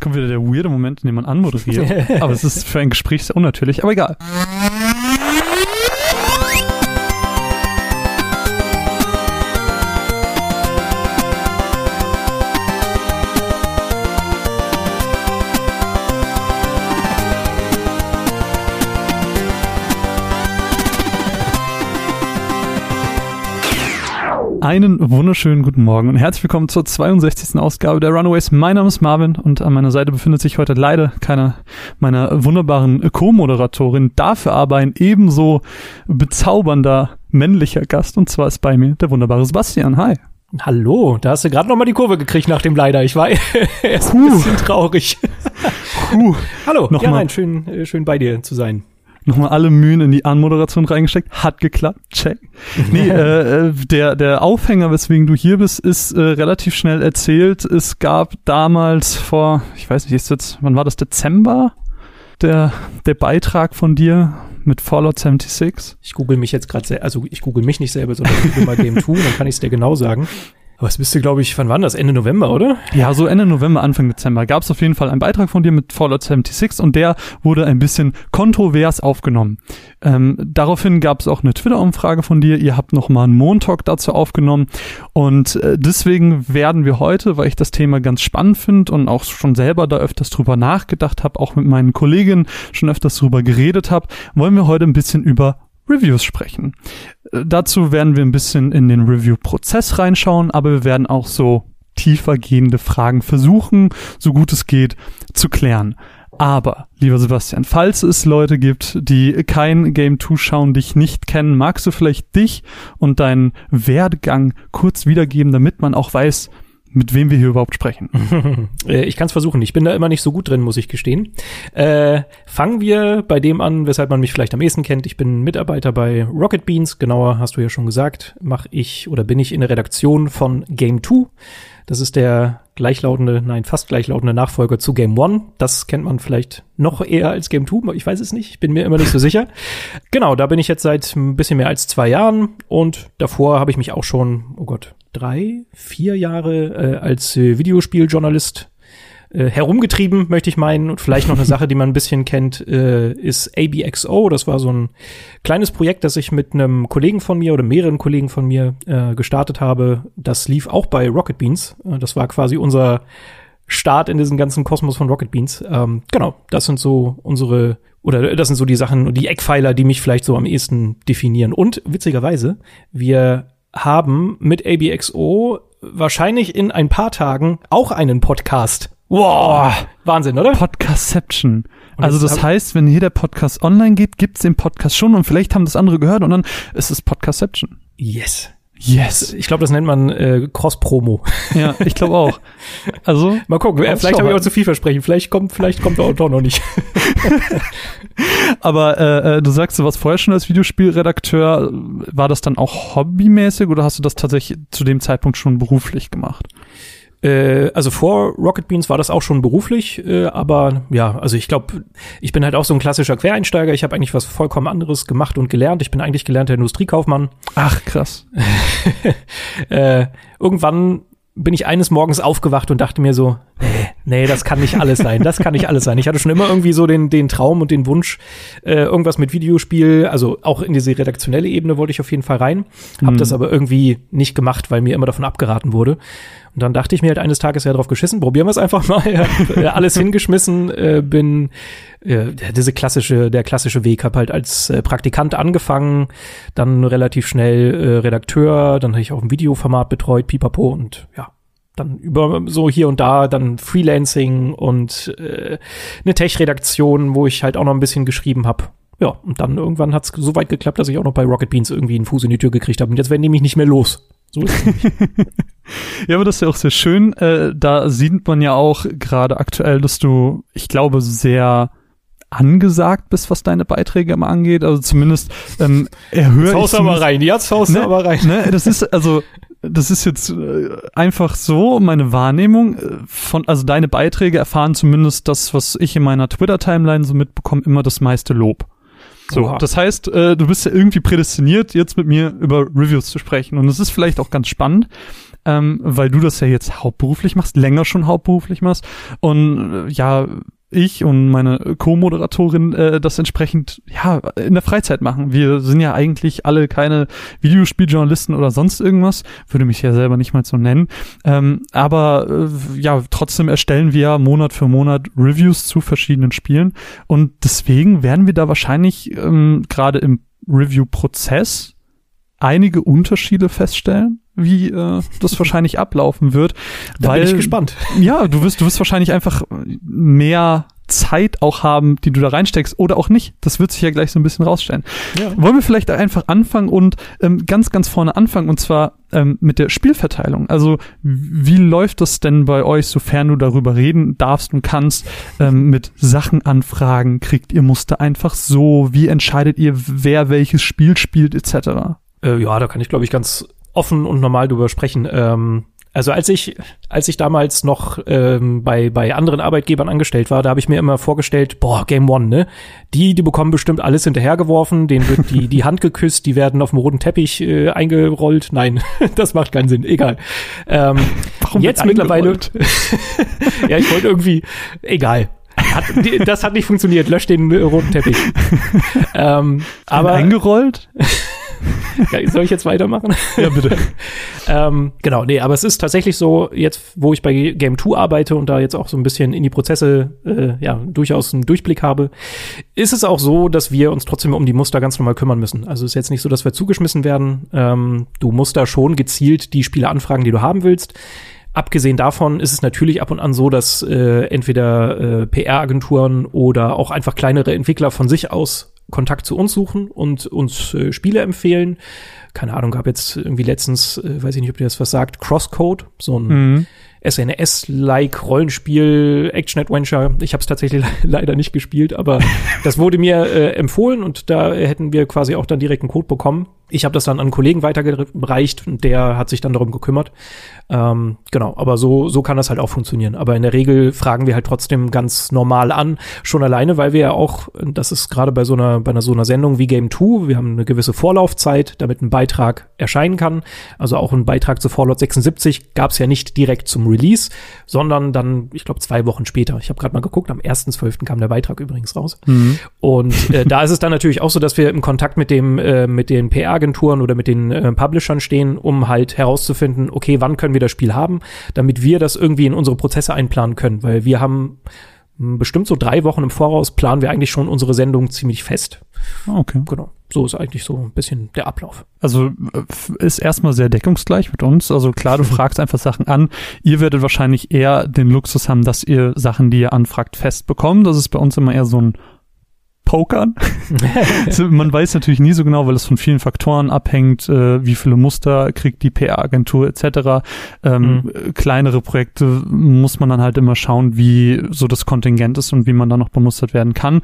Jetzt kommt wieder der weirde Moment, in dem man anmoderiert. aber es ist für ein Gespräch sehr unnatürlich, aber egal. Einen wunderschönen guten Morgen und herzlich willkommen zur 62. Ausgabe der Runaways. Mein Name ist Marvin und an meiner Seite befindet sich heute leider keiner meiner wunderbaren Co-Moderatorin, dafür aber ein ebenso bezaubernder männlicher Gast und zwar ist bei mir der wunderbare Sebastian. Hi. Hallo, da hast du gerade noch mal die Kurve gekriegt nach dem Leider. Ich war erst ein bisschen traurig. Puh. Hallo, noch ja, nein, schön, äh, schön bei dir zu sein nochmal alle Mühen in die Anmoderation reingesteckt. Hat geklappt. Check. Nee, äh, äh, der, der Aufhänger, weswegen du hier bist, ist äh, relativ schnell erzählt. Es gab damals vor, ich weiß nicht, ist jetzt, wann war das, Dezember? Der, der Beitrag von dir mit Fallout 76. Ich google mich jetzt gerade, also ich google mich nicht selber, sondern ich google mal Game 2, dann kann ich es dir genau sagen. Aber es müsste, glaube ich, wann war das? Ende November, oder? Ja, so Ende November, Anfang Dezember gab es auf jeden Fall einen Beitrag von dir mit Fallout 76 und der wurde ein bisschen kontrovers aufgenommen. Ähm, daraufhin gab es auch eine Twitter-Umfrage von dir. Ihr habt nochmal einen Montalk dazu aufgenommen und äh, deswegen werden wir heute, weil ich das Thema ganz spannend finde und auch schon selber da öfters drüber nachgedacht habe, auch mit meinen Kolleginnen schon öfters drüber geredet habe, wollen wir heute ein bisschen über Reviews sprechen. Äh, dazu werden wir ein bisschen in den Review-Prozess reinschauen, aber wir werden auch so tiefer gehende Fragen versuchen, so gut es geht, zu klären. Aber, lieber Sebastian, falls es Leute gibt, die kein Game 2 schauen, dich nicht kennen, magst du vielleicht dich und deinen Werdegang kurz wiedergeben, damit man auch weiß, mit wem wir hier überhaupt sprechen. Äh, ich kann es versuchen. Ich bin da immer nicht so gut drin, muss ich gestehen. Äh, fangen wir bei dem an, weshalb man mich vielleicht am ehesten kennt. Ich bin Mitarbeiter bei Rocket Beans. Genauer hast du ja schon gesagt. Mache ich oder bin ich in der Redaktion von Game 2. Das ist der gleichlautende, nein, fast gleichlautende Nachfolger zu Game One. Das kennt man vielleicht noch eher als Game Two. Ich weiß es nicht. Ich bin mir immer nicht so sicher. Genau, da bin ich jetzt seit ein bisschen mehr als zwei Jahren und davor habe ich mich auch schon, oh Gott, drei, vier Jahre äh, als äh, Videospieljournalist äh, herumgetrieben, möchte ich meinen. Und vielleicht noch eine Sache, die man ein bisschen kennt, äh, ist ABXO. Das war so ein kleines Projekt, das ich mit einem Kollegen von mir oder mehreren Kollegen von mir äh, gestartet habe. Das lief auch bei Rocket Beans. Äh, das war quasi unser Start in diesen ganzen Kosmos von Rocket Beans. Ähm, genau, das sind so unsere oder das sind so die Sachen, die Eckpfeiler, die mich vielleicht so am ehesten definieren. Und witzigerweise, wir haben mit ABXO wahrscheinlich in ein paar Tagen auch einen Podcast. Wow, Wahnsinn, oder? Podcastception. Also das heißt, wenn hier der Podcast online geht, gibt's den Podcast schon und vielleicht haben das andere gehört und dann ist es Podcastception. Yes. Yes. Ich glaube, das nennt man äh, Cross-Promo. Ja, ich glaube auch. Also mal gucken. Äh, vielleicht habe ich auch zu viel versprechen. Vielleicht kommt, vielleicht kommt er auch doch noch nicht. Aber äh, äh, du sagst, du warst vorher schon als Videospielredakteur. War das dann auch hobbymäßig oder hast du das tatsächlich zu dem Zeitpunkt schon beruflich gemacht? Äh, also vor Rocket Beans war das auch schon beruflich, äh, aber ja, also ich glaube, ich bin halt auch so ein klassischer Quereinsteiger. Ich habe eigentlich was vollkommen anderes gemacht und gelernt. Ich bin eigentlich gelernter Industriekaufmann. Ach, krass. äh, irgendwann bin ich eines Morgens aufgewacht und dachte mir so, nee, nee, das kann nicht alles sein, das kann nicht alles sein. Ich hatte schon immer irgendwie so den, den Traum und den Wunsch, äh, irgendwas mit Videospiel, also auch in diese redaktionelle Ebene wollte ich auf jeden Fall rein, habe mhm. das aber irgendwie nicht gemacht, weil mir immer davon abgeraten wurde. Und dann dachte ich mir halt eines Tages ja drauf geschissen, probieren wir es einfach mal. äh, alles hingeschmissen, äh, bin äh, diese klassische, der klassische Weg, habe halt als äh, Praktikant angefangen, dann relativ schnell äh, Redakteur, dann habe ich auch ein Videoformat betreut, pipapo und ja, dann über so hier und da dann Freelancing und äh, eine Tech-Redaktion, wo ich halt auch noch ein bisschen geschrieben habe. Ja, und dann irgendwann hat es so weit geklappt, dass ich auch noch bei Rocket Beans irgendwie einen Fuß in die Tür gekriegt habe. Und jetzt werden die mich nicht mehr los. So ist es Ja, aber das ist ja auch sehr schön. Äh, da sieht man ja auch gerade aktuell, dass du, ich glaube, sehr angesagt bist, was deine Beiträge immer angeht. Also zumindest ähm, erhöhe ich. aber rein, jetzt haust ne, aber rein. Ne, das ist also das ist jetzt äh, einfach so meine Wahrnehmung äh, von, also deine Beiträge erfahren zumindest das, was ich in meiner Twitter-Timeline so mitbekomme, immer das meiste Lob. So, Oha. das heißt, äh, du bist ja irgendwie prädestiniert, jetzt mit mir über Reviews zu sprechen. Und es ist vielleicht auch ganz spannend. ähm, weil du das ja jetzt hauptberuflich machst, länger schon hauptberuflich machst und äh, ja, ich und meine Co-Moderatorin äh, das entsprechend ja in der Freizeit machen. Wir sind ja eigentlich alle keine Videospieljournalisten oder sonst irgendwas, würde mich ja selber nicht mal so nennen. Ähm, aber äh, ja, trotzdem erstellen wir Monat für Monat Reviews zu verschiedenen Spielen und deswegen werden wir da wahrscheinlich ähm, gerade im Review-Prozess einige Unterschiede feststellen wie äh, das wahrscheinlich ablaufen wird. Da weil, bin ich gespannt. Ja, du wirst, du wirst wahrscheinlich einfach mehr Zeit auch haben, die du da reinsteckst oder auch nicht. Das wird sich ja gleich so ein bisschen rausstellen. Ja. Wollen wir vielleicht einfach anfangen und ähm, ganz, ganz vorne anfangen und zwar ähm, mit der Spielverteilung. Also wie läuft das denn bei euch, sofern du darüber reden darfst und kannst, ähm, mit Sachen anfragen? Kriegt ihr Muster einfach so? Wie entscheidet ihr, wer welches Spiel spielt etc.? Äh, ja, da kann ich glaube ich ganz offen und normal drüber sprechen. Ähm, also als ich, als ich damals noch ähm, bei, bei anderen Arbeitgebern angestellt war, da habe ich mir immer vorgestellt, boah, Game One, ne? Die, die bekommen bestimmt alles hinterhergeworfen, denen wird die, die Hand geküsst, die werden auf dem roten Teppich äh, eingerollt. Nein, das macht keinen Sinn, egal. Ähm, Warum jetzt mittlerweile. ja, ich wollte irgendwie, egal. Hat, das hat nicht funktioniert. Lösch den äh, roten Teppich. ähm, aber eingerollt? Ja, soll ich jetzt weitermachen? Ja, bitte. ähm, genau, nee, aber es ist tatsächlich so, jetzt, wo ich bei Game 2 arbeite und da jetzt auch so ein bisschen in die Prozesse, äh, ja, durchaus einen Durchblick habe, ist es auch so, dass wir uns trotzdem um die Muster ganz normal kümmern müssen. Also ist jetzt nicht so, dass wir zugeschmissen werden. Ähm, du musst da schon gezielt die Spiele anfragen, die du haben willst. Abgesehen davon ist es natürlich ab und an so, dass äh, entweder äh, PR-Agenturen oder auch einfach kleinere Entwickler von sich aus Kontakt zu uns suchen und uns äh, Spiele empfehlen. Keine Ahnung, gab jetzt irgendwie letztens, äh, weiß ich nicht, ob dir das was sagt, Crosscode, so ein mhm. SNS-like Rollenspiel, Action-Adventure. Ich habe es tatsächlich leider nicht gespielt, aber das wurde mir äh, empfohlen und da hätten wir quasi auch dann direkt einen Code bekommen. Ich habe das dann an einen Kollegen weitergereicht und der hat sich dann darum gekümmert. Ähm, genau, aber so, so kann das halt auch funktionieren. Aber in der Regel fragen wir halt trotzdem ganz normal an, schon alleine, weil wir ja auch, das ist gerade bei so einer, bei einer so einer Sendung wie Game 2, wir haben eine gewisse Vorlaufzeit, damit ein Beitrag erscheinen kann. Also auch ein Beitrag zu Fallout 76 gab es ja nicht direkt zum Release, sondern dann, ich glaube, zwei Wochen später. Ich habe gerade mal geguckt, am 1.12. kam der Beitrag übrigens raus. Mhm. Und äh, da ist es dann natürlich auch so, dass wir im Kontakt mit dem, äh, mit den PR Agenturen oder mit den äh, Publishern stehen, um halt herauszufinden, okay, wann können wir das Spiel haben, damit wir das irgendwie in unsere Prozesse einplanen können, weil wir haben hm, bestimmt so drei Wochen im Voraus planen wir eigentlich schon unsere Sendung ziemlich fest. Ah, okay. Genau. So ist eigentlich so ein bisschen der Ablauf. Also äh, ist erstmal sehr deckungsgleich mit uns. Also klar, du fragst einfach Sachen an. Ihr werdet wahrscheinlich eher den Luxus haben, dass ihr Sachen, die ihr anfragt, fest bekommt. Das ist bei uns immer eher so ein pokern. also man weiß natürlich nie so genau, weil es von vielen Faktoren abhängt, äh, wie viele Muster kriegt die PR-Agentur etc. Ähm, mhm. Kleinere Projekte muss man dann halt immer schauen, wie so das Kontingent ist und wie man da noch bemustert werden kann.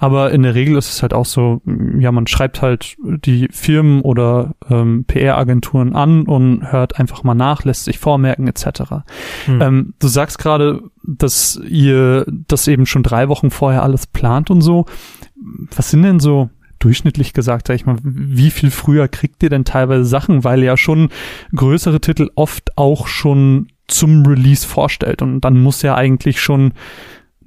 Aber in der Regel ist es halt auch so, ja, man schreibt halt die Firmen oder ähm, PR-Agenturen an und hört einfach mal nach, lässt sich vormerken etc. Mhm. Ähm, du sagst gerade, dass ihr das eben schon drei Wochen vorher alles plant und so was sind denn so durchschnittlich gesagt, sag ich mal, wie viel früher kriegt ihr denn teilweise Sachen, weil ja schon größere Titel oft auch schon zum Release vorstellt und dann muss ja eigentlich schon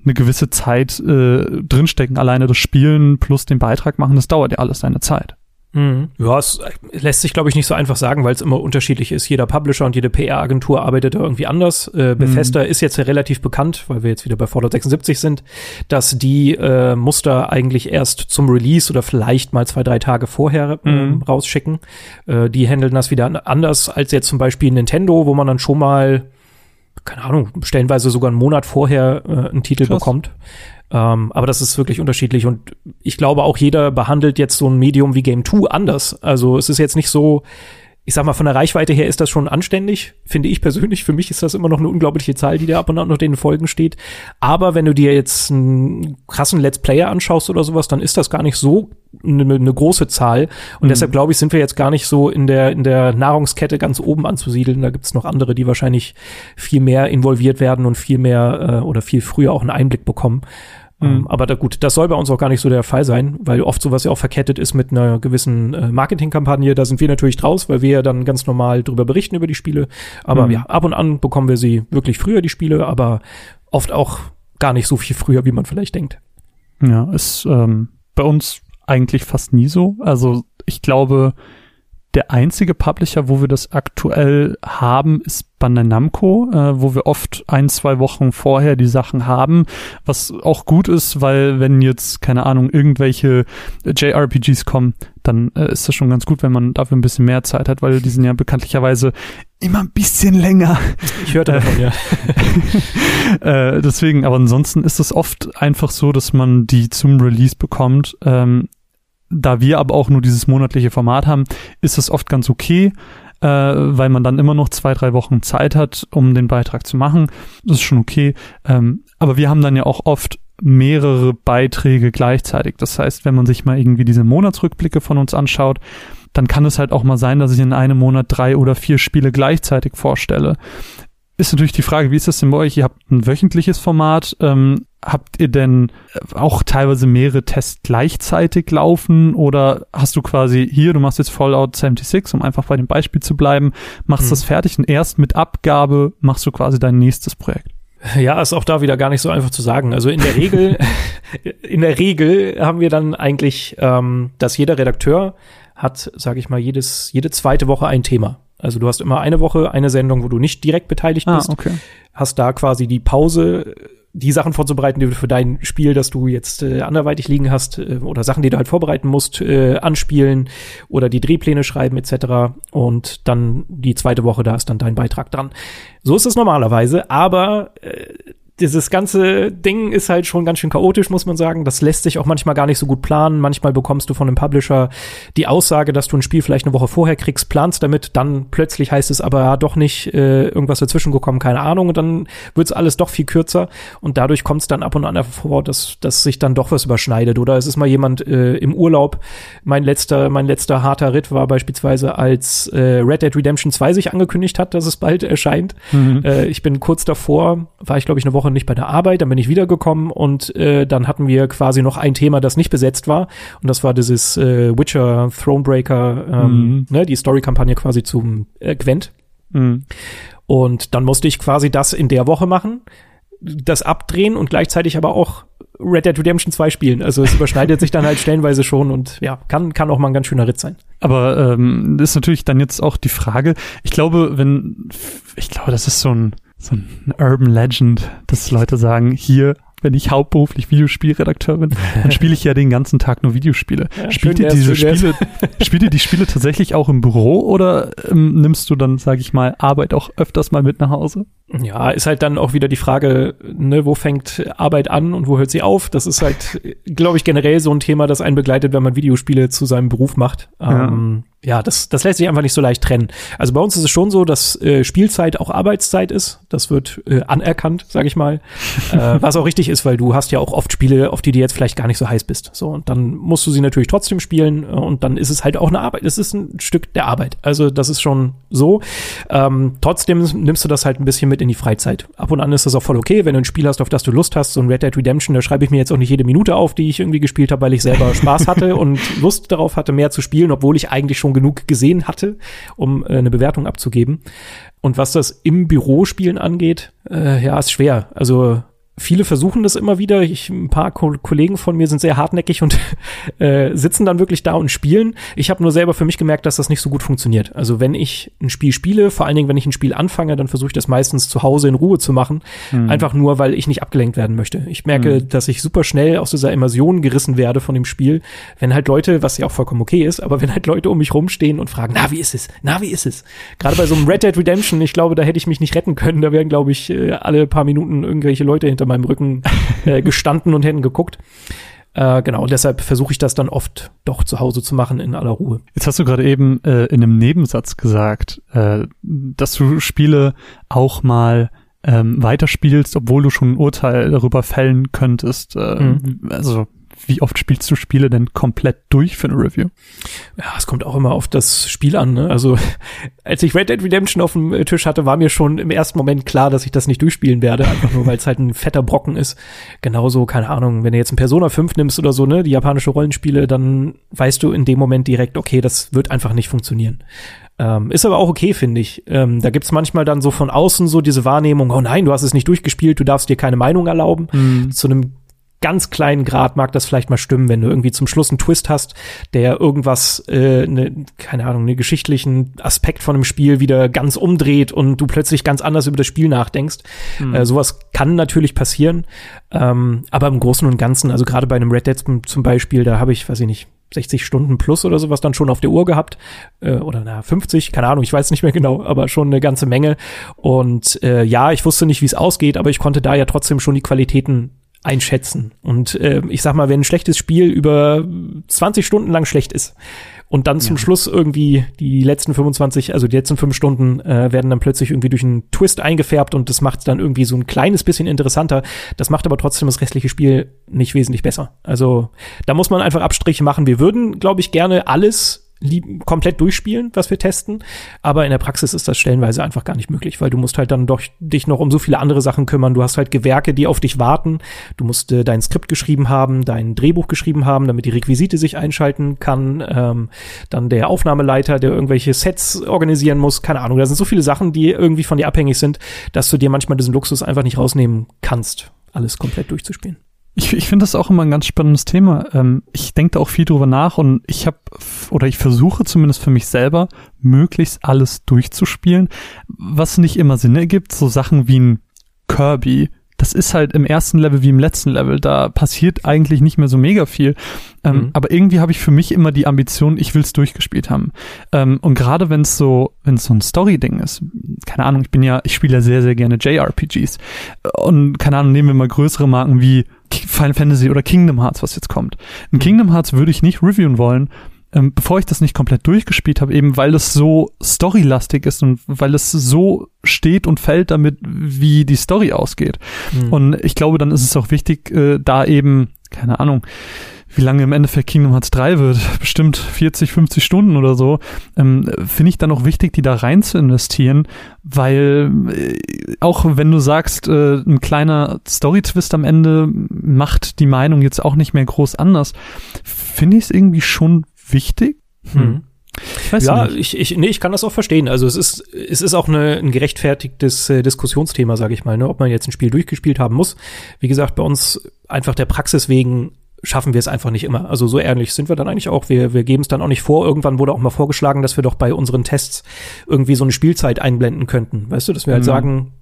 eine gewisse Zeit äh, drinstecken. Alleine das Spielen plus den Beitrag machen, das dauert ja alles seine Zeit. Mhm. Ja, es lässt sich, glaube ich, nicht so einfach sagen, weil es immer unterschiedlich ist. Jeder Publisher und jede PR-Agentur arbeitet da irgendwie anders. Äh, Bethesda mhm. ist jetzt ja relativ bekannt, weil wir jetzt wieder bei Fallout 76 sind, dass die äh, Muster eigentlich erst zum Release oder vielleicht mal zwei, drei Tage vorher äh, mhm. rausschicken. Äh, die handeln das wieder anders als jetzt zum Beispiel Nintendo, wo man dann schon mal keine Ahnung, stellenweise sogar einen Monat vorher äh, einen Titel Krass. bekommt. Ähm, aber das ist wirklich unterschiedlich und ich glaube auch jeder behandelt jetzt so ein Medium wie Game 2 anders. Also es ist jetzt nicht so, ich sag mal, von der Reichweite her ist das schon anständig, finde ich persönlich. Für mich ist das immer noch eine unglaubliche Zahl, die da ab und an noch den Folgen steht. Aber wenn du dir jetzt einen krassen Let's Player anschaust oder sowas, dann ist das gar nicht so eine, eine große Zahl. Und mhm. deshalb glaube ich, sind wir jetzt gar nicht so in der, in der Nahrungskette ganz oben anzusiedeln. Da gibt es noch andere, die wahrscheinlich viel mehr involviert werden und viel mehr äh, oder viel früher auch einen Einblick bekommen. Mhm. aber da, gut, das soll bei uns auch gar nicht so der Fall sein, weil oft sowas ja auch verkettet ist mit einer gewissen äh, Marketingkampagne. Da sind wir natürlich draus, weil wir ja dann ganz normal drüber berichten über die Spiele. Aber mhm. ja, ab und an bekommen wir sie wirklich früher, die Spiele, aber oft auch gar nicht so viel früher, wie man vielleicht denkt. Ja, ist ähm, bei uns eigentlich fast nie so. Also ich glaube, der einzige Publisher, wo wir das aktuell haben, ist Bandai Namco, äh, wo wir oft ein, zwei Wochen vorher die Sachen haben, was auch gut ist, weil wenn jetzt, keine Ahnung, irgendwelche JRPGs kommen, dann äh, ist das schon ganz gut, wenn man dafür ein bisschen mehr Zeit hat, weil die sind ja bekanntlicherweise immer ein bisschen länger. Ich hörte davon, ja. äh, deswegen, aber ansonsten ist es oft einfach so, dass man die zum Release bekommt. Ähm, da wir aber auch nur dieses monatliche Format haben, ist es oft ganz okay, äh, weil man dann immer noch zwei, drei Wochen Zeit hat, um den Beitrag zu machen. Das ist schon okay. Ähm, aber wir haben dann ja auch oft mehrere Beiträge gleichzeitig. Das heißt, wenn man sich mal irgendwie diese Monatsrückblicke von uns anschaut, dann kann es halt auch mal sein, dass ich in einem Monat drei oder vier Spiele gleichzeitig vorstelle. Ist natürlich die Frage, wie ist das denn bei euch? Ihr habt ein wöchentliches Format. Ähm, habt ihr denn auch teilweise mehrere Tests gleichzeitig laufen oder hast du quasi hier, du machst jetzt Fallout 76, um einfach bei dem Beispiel zu bleiben, machst mhm. das fertig und erst mit Abgabe machst du quasi dein nächstes Projekt? Ja, ist auch da wieder gar nicht so einfach zu sagen. Also in der Regel, in der Regel haben wir dann eigentlich, ähm, dass jeder Redakteur hat, sage ich mal, jedes, jede zweite Woche ein Thema. Also du hast immer eine Woche eine Sendung, wo du nicht direkt beteiligt ah, bist. Okay. Hast da quasi die Pause, die Sachen vorzubereiten, die du für dein Spiel, das du jetzt äh, anderweitig liegen hast, äh, oder Sachen, die du halt vorbereiten musst, äh, anspielen oder die Drehpläne schreiben etc. Und dann die zweite Woche, da ist dann dein Beitrag dran. So ist es normalerweise, aber äh, dieses ganze Ding ist halt schon ganz schön chaotisch, muss man sagen. Das lässt sich auch manchmal gar nicht so gut planen. Manchmal bekommst du von einem Publisher die Aussage, dass du ein Spiel vielleicht eine Woche vorher kriegst, planst damit, dann plötzlich heißt es aber ja doch nicht äh, irgendwas dazwischen gekommen, keine Ahnung, und dann wird's alles doch viel kürzer und dadurch kommt es dann ab und an vor, dass, dass sich dann doch was überschneidet. Oder es ist mal jemand äh, im Urlaub. Mein letzter, mein letzter harter Ritt war beispielsweise, als äh, Red Dead Redemption 2 sich angekündigt hat, dass es bald erscheint. Mhm. Äh, ich bin kurz davor, war ich glaube ich eine Woche nicht bei der Arbeit, dann bin ich wiedergekommen und äh, dann hatten wir quasi noch ein Thema, das nicht besetzt war und das war dieses äh, Witcher Thronebreaker, ähm, mhm. ne, die Story-Kampagne quasi zum äh, Gwent. Mhm. Und dann musste ich quasi das in der Woche machen, das abdrehen und gleichzeitig aber auch Red Dead Redemption 2 spielen. Also es überschneidet sich dann halt stellenweise schon und ja, kann, kann auch mal ein ganz schöner Ritt sein. Aber ähm, ist natürlich dann jetzt auch die Frage, ich glaube, wenn, ich glaube, das ist so ein so ein Urban Legend, dass Leute sagen, hier, wenn ich hauptberuflich Videospielredakteur bin, dann spiele ich ja den ganzen Tag nur Videospiele. Ja, spielt ihr diese Spiele, spielt ihr die Spiele tatsächlich auch im Büro oder ähm, nimmst du dann, sage ich mal, Arbeit auch öfters mal mit nach Hause? Ja, ist halt dann auch wieder die Frage, ne, wo fängt Arbeit an und wo hört sie auf? Das ist halt, glaube ich, generell so ein Thema, das einen begleitet, wenn man Videospiele zu seinem Beruf macht. Ja. Ähm, ja, das, das lässt sich einfach nicht so leicht trennen. Also bei uns ist es schon so, dass äh, Spielzeit auch Arbeitszeit ist. Das wird äh, anerkannt, sage ich mal. äh, was auch richtig ist, weil du hast ja auch oft Spiele, auf die du jetzt vielleicht gar nicht so heiß bist. So, und dann musst du sie natürlich trotzdem spielen äh, und dann ist es halt auch eine Arbeit. Es ist ein Stück der Arbeit. Also das ist schon so. Ähm, trotzdem nimmst du das halt ein bisschen mit in die Freizeit. Ab und an ist das auch voll okay, wenn du ein Spiel hast, auf das du Lust hast. So ein Red Dead Redemption, da schreibe ich mir jetzt auch nicht jede Minute auf, die ich irgendwie gespielt habe, weil ich selber Spaß hatte und Lust darauf hatte, mehr zu spielen, obwohl ich eigentlich schon genug gesehen hatte, um äh, eine Bewertung abzugeben. Und was das im Bürospielen angeht, äh, ja, ist schwer. Also viele versuchen das immer wieder. Ich, ein paar Ko Kollegen von mir sind sehr hartnäckig und äh, sitzen dann wirklich da und spielen. Ich habe nur selber für mich gemerkt, dass das nicht so gut funktioniert. Also wenn ich ein Spiel spiele, vor allen Dingen, wenn ich ein Spiel anfange, dann versuche ich das meistens zu Hause in Ruhe zu machen. Mhm. Einfach nur, weil ich nicht abgelenkt werden möchte. Ich merke, mhm. dass ich super schnell aus dieser Immersion gerissen werde von dem Spiel, wenn halt Leute, was ja auch vollkommen okay ist, aber wenn halt Leute um mich rumstehen und fragen, na, wie ist es? Na, wie ist es? Gerade bei so einem Red Dead Redemption, ich glaube, da hätte ich mich nicht retten können. Da wären, glaube ich, äh, alle paar Minuten irgendwelche Leute hinter meinem Rücken äh, gestanden und hätten geguckt. Äh, genau, deshalb versuche ich das dann oft doch zu Hause zu machen in aller Ruhe. Jetzt hast du gerade eben äh, in einem Nebensatz gesagt, äh, dass du Spiele auch mal ähm, weiterspielst, obwohl du schon ein Urteil darüber fällen könntest. Äh, mhm. Also wie oft spielst du Spiele denn komplett durch für eine Review? Ja, es kommt auch immer auf das Spiel an. Ne? Also als ich Red Dead Redemption auf dem Tisch hatte, war mir schon im ersten Moment klar, dass ich das nicht durchspielen werde, einfach nur weil es halt ein fetter Brocken ist. Genauso, keine Ahnung, wenn du jetzt ein Persona 5 nimmst oder so, ne, die japanische Rollenspiele, dann weißt du in dem Moment direkt, okay, das wird einfach nicht funktionieren. Ähm, ist aber auch okay, finde ich. Ähm, da gibt's manchmal dann so von außen so diese Wahrnehmung, oh nein, du hast es nicht durchgespielt, du darfst dir keine Meinung erlauben. Mhm. Zu einem ganz kleinen Grad mag das vielleicht mal stimmen, wenn du irgendwie zum Schluss einen Twist hast, der irgendwas, äh, ne, keine Ahnung, einen geschichtlichen Aspekt von einem Spiel wieder ganz umdreht und du plötzlich ganz anders über das Spiel nachdenkst. Mhm. Äh, sowas kann natürlich passieren, ähm, aber im Großen und Ganzen, also gerade bei einem Red Dead zum Beispiel, da habe ich, weiß ich nicht, 60 Stunden plus oder sowas dann schon auf der Uhr gehabt. Äh, oder na, 50, keine Ahnung, ich weiß nicht mehr genau, aber schon eine ganze Menge. Und äh, ja, ich wusste nicht, wie es ausgeht, aber ich konnte da ja trotzdem schon die Qualitäten einschätzen. Und äh, ich sag mal, wenn ein schlechtes Spiel über 20 Stunden lang schlecht ist und dann zum ja. Schluss irgendwie die letzten 25, also die letzten fünf Stunden äh, werden dann plötzlich irgendwie durch einen Twist eingefärbt und das macht dann irgendwie so ein kleines bisschen interessanter. Das macht aber trotzdem das restliche Spiel nicht wesentlich besser. Also da muss man einfach Abstriche machen. Wir würden, glaube ich, gerne alles lieb, komplett durchspielen, was wir testen. Aber in der Praxis ist das stellenweise einfach gar nicht möglich, weil du musst halt dann doch dich noch um so viele andere Sachen kümmern. Du hast halt Gewerke, die auf dich warten. Du musst äh, dein Skript geschrieben haben, dein Drehbuch geschrieben haben, damit die Requisite sich einschalten kann. Ähm, dann der Aufnahmeleiter, der irgendwelche Sets organisieren muss. Keine Ahnung. Da sind so viele Sachen, die irgendwie von dir abhängig sind, dass du dir manchmal diesen Luxus einfach nicht rausnehmen kannst, alles komplett durchzuspielen. Ich, ich finde das auch immer ein ganz spannendes Thema. Ähm, ich denke da auch viel drüber nach und ich habe oder ich versuche zumindest für mich selber möglichst alles durchzuspielen, was nicht immer Sinn ergibt. So Sachen wie ein Kirby, das ist halt im ersten Level wie im letzten Level. Da passiert eigentlich nicht mehr so mega viel. Ähm, mhm. Aber irgendwie habe ich für mich immer die Ambition, ich will es durchgespielt haben. Ähm, und gerade wenn es so, wenn es so ein Story-Ding ist, keine Ahnung, ich bin ja, ich spiele ja sehr, sehr gerne JRPGs. Und keine Ahnung, nehmen wir mal größere Marken wie Final Fantasy oder Kingdom Hearts, was jetzt kommt. In mhm. Kingdom Hearts würde ich nicht reviewen wollen, ähm, bevor ich das nicht komplett durchgespielt habe, eben weil es so storylastig ist und weil es so steht und fällt damit, wie die Story ausgeht. Mhm. Und ich glaube, dann ist es auch wichtig, äh, da eben, keine Ahnung, wie lange im Endeffekt Kingdom Hearts 3 wird, bestimmt 40, 50 Stunden oder so, ähm, finde ich dann auch wichtig, die da rein zu investieren, weil äh, auch wenn du sagst, äh, ein kleiner Story-Twist am Ende macht die Meinung jetzt auch nicht mehr groß anders, finde ich es irgendwie schon wichtig. Hm. hm. Ich weiß ja, nicht. ich, ich, nee, ich kann das auch verstehen. Also es ist, es ist auch eine, ein gerechtfertigtes äh, Diskussionsthema, sage ich mal, ne? ob man jetzt ein Spiel durchgespielt haben muss. Wie gesagt, bei uns einfach der Praxis wegen schaffen wir es einfach nicht immer. Also so ehrlich sind wir dann eigentlich auch. Wir, wir geben es dann auch nicht vor. Irgendwann wurde auch mal vorgeschlagen, dass wir doch bei unseren Tests irgendwie so eine Spielzeit einblenden könnten. Weißt du, dass wir halt mhm. sagen,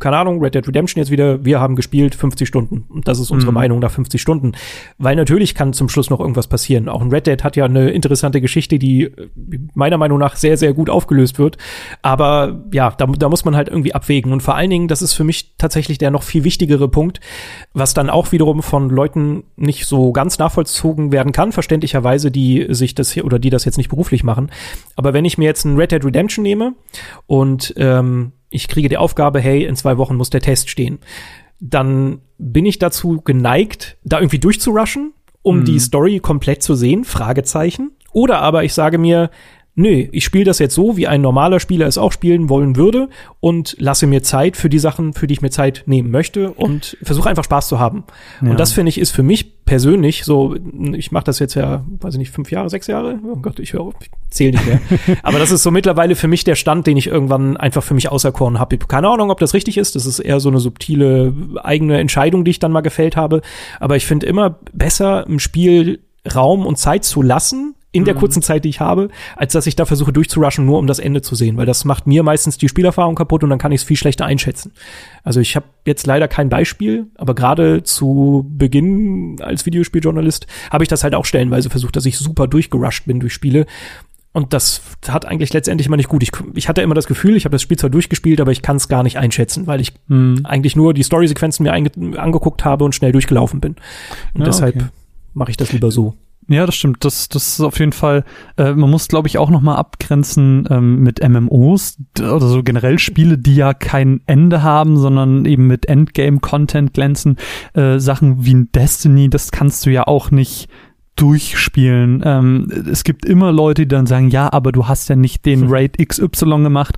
keine Ahnung, Red Dead Redemption jetzt wieder, wir haben gespielt 50 Stunden. Und das ist unsere mhm. Meinung nach 50 Stunden. Weil natürlich kann zum Schluss noch irgendwas passieren. Auch ein Red Dead hat ja eine interessante Geschichte, die meiner Meinung nach sehr, sehr gut aufgelöst wird. Aber ja, da, da muss man halt irgendwie abwägen. Und vor allen Dingen, das ist für mich tatsächlich der noch viel wichtigere Punkt, was dann auch wiederum von Leuten nicht so ganz nachvollzogen werden kann, verständlicherweise, die sich das hier oder die das jetzt nicht beruflich machen. Aber wenn ich mir jetzt ein Red Dead Redemption nehme und ähm, ich kriege die Aufgabe, hey, in zwei Wochen muss der Test stehen. Dann bin ich dazu geneigt, da irgendwie durchzurushen, um mhm. die Story komplett zu sehen, Fragezeichen. Oder aber ich sage mir, nö, ich spiele das jetzt so, wie ein normaler Spieler es auch spielen wollen würde und lasse mir Zeit für die Sachen, für die ich mir Zeit nehmen möchte und versuche einfach Spaß zu haben. Ja. Und das finde ich ist für mich persönlich so, ich mache das jetzt ja, weiß ich nicht, fünf Jahre, sechs Jahre, oh Gott, ich höre, ich zähle nicht mehr. Aber das ist so mittlerweile für mich der Stand, den ich irgendwann einfach für mich auserkoren habe. Keine Ahnung, ob das richtig ist. Das ist eher so eine subtile eigene Entscheidung, die ich dann mal gefällt habe. Aber ich finde immer besser, im Spiel Raum und Zeit zu lassen, in der mhm. kurzen Zeit, die ich habe, als dass ich da versuche durchzurushen, nur um das Ende zu sehen, weil das macht mir meistens die Spielerfahrung kaputt und dann kann ich es viel schlechter einschätzen. Also ich habe jetzt leider kein Beispiel, aber gerade zu Beginn als Videospieljournalist habe ich das halt auch stellenweise versucht, dass ich super durchgerusht bin durch Spiele. Und das hat eigentlich letztendlich immer nicht gut. Ich, ich hatte immer das Gefühl, ich habe das Spiel zwar durchgespielt, aber ich kann es gar nicht einschätzen, weil ich mhm. eigentlich nur die Story-Sequenzen mir angeguckt habe und schnell durchgelaufen bin. Und ja, deshalb okay. mache ich das lieber so. Ja, das stimmt. Das, das ist auf jeden Fall, äh, man muss, glaube ich, auch nochmal abgrenzen ähm, mit MMOs oder so generell Spiele, die ja kein Ende haben, sondern eben mit Endgame-Content glänzen. Äh, Sachen wie ein Destiny, das kannst du ja auch nicht durchspielen. Ähm, es gibt immer Leute, die dann sagen, ja, aber du hast ja nicht den Raid XY gemacht.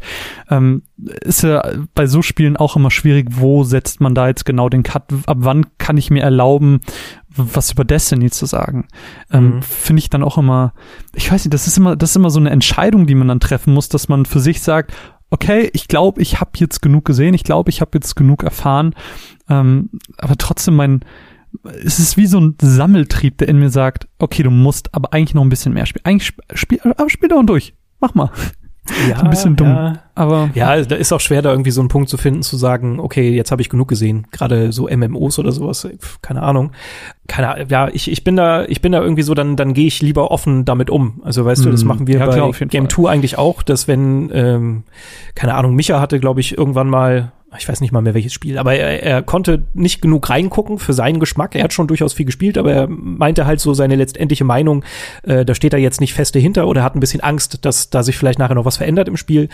Ähm, ist ja bei so Spielen auch immer schwierig, wo setzt man da jetzt genau den Cut? Ab wann kann ich mir erlauben, was über Destiny zu sagen? Ähm, mhm. Finde ich dann auch immer, ich weiß nicht, das ist immer, das ist immer so eine Entscheidung, die man dann treffen muss, dass man für sich sagt, okay, ich glaube, ich habe jetzt genug gesehen, ich glaube, ich habe jetzt genug erfahren, ähm, aber trotzdem mein es ist wie so ein Sammeltrieb, der in mir sagt, okay, du musst aber eigentlich noch ein bisschen mehr spielen. Eigentlich spiel, aber spiel doch durch. Mach mal. Ja, ein bisschen dumm. Ja. Aber ja, da ist auch schwer, da irgendwie so einen Punkt zu finden, zu sagen, okay, jetzt habe ich genug gesehen. Gerade so MMOs oder sowas, keine Ahnung. Keine ja, ich, ich bin da, ich bin da irgendwie so, dann, dann gehe ich lieber offen damit um. Also weißt mm. du, das mhm. machen wir ja, bei klar, Game 2 eigentlich auch, dass wenn, ähm, keine Ahnung, Micha hatte, glaube ich, irgendwann mal ich weiß nicht mal mehr welches Spiel, aber er, er konnte nicht genug reingucken für seinen Geschmack. Er hat schon durchaus viel gespielt, aber er meinte halt so seine letztendliche Meinung, äh, da steht er jetzt nicht feste hinter oder hat ein bisschen Angst, dass da sich vielleicht nachher noch was verändert im Spiel.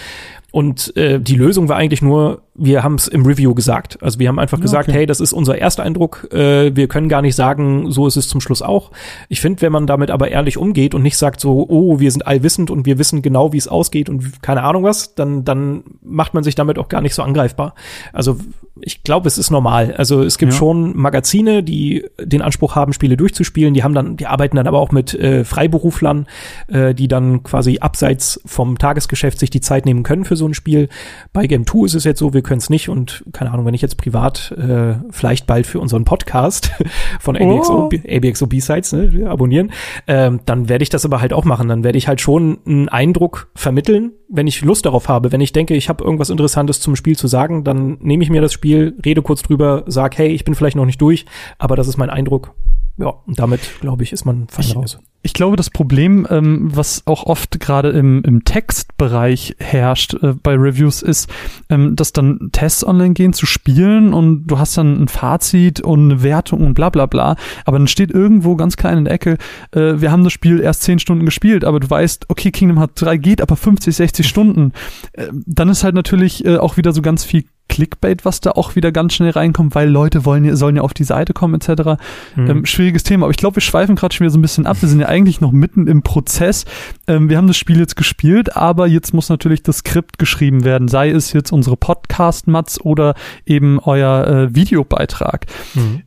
Und äh, die Lösung war eigentlich nur, wir haben es im Review gesagt. Also wir haben einfach ja, gesagt, okay. hey, das ist unser erster Eindruck. Äh, wir können gar nicht sagen, so ist es zum Schluss auch. Ich finde, wenn man damit aber ehrlich umgeht und nicht sagt so, oh, wir sind allwissend und wir wissen genau, wie es ausgeht und keine Ahnung was, dann, dann macht man sich damit auch gar nicht so angreifbar. Also ich glaube, es ist normal. Also es gibt ja. schon Magazine, die den Anspruch haben, Spiele durchzuspielen. Die haben dann, die arbeiten dann aber auch mit äh, Freiberuflern, äh, die dann quasi abseits vom Tagesgeschäft sich die Zeit nehmen können für so ein Spiel. Bei Game 2 ist es jetzt so, wir können es nicht und keine Ahnung, wenn ich jetzt privat äh, vielleicht bald für unseren Podcast von ABXO, oh. ABXO B-Sides ne, abonnieren, ähm, dann werde ich das aber halt auch machen. Dann werde ich halt schon einen Eindruck vermitteln, wenn ich Lust darauf habe. Wenn ich denke, ich habe irgendwas Interessantes zum Spiel zu sagen, dann nehme ich mir das Spiel, rede kurz drüber, sag, hey, ich bin vielleicht noch nicht durch, aber das ist mein Eindruck. Ja, und damit, glaube ich, ist man fein raus ich glaube, das Problem, ähm, was auch oft gerade im, im Textbereich herrscht äh, bei Reviews, ist, ähm, dass dann Tests online gehen zu spielen und du hast dann ein Fazit und eine Wertung und bla bla bla. Aber dann steht irgendwo ganz klein in der Ecke, äh, wir haben das Spiel erst zehn Stunden gespielt, aber du weißt, okay, Kingdom Hearts 3 geht aber 50, 60 Stunden. Äh, dann ist halt natürlich äh, auch wieder so ganz viel Clickbait, was da auch wieder ganz schnell reinkommt, weil Leute wollen, sollen ja auf die Seite kommen etc. Mhm. Ähm, schwieriges Thema, aber ich glaube, wir schweifen gerade schon wieder so ein bisschen ab. Wir sind ja eigentlich noch mitten im Prozess. Ähm, wir haben das Spiel jetzt gespielt, aber jetzt muss natürlich das Skript geschrieben werden, sei es jetzt unsere Podcast-Mats oder eben euer äh, Videobeitrag. Mhm.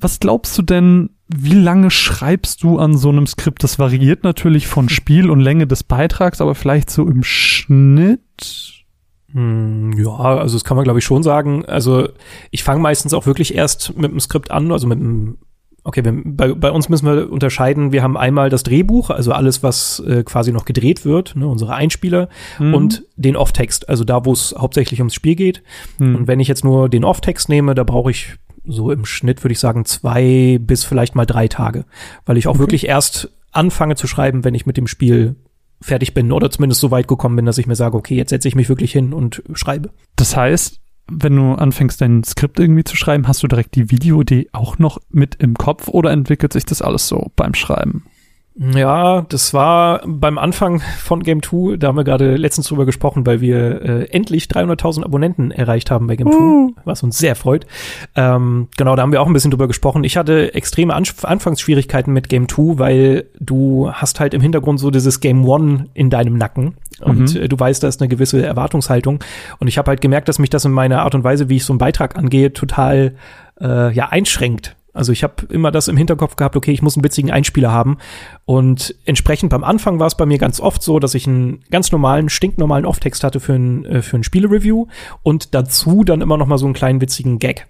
Was glaubst du denn, wie lange schreibst du an so einem Skript? Das variiert natürlich von Spiel und Länge des Beitrags, aber vielleicht so im Schnitt? Hm, ja, also das kann man glaube ich schon sagen. Also ich fange meistens auch wirklich erst mit dem Skript an, also mit dem Okay, wir, bei, bei uns müssen wir unterscheiden. Wir haben einmal das Drehbuch, also alles, was äh, quasi noch gedreht wird, ne, unsere Einspieler mhm. und den Off-Text, also da, wo es hauptsächlich ums Spiel geht. Mhm. Und wenn ich jetzt nur den Off-Text nehme, da brauche ich so im Schnitt, würde ich sagen, zwei bis vielleicht mal drei Tage, weil ich auch okay. wirklich erst anfange zu schreiben, wenn ich mit dem Spiel fertig bin oder zumindest so weit gekommen bin, dass ich mir sage, okay, jetzt setze ich mich wirklich hin und schreibe. Das heißt, wenn du anfängst, dein Skript irgendwie zu schreiben, hast du direkt die Videoidee auch noch mit im Kopf oder entwickelt sich das alles so beim Schreiben? Ja, das war beim Anfang von Game 2, da haben wir gerade letztens drüber gesprochen, weil wir äh, endlich 300.000 Abonnenten erreicht haben bei Game uh. 2, was uns sehr freut. Ähm, genau, da haben wir auch ein bisschen drüber gesprochen. Ich hatte extreme Anf Anfangsschwierigkeiten mit Game 2, weil du hast halt im Hintergrund so dieses Game One in deinem Nacken und mhm. äh, du weißt, da ist eine gewisse Erwartungshaltung und ich habe halt gemerkt, dass mich das in meiner Art und Weise, wie ich so einen Beitrag angehe, total äh, ja einschränkt also ich habe immer das im Hinterkopf gehabt, okay, ich muss einen witzigen Einspieler haben. Und entsprechend beim Anfang war es bei mir ganz oft so, dass ich einen ganz normalen, stinknormalen Off-Text hatte für ein, äh, für ein Spiele-Review und dazu dann immer noch mal so einen kleinen witzigen Gag.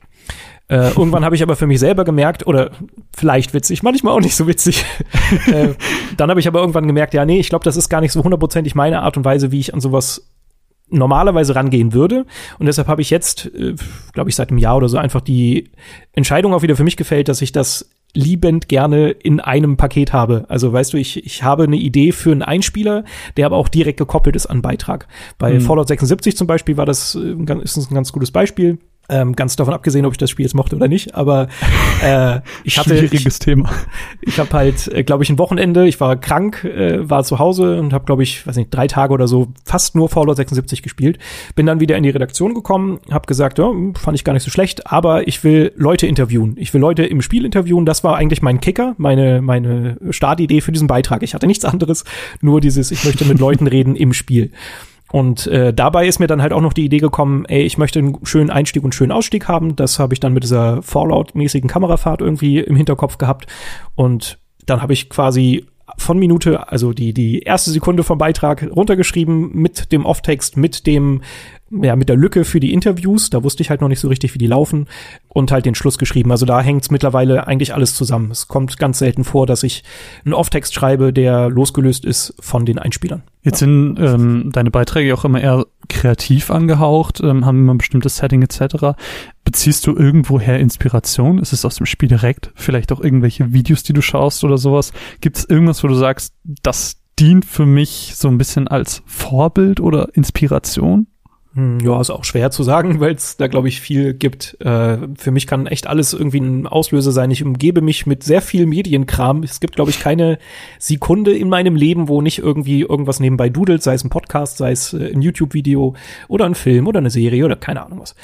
Äh, irgendwann habe ich aber für mich selber gemerkt, oder vielleicht witzig, manchmal auch nicht so witzig. äh, dann habe ich aber irgendwann gemerkt, ja, nee, ich glaube, das ist gar nicht so hundertprozentig meine Art und Weise, wie ich an sowas normalerweise rangehen würde. Und deshalb habe ich jetzt, äh, glaube ich, seit einem Jahr oder so einfach die Entscheidung auch wieder für mich gefällt, dass ich das liebend gerne in einem Paket habe. Also weißt du, ich, ich habe eine Idee für einen Einspieler, der aber auch direkt gekoppelt ist an Beitrag. Bei mhm. Fallout 76 zum Beispiel war das, äh, ist das ein ganz gutes Beispiel. Ähm, ganz davon abgesehen, ob ich das Spiel jetzt mochte oder nicht, aber äh, ich hatte schwieriges ich, Thema. Ich habe halt, äh, glaube ich, ein Wochenende. Ich war krank, äh, war zu Hause und habe, glaube ich, weiß nicht, drei Tage oder so fast nur Fallout 76 gespielt. Bin dann wieder in die Redaktion gekommen, habe gesagt, ja, fand ich gar nicht so schlecht, aber ich will Leute interviewen. Ich will Leute im Spiel interviewen. Das war eigentlich mein Kicker, meine meine Startidee für diesen Beitrag. Ich hatte nichts anderes, nur dieses, ich möchte mit Leuten reden im Spiel. Und äh, dabei ist mir dann halt auch noch die Idee gekommen, ey, ich möchte einen schönen Einstieg und schönen Ausstieg haben. Das habe ich dann mit dieser Fallout-mäßigen Kamerafahrt irgendwie im Hinterkopf gehabt. Und dann habe ich quasi von Minute, also die, die erste Sekunde vom Beitrag runtergeschrieben mit dem Off-Text, mit dem ja, mit der Lücke für die Interviews, da wusste ich halt noch nicht so richtig, wie die laufen, und halt den Schluss geschrieben. Also da hängt's mittlerweile eigentlich alles zusammen. Es kommt ganz selten vor, dass ich einen Off-Text schreibe, der losgelöst ist von den Einspielern. Jetzt sind ähm, deine Beiträge auch immer eher kreativ angehaucht, ähm, haben immer ein bestimmtes Setting etc. Beziehst du irgendwoher Inspiration? Ist es aus dem Spiel direkt? Vielleicht auch irgendwelche Videos, die du schaust oder sowas? Gibt es irgendwas, wo du sagst, das dient für mich so ein bisschen als Vorbild oder Inspiration? Hm, ja, ist auch schwer zu sagen, weil es da, glaube ich, viel gibt. Äh, für mich kann echt alles irgendwie ein Auslöser sein. Ich umgebe mich mit sehr viel Medienkram. Es gibt, glaube ich, keine Sekunde in meinem Leben, wo nicht irgendwie irgendwas nebenbei dudelt, sei es ein Podcast, sei es äh, ein YouTube-Video oder ein Film oder eine Serie oder keine Ahnung was.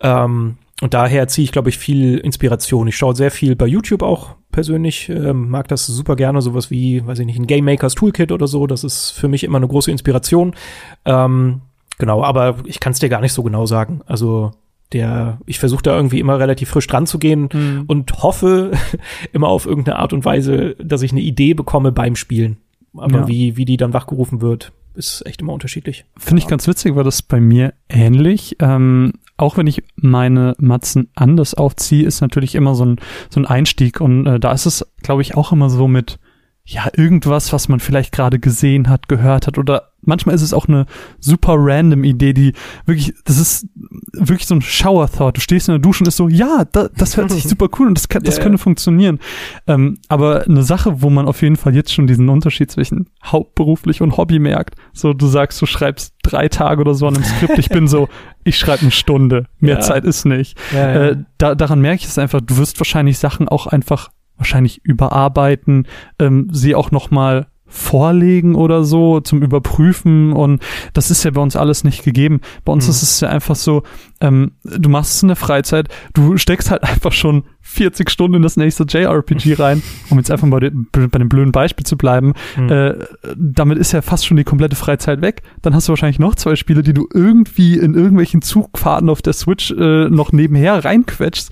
Ähm, und daher ziehe ich, glaube ich, viel Inspiration. Ich schaue sehr viel bei YouTube auch persönlich, ähm, mag das super gerne, sowas wie, weiß ich nicht, ein Game Makers Toolkit oder so. Das ist für mich immer eine große Inspiration. Ähm, Genau, aber ich kann es dir gar nicht so genau sagen. Also der, ich versuche da irgendwie immer relativ frisch dran zu gehen mhm. und hoffe immer auf irgendeine Art und Weise, dass ich eine Idee bekomme beim Spielen. Aber ja. wie, wie die dann wachgerufen wird, ist echt immer unterschiedlich. Finde ich ganz witzig, weil das bei mir ähnlich. Ähm, auch wenn ich meine Matzen anders aufziehe, ist natürlich immer so ein, so ein Einstieg. Und äh, da ist es, glaube ich, auch immer so mit, ja, irgendwas, was man vielleicht gerade gesehen hat, gehört hat oder manchmal ist es auch eine super random Idee, die wirklich, das ist wirklich so ein Shower-Thought. Du stehst in der Dusche und ist so, ja, da, das hört sich super cool und das, kann, das yeah. könnte funktionieren. Ähm, aber eine Sache, wo man auf jeden Fall jetzt schon diesen Unterschied zwischen hauptberuflich und Hobby merkt. So, du sagst, du schreibst drei Tage oder so an einem Skript. Ich bin so, ich schreibe eine Stunde. Mehr ja. Zeit ist nicht. Ja, ja. Äh, da, daran merke ich es einfach, du wirst wahrscheinlich Sachen auch einfach wahrscheinlich überarbeiten, ähm, sie auch noch mal vorlegen oder so zum Überprüfen und das ist ja bei uns alles nicht gegeben. Bei uns mhm. ist es ja einfach so, ähm, du machst es in der Freizeit, du steckst halt einfach schon 40 Stunden in das nächste JRPG rein, um jetzt einfach mal bei dem blöden Beispiel zu bleiben. Mhm. Äh, damit ist ja fast schon die komplette Freizeit weg. Dann hast du wahrscheinlich noch zwei Spiele, die du irgendwie in irgendwelchen Zugfahrten auf der Switch äh, noch nebenher reinquetschst.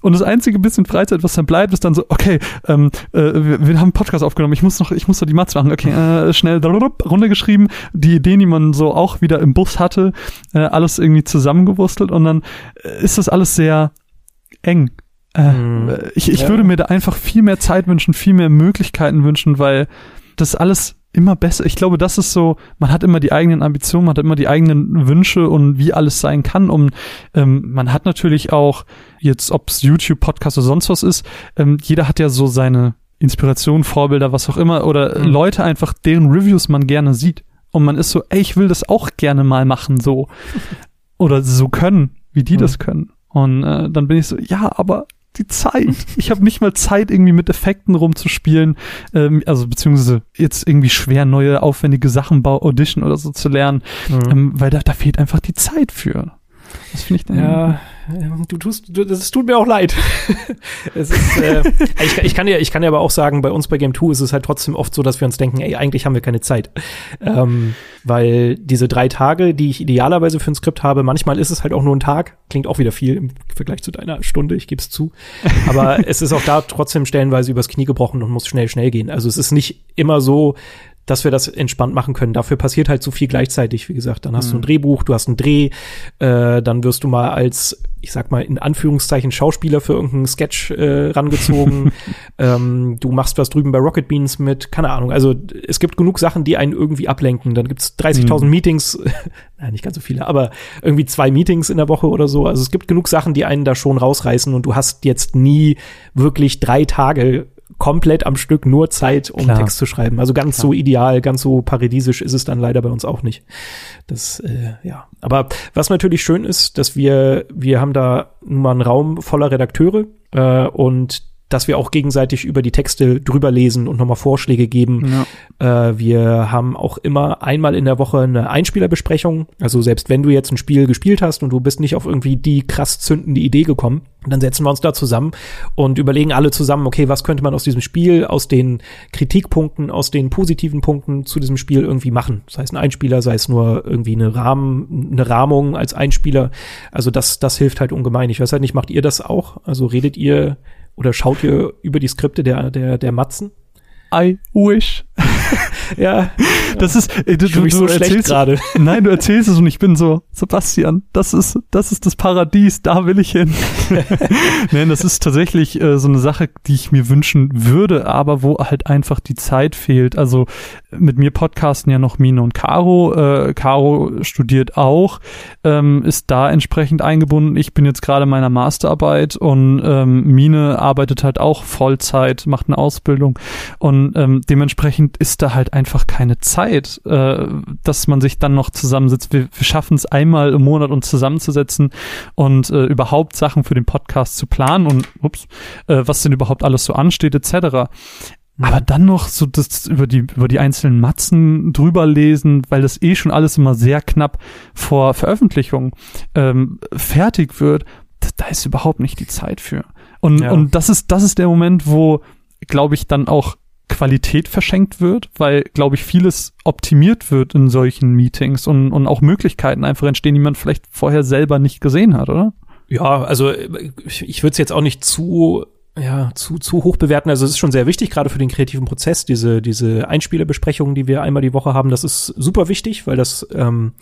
Und das einzige bisschen Freizeit, was dann bleibt, ist dann so, okay, ähm, äh, wir, wir, haben einen Podcast aufgenommen, ich muss noch, ich muss noch die Matz machen. Okay, äh, schnell runtergeschrieben, die Ideen, die man so auch wieder im Bus hatte, äh, alles irgendwie zusammengewurstelt und dann äh, ist das alles sehr eng. Äh, mhm. Ich, ich ja. würde mir da einfach viel mehr Zeit wünschen, viel mehr Möglichkeiten wünschen, weil das alles immer besser. Ich glaube, das ist so, man hat immer die eigenen Ambitionen, man hat immer die eigenen Wünsche und wie alles sein kann. Und ähm, man hat natürlich auch, jetzt ob es YouTube, Podcast oder sonst was ist, ähm, jeder hat ja so seine Inspiration, Vorbilder, was auch immer, oder mhm. Leute einfach, deren Reviews man gerne sieht. Und man ist so, ey, ich will das auch gerne mal machen, so. oder so können, wie die mhm. das können. Und äh, dann bin ich so, ja, aber die Zeit. Ich habe nicht mal Zeit, irgendwie mit Effekten rumzuspielen, ähm, also beziehungsweise jetzt irgendwie schwer neue, aufwendige Sachen bei Audition oder so zu lernen, mhm. ähm, weil da, da fehlt einfach die Zeit für. Das finde ich dann. Ja, du tust, du, das tut mir auch leid. es ist, äh, ich, ich, kann ja, ich kann ja aber auch sagen, bei uns bei Game 2 ist es halt trotzdem oft so, dass wir uns denken, ey, eigentlich haben wir keine Zeit. Ähm, weil diese drei Tage, die ich idealerweise für ein Skript habe, manchmal ist es halt auch nur ein Tag. Klingt auch wieder viel im Vergleich zu deiner Stunde, ich gebe es zu. Aber es ist auch da trotzdem stellenweise übers Knie gebrochen und muss schnell, schnell gehen. Also es ist nicht immer so, dass wir das entspannt machen können. Dafür passiert halt so viel gleichzeitig, wie gesagt. Dann hast mhm. du ein mhm. Drehbuch, du hast einen Dreh, äh, dann wirst du mal als, ich sag mal, in Anführungszeichen Schauspieler für irgendeinen Sketch äh, rangezogen. ähm, du machst was drüben bei Rocket Beans mit, keine Ahnung. Also es gibt genug Sachen, die einen irgendwie ablenken. Dann gibt's 30.000 mhm. Meetings, nein, nicht ganz so viele, aber irgendwie zwei Meetings in der Woche oder so. Also es gibt genug Sachen, die einen da schon rausreißen und du hast jetzt nie wirklich drei Tage komplett am Stück nur Zeit, um Klar. Text zu schreiben. Also ganz Klar. so ideal, ganz so paradiesisch ist es dann leider bei uns auch nicht. Das, äh, ja. Aber was natürlich schön ist, dass wir, wir haben da nun mal einen Raum voller Redakteure äh, und dass wir auch gegenseitig über die Texte drüber lesen und nochmal Vorschläge geben. Ja. Äh, wir haben auch immer einmal in der Woche eine Einspielerbesprechung. Also selbst wenn du jetzt ein Spiel gespielt hast und du bist nicht auf irgendwie die krass zündende Idee gekommen, dann setzen wir uns da zusammen und überlegen alle zusammen, okay, was könnte man aus diesem Spiel, aus den Kritikpunkten, aus den positiven Punkten zu diesem Spiel irgendwie machen. Sei es ein Einspieler, sei es nur irgendwie eine Rahmen, eine Rahmung als Einspieler. Also das, das hilft halt ungemein. Ich weiß halt nicht, macht ihr das auch? Also redet ihr oder schaut ihr über die Skripte der, der, der Matzen? I wish. Ja, Das ist, äh, du, fühl mich so erzählst, gerade. nein, du erzählst es und ich bin so, Sebastian, das ist, das ist das Paradies, da will ich hin. nein, das ist tatsächlich äh, so eine Sache, die ich mir wünschen würde, aber wo halt einfach die Zeit fehlt. Also mit mir podcasten ja noch Mine und Caro. Äh, Caro studiert auch, ähm, ist da entsprechend eingebunden. Ich bin jetzt gerade in meiner Masterarbeit und ähm, Mine arbeitet halt auch Vollzeit, macht eine Ausbildung und ähm, dementsprechend ist da halt einfach keine Zeit, äh, dass man sich dann noch zusammensitzt. Wir, wir schaffen es einmal im Monat uns zusammenzusetzen und äh, überhaupt Sachen für den Podcast zu planen und ups, äh, was denn überhaupt alles so ansteht etc. Aber dann noch so das über die über die einzelnen Matzen drüber lesen, weil das eh schon alles immer sehr knapp vor Veröffentlichung ähm, fertig wird, da, da ist überhaupt nicht die Zeit für. Und Ja. und das ist das ist der Moment, wo glaube ich dann auch Qualität verschenkt wird, weil glaube ich vieles optimiert wird in solchen Meetings und und auch Möglichkeiten einfach entstehen, die man vielleicht vorher selber nicht gesehen hat, oder? Ja, also ich würde es jetzt auch nicht zu ja, zu, zu hoch bewerten. Also es ist schon sehr wichtig, gerade für den kreativen Prozess, diese, diese Einspielerbesprechungen, die wir einmal die Woche haben, das ist super wichtig, weil das, ähm,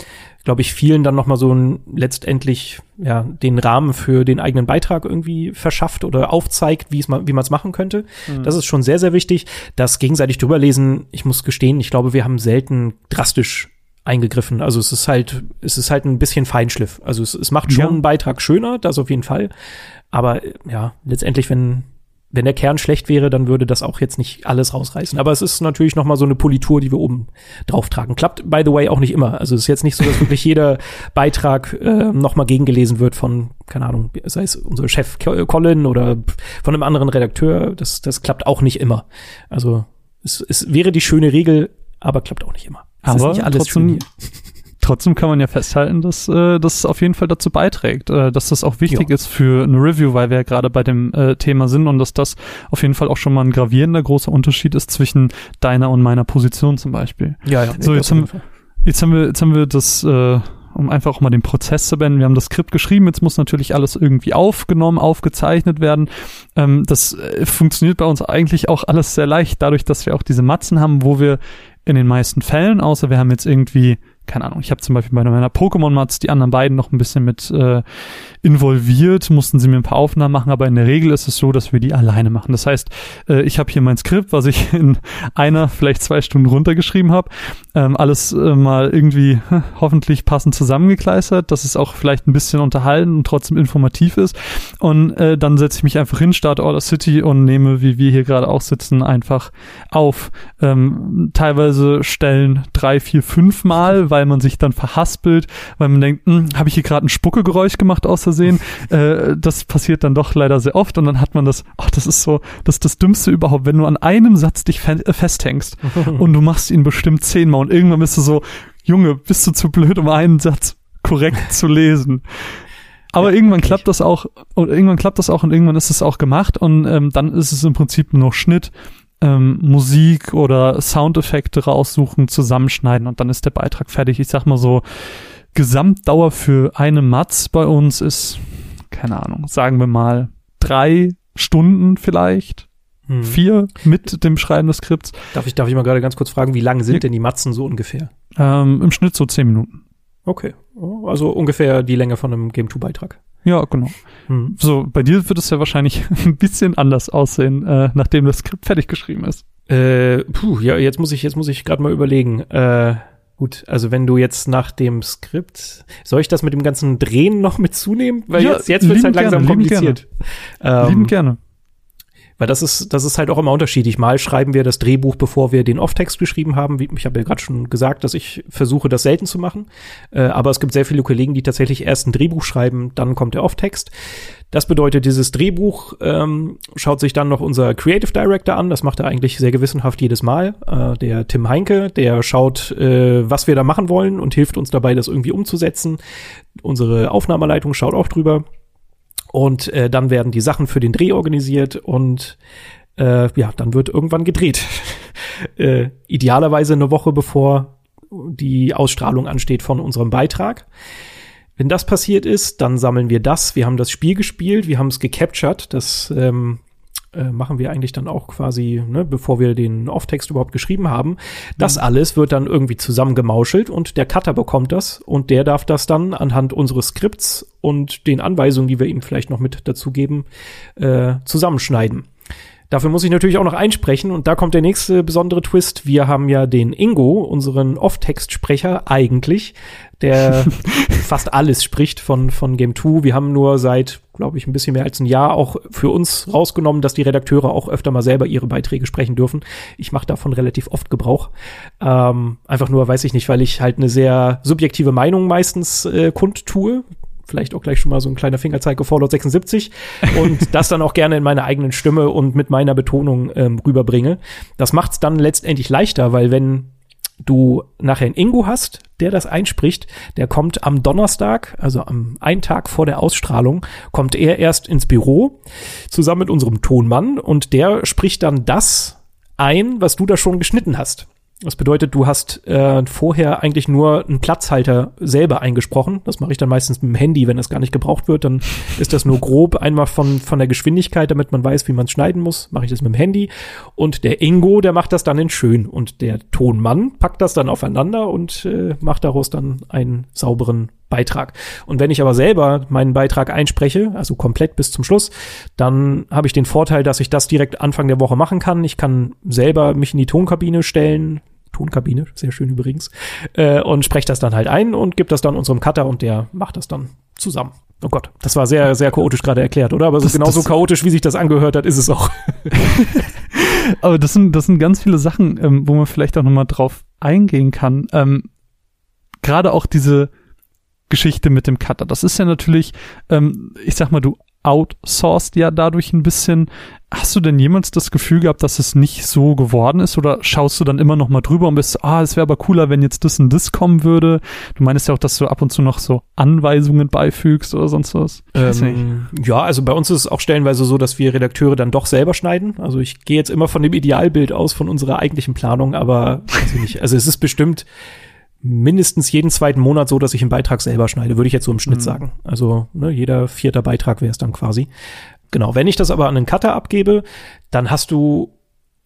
glaube ich, vielen dann nochmal so ein letztendlich ja, den Rahmen für den eigenen Beitrag irgendwie verschafft oder aufzeigt, wie es man, wie man es machen könnte. Das ist schon sehr, sehr wichtig. Das gegenseitig drüberlesen, ich muss gestehen, ich glaube, wir haben selten drastisch eingegriffen. Also es ist halt, es ist halt ein bisschen Feinschliff. Also es, es macht schon Ja. einen Beitrag schöner, das auf jeden Fall. Aber äh, ja, letztendlich, wenn, wenn der Kern schlecht wäre, dann würde das auch jetzt nicht alles rausreißen. Aber es ist natürlich noch mal so eine Politur, die wir oben drauf tragen. Klappt, by the way, auch nicht immer. Also es ist jetzt nicht so, dass wirklich jeder Beitrag äh, noch mal gegengelesen wird von, keine Ahnung, sei es unser Chef Colin oder von einem anderen Redakteur. Das, das klappt auch nicht immer. Also es, es wäre die schöne Regel, aber klappt auch nicht immer. Es Aber ist nicht alles trotzdem- schön hier. Trotzdem kann man ja festhalten, dass äh, das auf jeden Fall dazu beiträgt, äh, dass das auch wichtig Ja. ist für eine Review, weil wir ja gerade bei dem äh, Thema sind und dass das auf jeden Fall auch schon mal ein gravierender großer Unterschied ist zwischen deiner und meiner Position zum Beispiel. Ja, ja. So, jetzt haben-. Jetzt haben wir, jetzt haben wir das, äh, um einfach auch mal den Prozess zu beenden, wir haben das Skript geschrieben, jetzt muss natürlich alles irgendwie aufgenommen, aufgezeichnet werden. Ähm, das äh, funktioniert bei uns eigentlich auch alles sehr leicht, dadurch, dass wir auch diese Matzen haben, wo wir in den meisten Fällen, außer wir haben jetzt irgendwie, keine Ahnung, ich habe zum Beispiel bei meiner Pokémon-Matz die anderen beiden noch ein bisschen mit äh, involviert, mussten sie mir ein paar Aufnahmen machen, aber in der Regel ist es so, dass wir die alleine machen. Das heißt, äh, ich habe hier mein Skript, was ich in einer, vielleicht zwei Stunden runtergeschrieben habe, ähm, alles äh, mal irgendwie hm, hoffentlich passend zusammengekleistert, dass es auch vielleicht ein bisschen unterhalten und trotzdem informativ ist. Und äh, dann setze ich mich einfach hin, starte Order City und nehme, wie wir hier gerade auch sitzen, einfach auf. Ähm, teilweise Stellen drei, vier, fünf Mal, weil man sich dann verhaspelt, weil man denkt, hm, habe ich hier gerade ein Spuckegeräusch gemacht aus Versehen? Äh, das passiert dann doch leider sehr oft und dann hat man das, ach, das ist so, das ist das Dümmste überhaupt, wenn du an einem Satz dich fe äh, festhängst und du machst ihn bestimmt zehnmal und irgendwann bist du so, Junge, bist du zu blöd, um einen Satz korrekt zu lesen. Aber Ja, irgendwann klappt das auch und irgendwann klappt das auch und irgendwann ist es auch gemacht und ähm, dann ist es im Prinzip nur Schnitt, ähm, Musik oder Soundeffekte raussuchen, zusammenschneiden und dann ist der Beitrag fertig. Ich sag mal so, Gesamtdauer für eine Matz bei uns ist, keine Ahnung, sagen wir mal drei Stunden vielleicht, Hm. vier mit dem Schreiben des Skripts, Darf ich, darf ich mal gerade ganz kurz fragen, wie lang sind denn die Matzen so ungefähr? ähm, im Schnitt so zehn Minuten. Okay. Also ungefähr die Länge von einem Game 2 Beitrag. Ja, genau. Hm. So, bei dir wird es ja wahrscheinlich ein bisschen anders aussehen, äh, nachdem das Skript fertig geschrieben ist. Äh, puh, ja, jetzt muss ich, jetzt muss ich gerade mal überlegen. Äh, gut, also wenn du jetzt nach dem Skript, soll ich das mit dem ganzen Drehen noch mit zunehmen? Weil Ja, jetzt, jetzt wird es halt langsam gerne, kompliziert. Liebend Ähm, gerne. Weil das ist, das ist halt auch immer unterschiedlich. Mal schreiben wir das Drehbuch, bevor wir den Off-Text geschrieben haben. Ich habe ja gerade schon gesagt, dass ich versuche, das selten zu machen. Äh, aber es gibt sehr viele Kollegen, die tatsächlich erst ein Drehbuch schreiben, dann kommt der Off-Text. Das bedeutet, dieses Drehbuch ähm, schaut sich dann noch unser Creative Director an. Das macht er eigentlich sehr gewissenhaft jedes Mal. Äh, der Tim Heinke, der schaut, äh, was wir da machen wollen und hilft uns dabei, das irgendwie umzusetzen. Unsere Aufnahmeleitung schaut auch drüber. Und äh, dann werden die Sachen für den Dreh organisiert und äh, ja, dann wird irgendwann gedreht. äh, idealerweise eine Woche bevor die Ausstrahlung ansteht von unserem Beitrag. Wenn das passiert ist, dann sammeln wir das. Wir haben das Spiel gespielt, wir haben es gecaptured. Das ähm, äh, machen wir eigentlich dann auch quasi, ne, bevor wir den Off-Text überhaupt geschrieben haben. Das mhm. alles wird dann irgendwie zusammengemauschelt und der Cutter bekommt das und der darf das dann anhand unseres Skripts und den Anweisungen, die wir ihm vielleicht noch mit dazugeben, äh, zusammenschneiden. Dafür muss ich natürlich auch noch einsprechen und da kommt der nächste besondere Twist. Wir haben ja den Ingo, unseren Off-Text-Sprecher eigentlich, der fast alles spricht von, von Game 2. Wir haben nur seit, glaube ich, ein bisschen mehr als ein Jahr auch für uns rausgenommen, dass die Redakteure auch öfter mal selber ihre Beiträge sprechen dürfen. Ich mache davon relativ oft Gebrauch. Ähm, einfach nur, weiß ich nicht, weil ich halt eine sehr subjektive Meinung meistens äh, kundtue vielleicht auch gleich schon mal so ein kleiner Fingerzeig auf Fallout 76 und das dann auch gerne in meiner eigenen Stimme und mit meiner Betonung ähm, rüberbringe. Das macht es dann letztendlich leichter, weil wenn du nachher einen Ingo hast, der das einspricht, der kommt am Donnerstag, also am einen Tag vor der Ausstrahlung, kommt er erst ins Büro zusammen mit unserem Tonmann und der spricht dann das ein, was du da schon geschnitten hast. Das bedeutet, du hast äh, vorher eigentlich nur einen Platzhalter selber eingesprochen. Das mache ich dann meistens mit dem Handy, wenn das gar nicht gebraucht wird. Dann ist das nur grob einmal von, von der Geschwindigkeit, damit man weiß, wie man es schneiden muss. Mache ich das mit dem Handy. Und der Ingo, der macht das dann in schön. Und der Tonmann packt das dann aufeinander und äh, macht daraus dann einen sauberen Beitrag. Und wenn ich aber selber meinen Beitrag einspreche, also komplett bis zum Schluss, dann habe ich den Vorteil, dass ich das direkt Anfang der Woche machen kann. Ich kann selber mich in die Tonkabine stellen, Tonkabine, sehr schön übrigens, äh, und spreche das dann halt ein und gebe das dann unserem Cutter und der macht das dann zusammen. Oh Gott, das war sehr, sehr chaotisch gerade erklärt, oder? Aber es ist genauso chaotisch, wie sich das angehört hat, ist es auch. Aber das sind, das sind ganz viele Sachen, ähm, wo man vielleicht auch nochmal drauf eingehen kann. Ähm, gerade auch diese, Geschichte mit dem Cutter. Das ist ja natürlich, ähm, ich sag mal, du outsourced ja dadurch ein bisschen. Hast du denn jemals das Gefühl gehabt, dass es nicht so geworden ist? Oder schaust du dann immer noch mal drüber und bist, ah, es wäre aber cooler, wenn jetzt das und das kommen würde? Du meinst ja auch, dass du ab und zu noch so Anweisungen beifügst oder sonst was? Ähm, ja, also bei uns ist es auch stellenweise so, dass wir Redakteure dann doch selber schneiden. Also ich gehe jetzt immer von dem Idealbild aus von unserer eigentlichen Planung, aber weiß ich nicht. Also es ist bestimmt mindestens jeden zweiten Monat so, dass ich einen Beitrag selber schneide, würde ich jetzt so im Schnitt mhm. sagen. Also ne, jeder vierter Beitrag wäre es dann quasi. Genau, wenn ich das aber an einen Cutter abgebe, dann hast du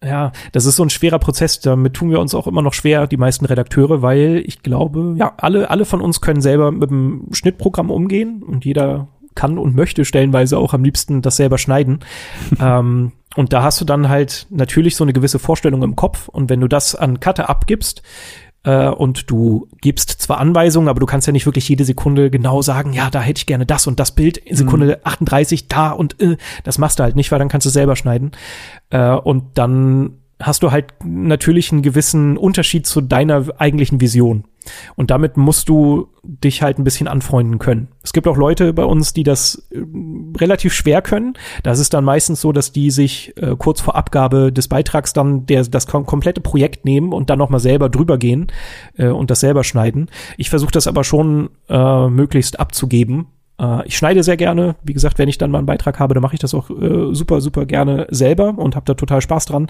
ja, das ist so ein schwerer Prozess. Damit tun wir uns auch immer noch schwer, die meisten Redakteure, weil ich glaube, ja, alle, alle von uns können selber mit dem Schnittprogramm umgehen und jeder kann und möchte stellenweise auch am liebsten das selber schneiden. ähm, und da hast du dann halt natürlich so eine gewisse Vorstellung im Kopf. Und wenn du das an Cutter abgibst, äh, und du gibst zwar Anweisungen, aber du kannst ja nicht wirklich jede Sekunde genau sagen, ja, da hätte ich gerne das und das Bild in Sekunde mhm. 38 da und äh, das machst du halt nicht, weil dann kannst du selber schneiden. Äh, und dann hast du halt natürlich einen gewissen Unterschied zu deiner eigentlichen Vision. Und damit musst du dich halt ein bisschen anfreunden können. Es gibt auch Leute bei uns, die das äh, relativ schwer können. Das ist dann meistens so, dass die sich äh, kurz vor Abgabe des Beitrags dann der, das kom komplette Projekt nehmen und dann nochmal selber drüber gehen äh, und das selber schneiden. Ich versuche das aber schon äh, möglichst abzugeben, äh, ich schneide sehr gerne. Wie gesagt, wenn ich dann mal einen Beitrag habe, dann mache ich das auch äh, super, super gerne selber und habe da total Spaß dran.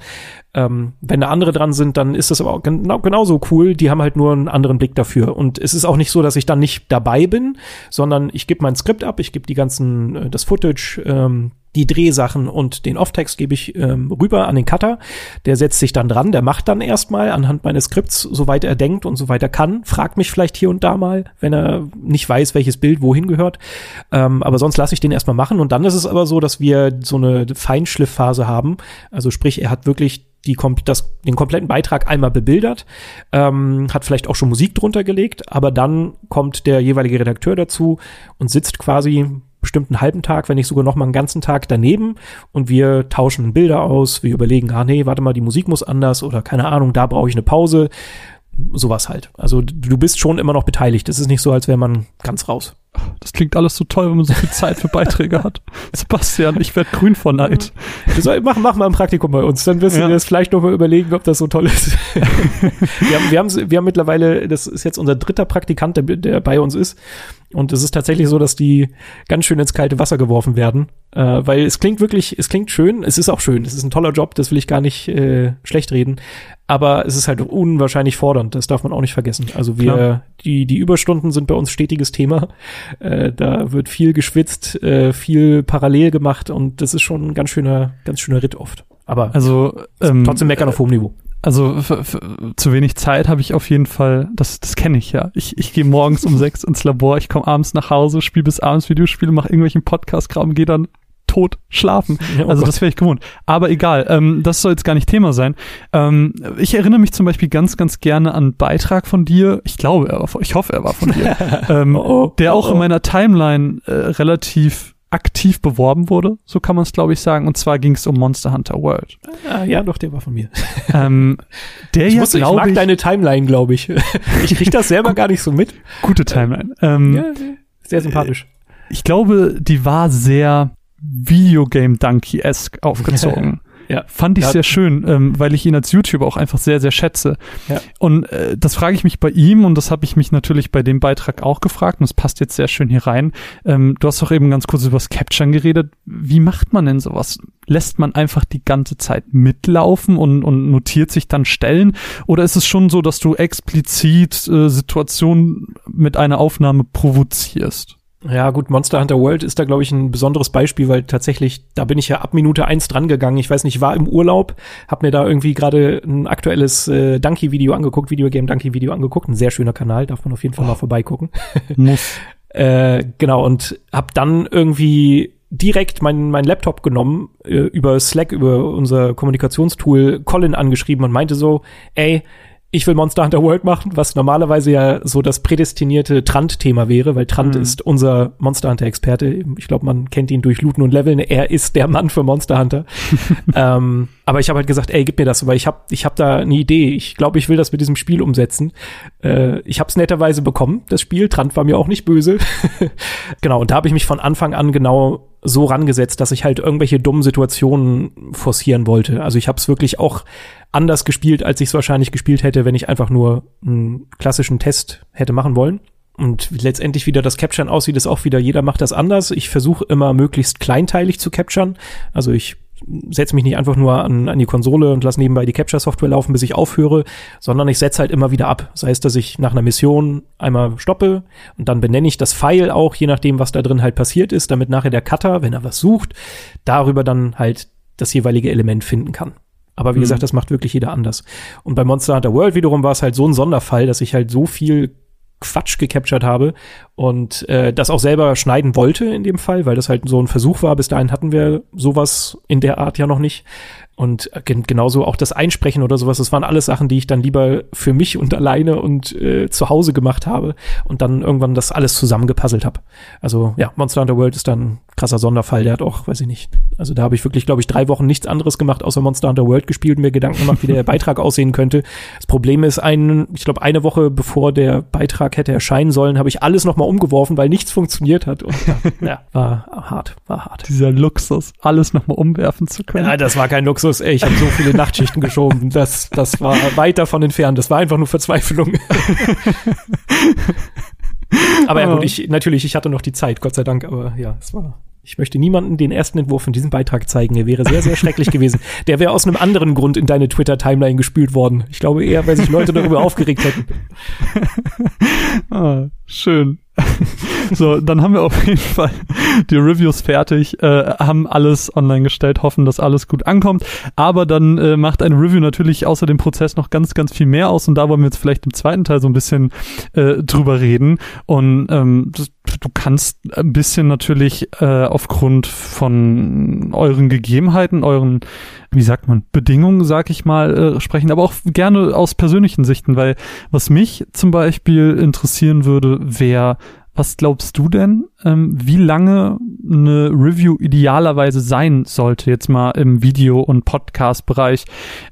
Ähm, wenn da andere dran sind, dann ist das aber auch genau, genauso cool. Die haben halt nur einen anderen Blick dafür. Und es ist auch nicht so, dass ich dann nicht dabei bin, sondern ich gebe mein Skript ab, ich gebe die ganzen, äh, das Footage, ähm, die Drehsachen und den Off-Text gebe ich ähm, rüber an den Cutter. Der setzt sich dann dran, der macht dann erstmal anhand meines Skripts, soweit er denkt und soweit er kann, fragt mich vielleicht hier und da mal, wenn er nicht weiß, welches Bild wohin gehört. Ähm, aber sonst lasse ich den erstmal machen. Und dann ist es aber so, dass wir so eine Feinschliffphase haben. Also sprich, er hat wirklich die, das, den kompletten Beitrag einmal bebildert, ähm, hat vielleicht auch schon Musik drunter gelegt, aber dann kommt der jeweilige Redakteur dazu und sitzt quasi bestimmt einen halben Tag, wenn nicht sogar noch mal einen ganzen Tag daneben und wir tauschen Bilder aus, wir überlegen, ah nee, warte mal, die Musik muss anders oder keine Ahnung, da brauche ich eine Pause. Sowas halt. Also du bist schon immer noch beteiligt. Es ist nicht so, als wäre man ganz raus. Das klingt alles so toll, wenn man so viel Zeit für Beiträge hat. Sebastian, ich werde grün vor Neid. Soll, mach, mach mal ein Praktikum bei uns, dann wirst du ja. dir das vielleicht noch mal überlegen, ob das so toll ist. wir, haben, wir, haben, wir haben mittlerweile, das ist jetzt unser dritter Praktikant, der, der bei uns ist. Und es ist tatsächlich so, dass die ganz schön ins kalte Wasser geworfen werden, äh, weil es klingt wirklich, es klingt schön, es ist auch schön, es ist ein toller Job, das will ich gar nicht äh, schlecht reden, aber es ist halt unwahrscheinlich fordernd, das darf man auch nicht vergessen. Also wir, Klar. die, die Überstunden sind bei uns stetiges Thema, äh, da wird viel geschwitzt, äh, viel parallel gemacht und das ist schon ein ganz schöner, ganz schöner Ritt oft. Aber also ähm, trotzdem meckern auf hohem Niveau. Also zu wenig Zeit habe ich auf jeden Fall, das, das kenne ich ja. Ich, ich gehe morgens um sechs ins Labor, ich komme abends nach Hause, spiele bis abends Videospiele, mache irgendwelchen Podcast-Kram, gehe dann tot schlafen. Ja, oh also Gott. das wäre ich gewohnt. Aber egal, ähm, das soll jetzt gar nicht Thema sein. Ähm, ich erinnere mich zum Beispiel ganz, ganz gerne an einen Beitrag von dir. Ich glaube, er war, ich hoffe, er war von dir, ähm, oh, der auch oh. in meiner Timeline äh, relativ aktiv beworben wurde, so kann man es glaube ich sagen. Und zwar ging es um Monster Hunter World. Ah, ja, doch, der war von mir. Ähm, der ich, ja, muss, ich mag ich, deine Timeline, glaube ich. Ich kriege das selber gar nicht so mit. Gute Timeline. Ähm, ja, sehr sympathisch. Ich glaube, die war sehr Videogame Donkey-esque aufgezogen. Ja. Fand ich ja. sehr schön, ähm, weil ich ihn als YouTuber auch einfach sehr, sehr schätze. Ja. Und äh, das frage ich mich bei ihm und das habe ich mich natürlich bei dem Beitrag auch gefragt und das passt jetzt sehr schön hier rein. Ähm, du hast doch eben ganz kurz über das Capturen geredet. Wie macht man denn sowas? Lässt man einfach die ganze Zeit mitlaufen und, und notiert sich dann Stellen? Oder ist es schon so, dass du explizit äh, Situationen mit einer Aufnahme provozierst? Ja, gut, Monster Hunter World ist da, glaube ich, ein besonderes Beispiel, weil tatsächlich, da bin ich ja ab Minute eins dran gegangen. Ich weiß nicht, war im Urlaub, hab mir da irgendwie gerade ein aktuelles äh, Donkey-Video angeguckt, Videogame Donkey-Video angeguckt. Ein sehr schöner Kanal, darf man auf jeden Fall oh. mal vorbeigucken. Muss. äh, genau, und hab dann irgendwie direkt meinen mein Laptop genommen, äh, über Slack, über unser Kommunikationstool Colin angeschrieben und meinte so, ey, ich will Monster Hunter World machen, was normalerweise ja so das prädestinierte Trant-Thema wäre, weil Trant mhm. ist unser Monster Hunter-Experte. Ich glaube, man kennt ihn durch Looten und Leveln. Er ist der Mann für Monster Hunter. ähm, aber ich habe halt gesagt, ey, gib mir das, weil ich habe ich hab da eine Idee. Ich glaube, ich will das mit diesem Spiel umsetzen. Äh, ich habe es netterweise bekommen, das Spiel. Trant war mir auch nicht böse. genau, und da habe ich mich von Anfang an genau so rangesetzt, dass ich halt irgendwelche dummen Situationen forcieren wollte. Also ich habe es wirklich auch anders gespielt, als ich es wahrscheinlich gespielt hätte, wenn ich einfach nur einen klassischen Test hätte machen wollen. Und letztendlich wieder das Capturen aussieht, ist auch wieder, jeder macht das anders. Ich versuche immer möglichst kleinteilig zu capturen. Also ich setze mich nicht einfach nur an, an die Konsole und lasse nebenbei die Capture-Software laufen, bis ich aufhöre, sondern ich setze halt immer wieder ab. Sei es, dass ich nach einer Mission einmal stoppe und dann benenne ich das File auch, je nachdem, was da drin halt passiert ist, damit nachher der Cutter, wenn er was sucht, darüber dann halt das jeweilige Element finden kann. Aber wie mhm. gesagt, das macht wirklich jeder anders. Und bei Monster Hunter World wiederum war es halt so ein Sonderfall, dass ich halt so viel Quatsch gecaptured habe und äh, das auch selber schneiden wollte in dem Fall, weil das halt so ein Versuch war. Bis dahin hatten wir sowas in der Art ja noch nicht. Und genauso auch das Einsprechen oder sowas, das waren alles Sachen, die ich dann lieber für mich und alleine und äh, zu Hause gemacht habe und dann irgendwann das alles zusammengepuzzelt habe. Also ja, Monster Hunter World ist dann krasser Sonderfall. Der hat auch, weiß ich nicht. Also da habe ich wirklich, glaube ich, drei Wochen nichts anderes gemacht, außer Monster Hunter World gespielt und mir Gedanken gemacht, wie der Beitrag aussehen könnte. Das Problem ist, ein, ich glaube, eine Woche bevor der Beitrag hätte erscheinen sollen, habe ich alles nochmal umgeworfen, weil nichts funktioniert hat. Und ja, ja, war hart, war hart. Dieser Luxus, alles nochmal umwerfen zu können. Ja, das war kein Luxus. Luxus, ey, ich habe so viele Nachtschichten geschoben. Das, das war weit davon entfernt. Das war einfach nur Verzweiflung. aber ja, gut, ich, natürlich, ich hatte noch die Zeit, Gott sei Dank, aber ja, es war. Ich möchte niemanden den ersten Entwurf von diesem Beitrag zeigen. Er wäre sehr, sehr schrecklich gewesen. Der wäre aus einem anderen Grund in deine Twitter-Timeline gespült worden. Ich glaube eher, weil sich Leute darüber aufgeregt hätten. ah, schön. so, dann haben wir auf jeden Fall die Reviews fertig, äh, haben alles online gestellt, hoffen, dass alles gut ankommt. Aber dann äh, macht eine Review natürlich außer dem Prozess noch ganz, ganz viel mehr aus und da wollen wir jetzt vielleicht im zweiten Teil so ein bisschen äh, drüber reden. Und ähm, du kannst ein bisschen natürlich äh, aufgrund von euren Gegebenheiten, euren, wie sagt man, Bedingungen, sag ich mal, äh, sprechen, aber auch gerne aus persönlichen Sichten, weil was mich zum Beispiel interessieren würde, wäre Was glaubst du denn, ähm, wie lange eine Review idealerweise sein sollte? Jetzt mal im Video- und Podcast-Bereich.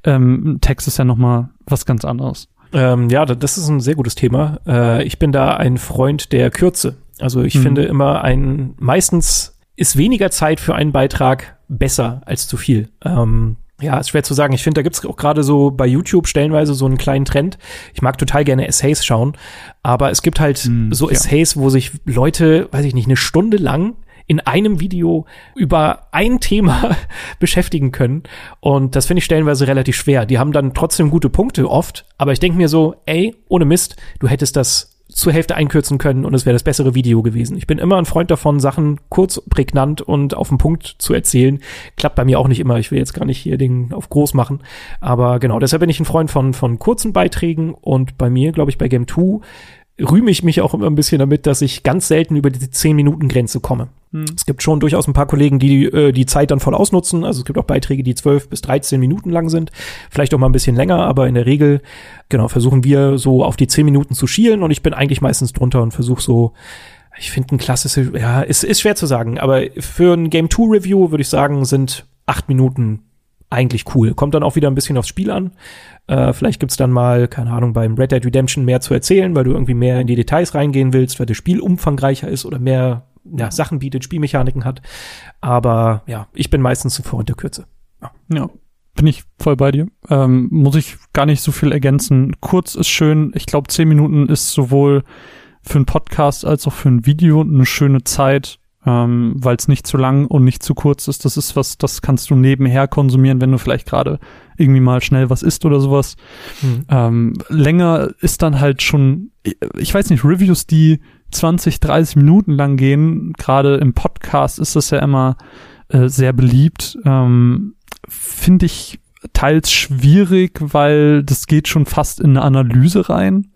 Ähm, Text ist ja nochmal was ganz anderes. Ähm, ja, das ist ein sehr gutes Thema. Äh, ich bin da ein Freund der Kürze. Also ich mhm. finde immer ein, meistens ist weniger Zeit für einen Beitrag besser als zu viel. Ähm, ja, ist schwer zu sagen. Ich finde, da gibt's auch gerade so bei YouTube stellenweise so einen kleinen Trend. Ich mag total gerne Essays schauen, aber es gibt halt mm, so Essays, ja. wo sich Leute, weiß ich nicht, eine Stunde lang in einem Video über ein Thema beschäftigen können. Und das finde ich stellenweise relativ schwer. Die haben dann trotzdem gute Punkte oft, aber ich denke mir so, ey, ohne Mist, du hättest das zur Hälfte einkürzen können und es wäre das bessere Video gewesen. Ich bin immer ein Freund davon, Sachen kurz, prägnant und auf den Punkt zu erzählen. Klappt bei mir auch nicht immer. Ich will jetzt gar nicht hier den auf groß machen. Aber genau, deshalb bin ich ein Freund von, von kurzen Beiträgen und bei mir, glaube ich, bei Game 2 rühme ich mich auch immer ein bisschen damit, dass ich ganz selten über die 10-Minuten-Grenze komme. Hm. Es gibt schon durchaus ein paar Kollegen, die äh, die Zeit dann voll ausnutzen. Also es gibt auch Beiträge, die 12 bis 13 Minuten lang sind. Vielleicht auch mal ein bisschen länger, aber in der Regel, genau, versuchen wir so auf die 10 Minuten zu schielen und ich bin eigentlich meistens drunter und versuche so, ich finde ein klassisches, ja, ist, ist schwer zu sagen, aber für ein Game 2 Review würde ich sagen, sind acht Minuten eigentlich cool. Kommt dann auch wieder ein bisschen aufs Spiel an. Äh, vielleicht gibt's dann mal, keine Ahnung, beim Red Dead Redemption mehr zu erzählen, weil du irgendwie mehr in die Details reingehen willst, weil das Spiel umfangreicher ist oder mehr ja, Sachen bietet, Spielmechaniken hat. Aber ja, ich bin meistens ein Freund der Kürze. Ja. ja. Bin ich voll bei dir. Ähm, muss ich gar nicht so viel ergänzen. Kurz ist schön. Ich glaube, zehn Minuten ist sowohl für einen Podcast als auch für ein Video eine schöne Zeit ähm, weil es nicht zu lang und nicht zu kurz ist. Das ist was, das kannst du nebenher konsumieren, wenn du vielleicht gerade irgendwie mal schnell was isst oder sowas. Mhm. Ähm, länger ist dann halt schon, ich weiß nicht, Reviews, die 20, 30 Minuten lang gehen, gerade im Podcast ist das ja immer äh, sehr beliebt. Ähm, Finde ich teils schwierig, weil das geht schon fast in eine Analyse rein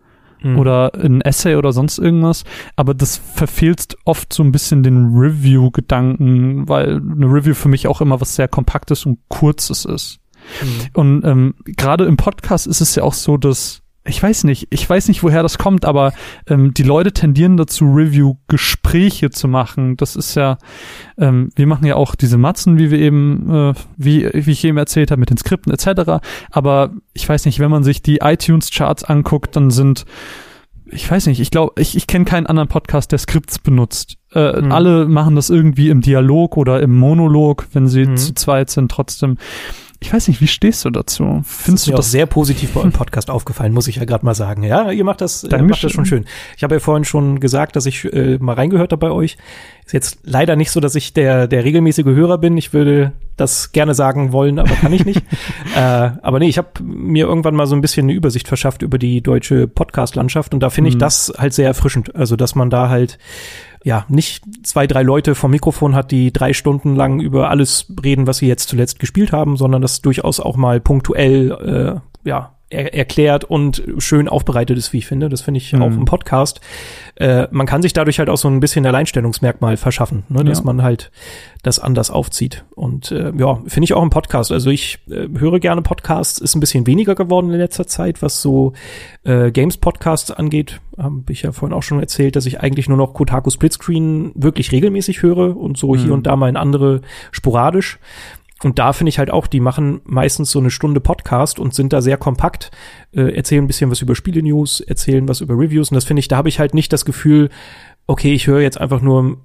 mhm. oder ein Essay oder sonst irgendwas. Aber das verfehlt oft so ein bisschen den Review-Gedanken, weil eine Review für mich auch immer was sehr Kompaktes und Kurzes ist. Mhm. Und ähm, gerade im Podcast ist es ja auch so, dass ich weiß nicht, ich weiß nicht, woher das kommt, aber ähm, die Leute tendieren dazu, Review-Gespräche zu machen. Das ist ja, ähm, wir machen ja auch diese Matzen, wie wir eben, äh, wie, wie ich eben erzählt habe, mit den Skripten etc. Aber ich weiß nicht, wenn man sich die iTunes-Charts anguckt, dann sind ich weiß nicht, ich glaube, ich, ich kenne keinen anderen Podcast, der Skripts benutzt. Äh, mhm. Alle machen das irgendwie im Dialog oder im Monolog, wenn sie mhm. zu zweit sind, trotzdem. Ich weiß nicht, wie stehst du dazu? Findest das ist du das sehr positiv bei eurem Podcast aufgefallen, muss ich ja gerade mal sagen. Ja, ihr macht das, ihr macht das schon schön. Ich habe ja vorhin schon gesagt, dass ich äh, mal reingehört habe bei euch. Ist jetzt leider nicht so, dass ich der der regelmäßige Hörer bin. Ich würde das gerne sagen wollen, aber kann ich nicht. äh, aber nee, ich habe mir irgendwann mal so ein bisschen eine Übersicht verschafft über die deutsche Podcast-Landschaft und da finde ich mhm. das halt sehr erfrischend. Also, dass man da halt ja, nicht zwei, drei Leute vom Mikrofon hat, die drei Stunden lang über alles reden, was sie jetzt zuletzt gespielt haben, sondern das durchaus auch mal punktuell, äh, ja, er erklärt und schön aufbereitet ist, wie ich finde. Das finde ich mhm. auch im Podcast. Äh, man kann sich dadurch halt auch so ein bisschen Alleinstellungsmerkmal verschaffen, ne? dass ja. man halt das anders aufzieht. Und äh, ja, finde ich auch im Podcast. Also ich äh, höre gerne Podcasts, ist ein bisschen weniger geworden in letzter Zeit, was so äh, Games-Podcasts angeht. Habe ich ja vorhin auch schon erzählt, dass ich eigentlich nur noch Kotaku Splitscreen wirklich regelmäßig höre und so mhm. hier und da mal in andere sporadisch. Und da finde ich halt auch, die machen meistens so eine Stunde Podcast und sind da sehr kompakt, äh, erzählen ein bisschen was über Spiele-News, erzählen was über Reviews. Und das finde ich, da habe ich halt nicht das Gefühl, okay, ich höre jetzt einfach nur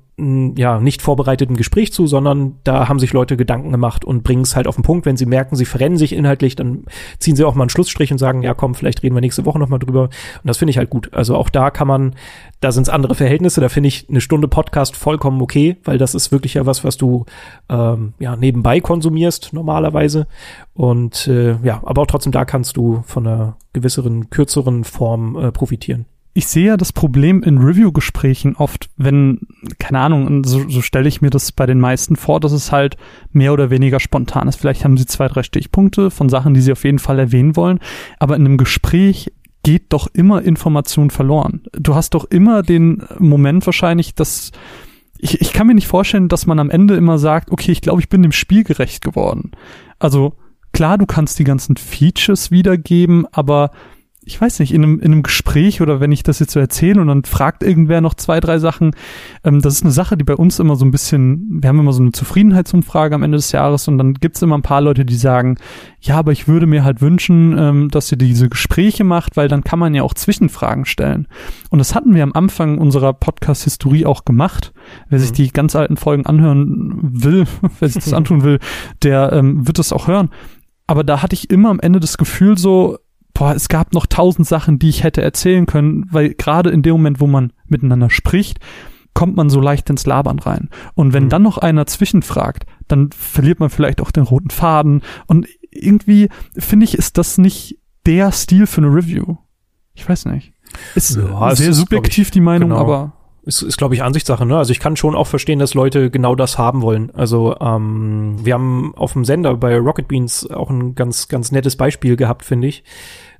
ja, nicht vorbereiteten Gespräch zu, sondern da haben sich Leute Gedanken gemacht und bringen es halt auf den Punkt. Wenn sie merken, sie verrennen sich inhaltlich, dann ziehen sie auch mal einen Schlussstrich und sagen, ja komm, vielleicht reden wir nächste Woche nochmal drüber. Und das finde ich halt gut. Also auch da kann man, da sind es andere Verhältnisse, da finde ich eine Stunde Podcast vollkommen okay, weil das ist wirklich ja was, was du ähm, ja nebenbei konsumierst normalerweise. Und äh, ja, aber auch trotzdem da kannst du von einer gewisseren, kürzeren Form äh, profitieren ich sehe ja das Problem in Review-Gesprächen oft, wenn, keine Ahnung, so, so stelle ich mir das bei den meisten vor, dass es halt mehr oder weniger spontan ist. Vielleicht haben sie zwei, drei Stichpunkte von Sachen, die sie auf jeden Fall erwähnen wollen, aber in einem Gespräch geht doch immer Information verloren. Du hast doch immer den Moment wahrscheinlich, dass ich, ich kann mir nicht vorstellen, dass man am Ende immer sagt, okay, ich glaube, ich bin dem Spiel gerecht geworden. Also klar, du kannst die ganzen Features wiedergeben, aber ich weiß nicht, in einem, in einem Gespräch oder wenn ich das jetzt so erzähle und dann fragt irgendwer noch zwei, drei Sachen, ähm, das ist eine Sache, die bei uns immer so ein bisschen, wir haben immer so eine Zufriedenheitsumfrage am Ende des Jahres und dann gibt's immer ein paar Leute, die sagen, ja, aber ich würde mir halt wünschen, ähm, dass ihr diese Gespräche macht, weil dann kann man ja auch Zwischenfragen stellen. Und das hatten wir am Anfang unserer Podcast-Historie auch gemacht. Wer mhm. sich die ganz alten Folgen anhören will, wer sich das antun will, der ähm, wird das auch hören. Aber da hatte ich immer am Ende das Gefühl so, boah, es gab noch tausend Sachen, die ich hätte erzählen können, weil gerade in dem Moment, wo man miteinander spricht, kommt man so leicht ins Labern rein. Und wenn mhm. dann noch einer zwischenfragt, dann verliert man vielleicht auch den roten Faden. Und irgendwie finde ich, ist das nicht der Stil für eine Review. Ich weiß nicht. Ist ja, sehr ist, subjektiv ich, die Meinung, genau. aber ist, ist glaube ich, Ansichtssache. Ne? Also ich kann schon auch verstehen, dass Leute genau das haben wollen. Also ähm, wir haben auf dem Sender bei Rocket Beans auch ein ganz, ganz nettes Beispiel gehabt, finde ich.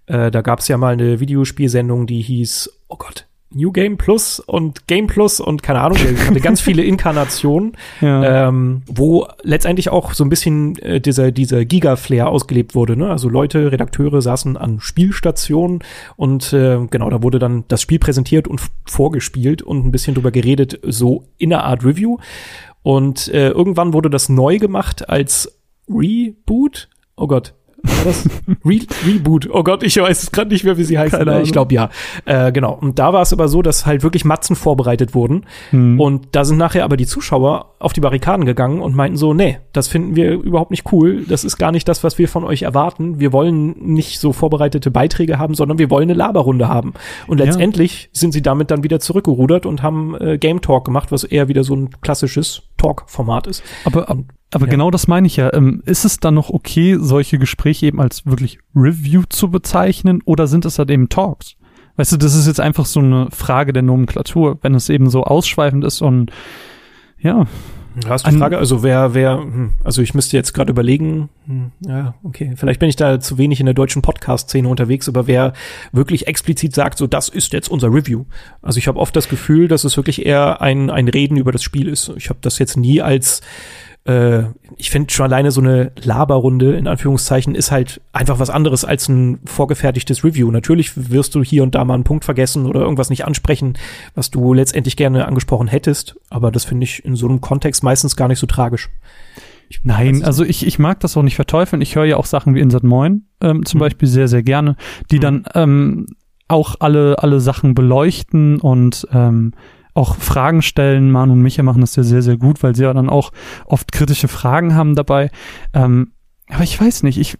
Äh, da gab es ja mal eine Videospielsendung, die hieß, oh Gott, New Game Plus und Game Plus und keine Ahnung, hatte ganz viele Inkarnationen, ja. ähm, wo letztendlich auch so ein bisschen äh, dieser, dieser Giga-Flair ausgelebt wurde. Ne? Also Leute, Redakteure saßen an Spielstationen und äh, genau, da wurde dann das Spiel präsentiert und vorgespielt und ein bisschen drüber geredet, so in einer Art Review. Und äh, irgendwann wurde das neu gemacht als Reboot. Oh Gott, war das Re Reboot? Oh Gott, ich weiß es gerade nicht mehr, wie sie heißt. Keine ich glaube ja. Äh, genau. Und da war es aber so, dass halt wirklich Matzen vorbereitet wurden. Hm. Und da sind nachher aber die Zuschauer auf die Barrikaden gegangen und meinten so, nee, das finden wir überhaupt nicht cool. Das ist gar nicht das, was wir von euch erwarten. Wir wollen nicht so vorbereitete Beiträge haben, sondern wir wollen eine Laberrunde haben. Und letztendlich ja. sind sie damit dann wieder zurückgerudert und haben äh, Game Talk gemacht, was eher wieder so ein klassisches Talk-Format ist. Aber, aber ja. genau das meine ich ja. Ähm, ist es dann noch okay, solche Gespräche eben als wirklich Review zu bezeichnen oder sind es halt eben Talks? Weißt du, das ist jetzt einfach so eine Frage der Nomenklatur, wenn es eben so ausschweifend ist und ja. Hast du die Frage? Also wer, wer, hm, also ich müsste jetzt gerade überlegen, hm, ja, okay, vielleicht bin ich da zu wenig in der deutschen Podcast-Szene unterwegs, aber wer wirklich explizit sagt, so das ist jetzt unser Review. Also ich habe oft das Gefühl, dass es wirklich eher ein, ein Reden über das Spiel ist. Ich habe das jetzt nie als äh, ich finde schon alleine so eine Laberrunde in Anführungszeichen ist halt einfach was anderes als ein vorgefertigtes Review. Natürlich wirst du hier und da mal einen Punkt vergessen oder irgendwas nicht ansprechen, was du letztendlich gerne angesprochen hättest, aber das finde ich in so einem Kontext meistens gar nicht so tragisch. Ich, Nein, also ich, ich mag das auch nicht verteufeln. Ich höre ja auch Sachen wie Insert Moin ähm, zum mhm. Beispiel sehr, sehr gerne, die mhm. dann ähm, auch alle, alle Sachen beleuchten und ähm, auch Fragen stellen. Manu und Micha machen das ja sehr, sehr gut, weil sie ja dann auch oft kritische Fragen haben dabei. Ähm, aber ich weiß nicht, ich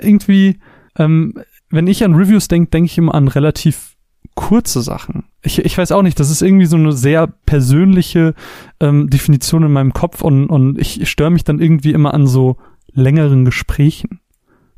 irgendwie, ähm, wenn ich an Reviews denke, denke ich immer an relativ kurze Sachen. Ich, ich weiß auch nicht, das ist irgendwie so eine sehr persönliche ähm, Definition in meinem Kopf und, und ich störe mich dann irgendwie immer an so längeren Gesprächen.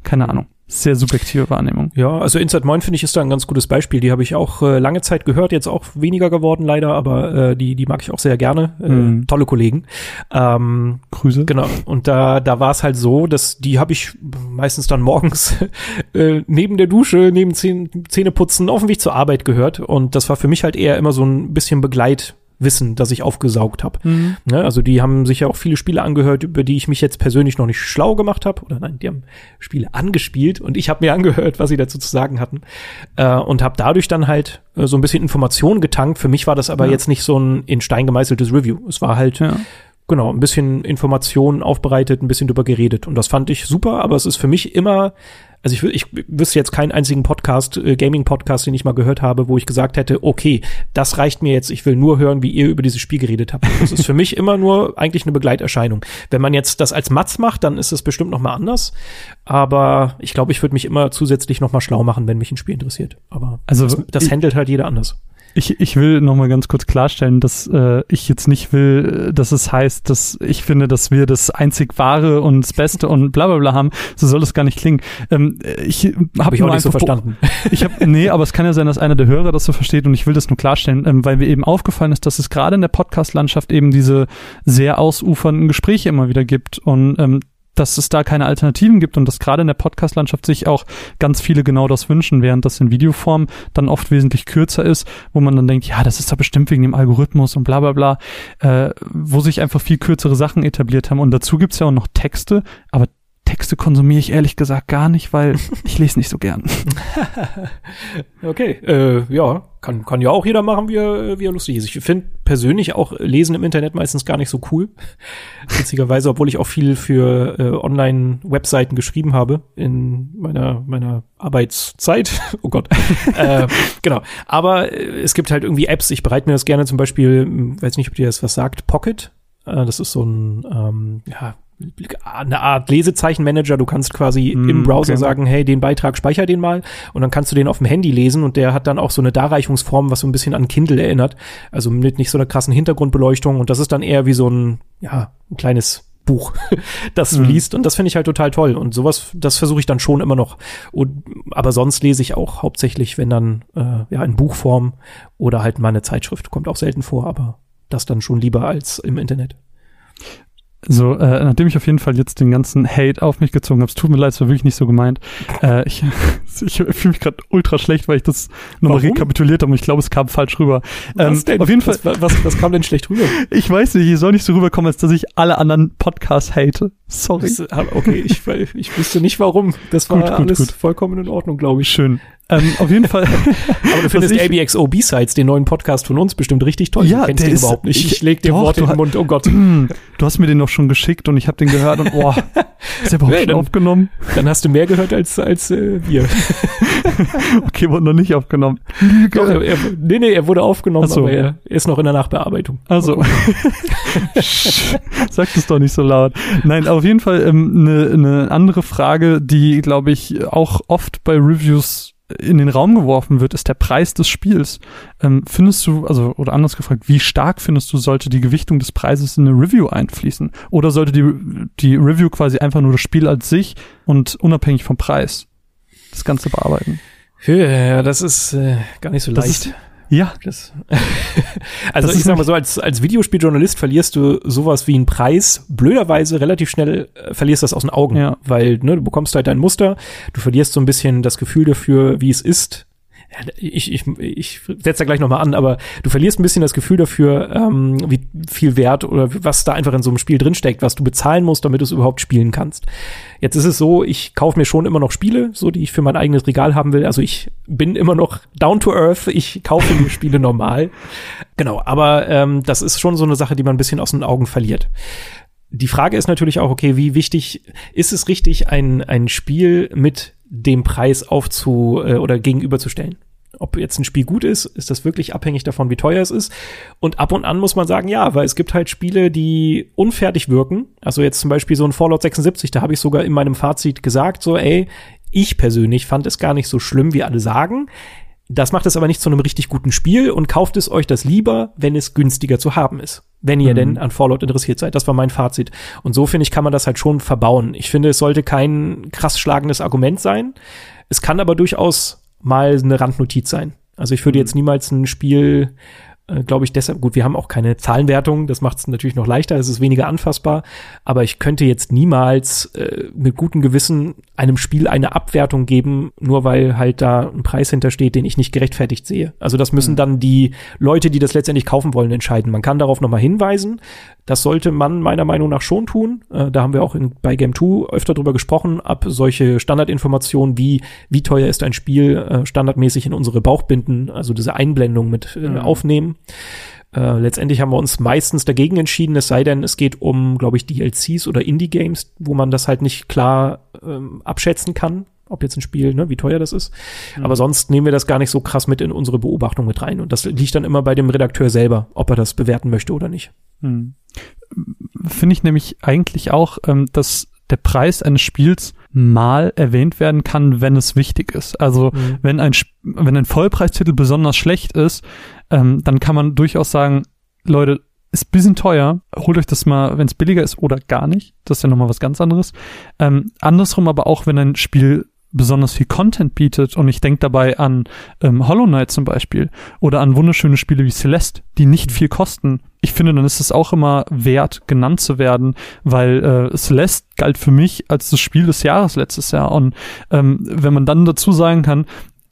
Keine Ahnung sehr subjektive Wahrnehmung. Ja, also Inside Moin finde ich ist da ein ganz gutes Beispiel. Die habe ich auch äh, lange Zeit gehört, jetzt auch weniger geworden leider, aber äh, die die mag ich auch sehr gerne. Äh, mm. Tolle Kollegen. Ähm, Grüße. Genau. Und da da war es halt so, dass die habe ich meistens dann morgens äh, neben der Dusche, neben Zähneputzen auf dem Weg zur Arbeit gehört und das war für mich halt eher immer so ein bisschen Begleit Wissen, das ich aufgesaugt habe. Mhm. Ne, also die haben sich ja auch viele Spiele angehört, über die ich mich jetzt persönlich noch nicht schlau gemacht habe. Oder nein, die haben Spiele angespielt und ich habe mir angehört, was sie dazu zu sagen hatten. Äh, und habe dadurch dann halt äh, so ein bisschen Informationen getankt. Für mich war das aber ja. jetzt nicht so ein in Stein gemeißeltes Review. Es war halt ja. Genau ein bisschen Informationen aufbereitet, ein bisschen drüber geredet. Und das fand ich super, aber es ist für mich immer also ich, ich wüsste jetzt keinen einzigen Podcast, äh, Gaming-Podcast, den ich mal gehört habe, wo ich gesagt hätte, okay, das reicht mir jetzt, ich will nur hören, wie ihr über dieses Spiel geredet habt. Das ist für mich immer nur eigentlich eine Begleiterscheinung. Wenn man jetzt das als Matz macht, dann ist es bestimmt noch mal anders. Aber ich glaube, ich würde mich immer zusätzlich noch mal schlau machen, wenn mich ein Spiel interessiert. Aber also, das, das handelt halt jeder anders. Ich, ich will noch mal ganz kurz klarstellen, dass äh, ich jetzt nicht will, dass es heißt, dass ich finde, dass wir das einzig wahre und das Beste und bla bla bla haben. So soll es gar nicht klingen. Ähm, ich habe hab ich auch nicht so verstanden. Ich habe nee, aber es kann ja sein, dass einer der Hörer das so versteht und ich will das nur klarstellen, ähm, weil mir eben aufgefallen ist, dass es gerade in der Podcast-Landschaft eben diese sehr ausufernden Gespräche immer wieder gibt und ähm, dass es da keine Alternativen gibt und dass gerade in der Podcast-Landschaft sich auch ganz viele genau das wünschen, während das in Videoform dann oft wesentlich kürzer ist, wo man dann denkt, ja, das ist da bestimmt wegen dem Algorithmus und bla bla bla, äh, wo sich einfach viel kürzere Sachen etabliert haben. Und dazu gibt's ja auch noch Texte, aber Texte konsumiere ich ehrlich gesagt gar nicht, weil ich lese nicht so gern. okay, äh, ja, kann, kann ja auch jeder machen, wie er, wie er lustig ist. Ich finde persönlich auch Lesen im Internet meistens gar nicht so cool. Witzigerweise, obwohl ich auch viel für äh, Online-Webseiten geschrieben habe in meiner, meiner Arbeitszeit. oh Gott. äh, genau. Aber äh, es gibt halt irgendwie Apps, ich bereite mir das gerne zum Beispiel, weiß nicht, ob dir das was sagt, Pocket. Äh, das ist so ein, ähm, ja, eine Art Lesezeichenmanager. Du kannst quasi mm, im Browser okay. sagen, hey, den Beitrag speicher den mal und dann kannst du den auf dem Handy lesen und der hat dann auch so eine Darreichungsform, was so ein bisschen an Kindle erinnert. Also mit nicht so einer krassen Hintergrundbeleuchtung und das ist dann eher wie so ein, ja, ein kleines Buch, das du mm. liest und das finde ich halt total toll und sowas, das versuche ich dann schon immer noch. Und, aber sonst lese ich auch hauptsächlich, wenn dann äh, ja in Buchform oder halt mal eine Zeitschrift kommt auch selten vor, aber das dann schon lieber als im Internet. So, äh, nachdem ich auf jeden Fall jetzt den ganzen Hate auf mich gezogen habe, es tut mir leid, es war wirklich nicht so gemeint. Äh, ich ich fühle mich gerade ultra schlecht, weil ich das nochmal rekapituliert habe und ich glaube, es kam falsch rüber. Ähm, was denn? Auf jeden Fall. Was, was, was kam denn schlecht rüber? ich weiß nicht, ich soll nicht so rüberkommen, als dass ich alle anderen Podcasts hate. Sorry. Das, okay, ich, ich wüsste nicht warum. Das war gut, gut, alles gut. vollkommen in Ordnung, glaube ich. Schön. Ähm, auf jeden Fall. Aber du findest ABXO B-Sides, den neuen Podcast von uns, bestimmt richtig toll. Ja, du kennst der den ist, überhaupt nicht. Ich, ich leg dir Worte in den Mund, oh Gott. Du hast mir den noch schon geschickt und ich habe den gehört und boah, ist der überhaupt nee, dann, aufgenommen? Dann hast du mehr gehört als, als äh, wir. okay, wurde noch nicht aufgenommen. Doch, er, er, nee, nee, er wurde aufgenommen, so. aber er ist noch in der Nachbearbeitung. Also. Sag das doch nicht so laut. Nein, auf jeden Fall eine ähm, ne, ne andere Frage, die, glaube ich, auch oft bei Reviews in den Raum geworfen wird, ist der Preis des Spiels. Ähm, findest du, also, oder anders gefragt, wie stark findest du, sollte die Gewichtung des Preises in eine Review einfließen? Oder sollte die, die Review quasi einfach nur das Spiel als sich und unabhängig vom Preis das Ganze bearbeiten? Ja, das ist äh, gar nicht so leicht. Ist, ja. Das, also das ich sag mal so, als, als Videospieljournalist verlierst du sowas wie einen Preis blöderweise relativ schnell äh, verlierst das aus den Augen. Ja. Weil, ne, du bekommst halt dein Muster, du verlierst so ein bisschen das Gefühl dafür, wie es ist, ich, ich, ich setze da gleich nochmal an, aber du verlierst ein bisschen das Gefühl dafür, ähm, wie viel Wert oder was da einfach in so einem Spiel drinsteckt, was du bezahlen musst, damit du es überhaupt spielen kannst. Jetzt ist es so, ich kaufe mir schon immer noch Spiele, so die ich für mein eigenes Regal haben will. Also ich bin immer noch down to earth, ich kaufe mir Spiele normal. Genau, aber ähm, das ist schon so eine Sache, die man ein bisschen aus den Augen verliert die Frage ist natürlich auch, okay, wie wichtig ist es richtig, ein, ein Spiel mit dem Preis aufzu äh, oder gegenüberzustellen? Ob jetzt ein Spiel gut ist, ist das wirklich abhängig davon, wie teuer es ist. Und ab und an muss man sagen, ja, weil es gibt halt Spiele, die unfertig wirken. Also jetzt zum Beispiel so ein Fallout 76, da habe ich sogar in meinem Fazit gesagt, so, ey, ich persönlich fand es gar nicht so schlimm, wie alle sagen. Das macht es aber nicht zu einem richtig guten Spiel und kauft es euch das lieber, wenn es günstiger zu haben ist. Wenn ihr mhm. denn an Fallout interessiert seid. Das war mein Fazit. Und so finde ich, kann man das halt schon verbauen. Ich finde, es sollte kein krass schlagendes Argument sein. Es kann aber durchaus mal eine Randnotiz sein. Also ich würde mhm. jetzt niemals ein Spiel äh, glaube ich, deshalb, gut, wir haben auch keine Zahlenwertung, das macht es natürlich noch leichter, es ist weniger anfassbar, aber ich könnte jetzt niemals äh, mit gutem Gewissen einem Spiel eine Abwertung geben, nur weil halt da ein Preis hintersteht, den ich nicht gerechtfertigt sehe. Also das müssen mhm. dann die Leute, die das letztendlich kaufen wollen, entscheiden. Man kann darauf nochmal hinweisen, das sollte man meiner Meinung nach schon tun. Äh, da haben wir auch in, bei Game 2 öfter drüber gesprochen, ab solche Standardinformationen wie, wie teuer ist ein Spiel, äh, standardmäßig in unsere Bauchbinden, also diese Einblendung mit äh, mhm. aufnehmen. Äh, letztendlich haben wir uns meistens dagegen entschieden, es sei denn, es geht um, glaube ich, DLCs oder Indie-Games, wo man das halt nicht klar ähm, abschätzen kann ob jetzt ein Spiel, ne, wie teuer das ist. Mhm. Aber sonst nehmen wir das gar nicht so krass mit in unsere Beobachtung mit rein. Und das liegt dann immer bei dem Redakteur selber, ob er das bewerten möchte oder nicht. Mhm. Finde ich nämlich eigentlich auch, ähm, dass der Preis eines Spiels mal erwähnt werden kann, wenn es wichtig ist. Also mhm. wenn ein wenn ein Vollpreistitel besonders schlecht ist, ähm, dann kann man durchaus sagen, Leute, ist bisschen teuer. Holt euch das mal, wenn es billiger ist oder gar nicht. Das ist ja nochmal was ganz anderes. Ähm, andersrum aber auch, wenn ein Spiel besonders viel Content bietet. Und ich denke dabei an ähm, Hollow Knight zum Beispiel oder an wunderschöne Spiele wie Celeste, die nicht viel kosten. Ich finde, dann ist es auch immer wert, genannt zu werden, weil äh, Celeste galt für mich als das Spiel des Jahres letztes Jahr. Und ähm, wenn man dann dazu sagen kann,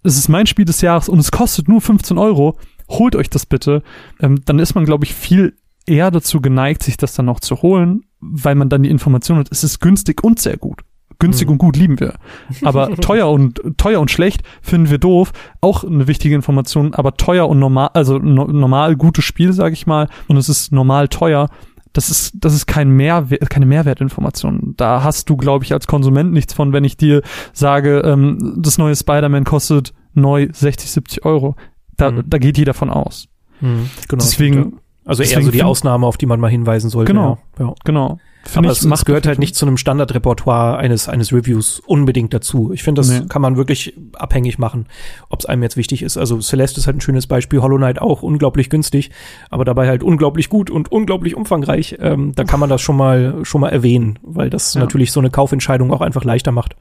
es ist mein Spiel des Jahres und es kostet nur 15 Euro, holt euch das bitte, ähm, dann ist man, glaube ich, viel eher dazu geneigt, sich das dann noch zu holen, weil man dann die Information hat, es ist günstig und sehr gut Günstig mhm. und gut lieben wir. Aber teuer und teuer und schlecht finden wir doof. Auch eine wichtige Information, aber teuer und normal, also no, normal gutes Spiel, sage ich mal, und es ist normal teuer. Das ist, das ist kein Mehrwert, keine Mehrwertinformation. Da hast du, glaube ich, als Konsument nichts von, wenn ich dir sage, ähm, das neue Spider-Man kostet neu 60, 70 Euro. Da, mhm. da geht jeder von aus. Mhm, genau. Deswegen, also eher so die Ausnahme, auf die man mal hinweisen sollte. Genau, ja. ja. genau. Find Aber es, es gehört halt nicht zu einem Standardrepertoire eines, eines Reviews unbedingt dazu. Ich finde, das nee. kann man wirklich abhängig machen, ob es einem jetzt wichtig ist. Also Celeste ist halt ein schönes Beispiel, Hollow Knight auch unglaublich günstig, aber dabei halt unglaublich gut und unglaublich umfangreich. Ähm, da kann man das schon mal, schon mal erwähnen, weil das ja. natürlich so eine Kaufentscheidung auch einfach leichter macht.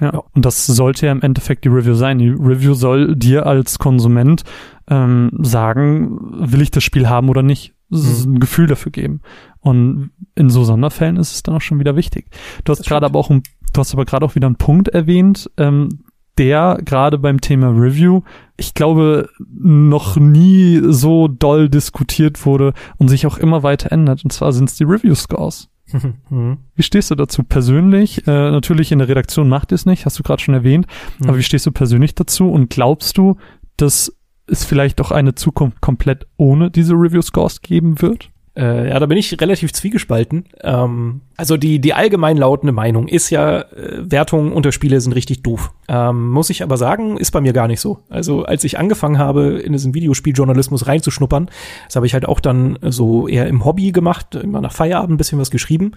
Ja. ja. Und das sollte ja im Endeffekt die Review sein. Die Review soll dir als Konsument ähm, sagen, will ich das Spiel haben oder nicht. Mhm. ein Gefühl dafür geben. Und in so Sonderfällen ist es dann auch schon wieder wichtig. Du hast gerade aber auch ein, du hast aber gerade auch wieder einen Punkt erwähnt, ähm, der gerade beim Thema Review, ich glaube, noch nie so doll diskutiert wurde und sich auch immer weiter ändert. Und zwar sind es die Review Scores. Mhm. Wie stehst du dazu persönlich? Äh, natürlich in der Redaktion macht ihr es nicht, hast du gerade schon erwähnt. Mhm. Aber wie stehst du persönlich dazu? Und glaubst du, dass es vielleicht auch eine Zukunft komplett ohne diese Review Scores geben wird? Äh, ja, da bin ich relativ zwiegespalten. Ähm, also die, die allgemein lautende Meinung ist ja, äh, Wertungen unter Spiele sind richtig doof. Ähm, muss ich aber sagen, ist bei mir gar nicht so. Also als ich angefangen habe, in diesen Videospieljournalismus reinzuschnuppern, das habe ich halt auch dann so eher im Hobby gemacht, immer nach Feierabend ein bisschen was geschrieben.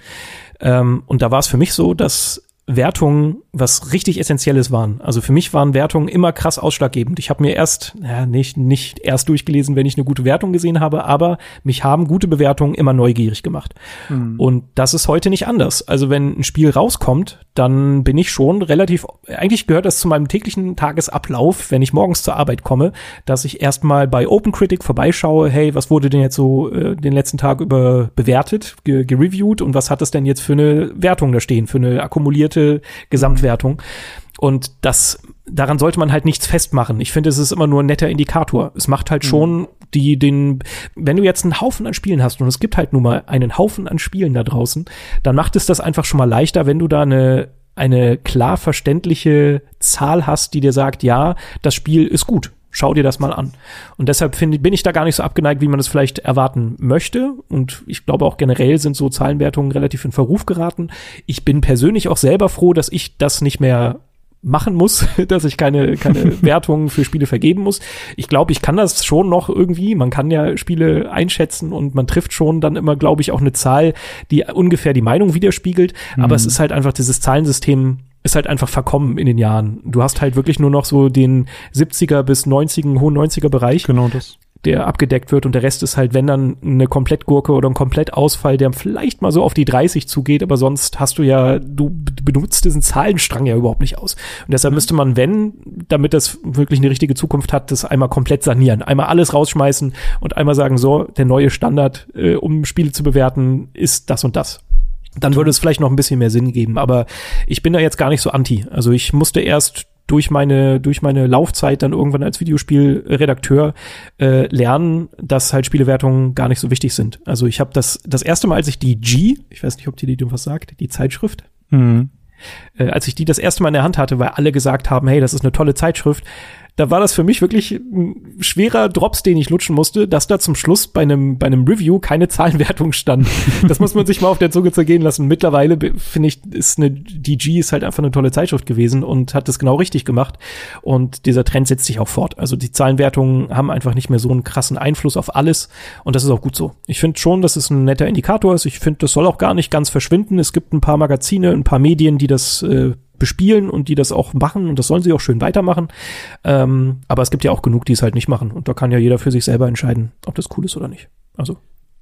Ähm, und da war es für mich so, dass Wertungen was richtig Essentielles waren. Also für mich waren Wertungen immer krass ausschlaggebend. Ich habe mir erst, ja, nicht, nicht erst durchgelesen, wenn ich eine gute Wertung gesehen habe, aber mich haben gute Bewertungen immer neugierig gemacht. Mhm. Und das ist heute nicht anders. Also wenn ein Spiel rauskommt, dann bin ich schon relativ, eigentlich gehört das zu meinem täglichen Tagesablauf, wenn ich morgens zur Arbeit komme, dass ich erstmal bei OpenCritic vorbeischaue, hey, was wurde denn jetzt so äh, den letzten Tag über bewertet, ge gereviewt und was hat es denn jetzt für eine Wertung da stehen, für eine akkumulierte Gesamtwertung? Und das, daran sollte man halt nichts festmachen. Ich finde, es ist immer nur ein netter Indikator. Es macht halt mhm. schon die, den, wenn du jetzt einen Haufen an Spielen hast und es gibt halt nun mal einen Haufen an Spielen da draußen, dann macht es das einfach schon mal leichter, wenn du da eine, eine klar verständliche Zahl hast, die dir sagt, ja, das Spiel ist gut. Schau dir das mal an. Und deshalb finde, bin ich da gar nicht so abgeneigt, wie man es vielleicht erwarten möchte. Und ich glaube auch generell sind so Zahlenwertungen relativ in Verruf geraten. Ich bin persönlich auch selber froh, dass ich das nicht mehr machen muss, dass ich keine, keine Wertungen für Spiele vergeben muss. Ich glaube, ich kann das schon noch irgendwie. Man kann ja Spiele einschätzen und man trifft schon dann immer, glaube ich, auch eine Zahl, die ungefähr die Meinung widerspiegelt. Mhm. Aber es ist halt einfach dieses Zahlensystem ist halt einfach verkommen in den Jahren. Du hast halt wirklich nur noch so den 70er bis 90er, hohen 90er Bereich. Genau das der abgedeckt wird und der Rest ist halt, wenn dann eine Komplettgurke oder ein Komplettausfall, der vielleicht mal so auf die 30 zugeht, aber sonst hast du ja, du benutzt diesen Zahlenstrang ja überhaupt nicht aus. Und deshalb müsste man, wenn, damit das wirklich eine richtige Zukunft hat, das einmal komplett sanieren, einmal alles rausschmeißen und einmal sagen, so, der neue Standard, äh, um Spiele zu bewerten, ist das und das dann würde es vielleicht noch ein bisschen mehr Sinn geben. Aber ich bin da jetzt gar nicht so anti. Also ich musste erst durch meine, durch meine Laufzeit dann irgendwann als Videospielredakteur äh, lernen, dass halt Spielewertungen gar nicht so wichtig sind. Also ich habe das, das erste Mal, als ich die G, ich weiß nicht, ob die dir was sagt, die Zeitschrift, mhm. äh, als ich die das erste Mal in der Hand hatte, weil alle gesagt haben, hey, das ist eine tolle Zeitschrift, da war das für mich wirklich ein schwerer Drops, den ich lutschen musste, dass da zum Schluss bei einem, bei einem Review keine Zahlenwertung stand. Das muss man sich mal auf der Zunge zergehen lassen. Mittlerweile finde ich, ist eine, DG ist halt einfach eine tolle Zeitschrift gewesen und hat das genau richtig gemacht. Und dieser Trend setzt sich auch fort. Also die Zahlenwertungen haben einfach nicht mehr so einen krassen Einfluss auf alles. Und das ist auch gut so. Ich finde schon, dass es ein netter Indikator ist. Ich finde, das soll auch gar nicht ganz verschwinden. Es gibt ein paar Magazine, ein paar Medien, die das äh, bespielen und die das auch machen und das sollen sie auch schön weitermachen. Ähm, aber es gibt ja auch genug, die es halt nicht machen und da kann ja jeder für sich selber entscheiden, ob das cool ist oder nicht. Also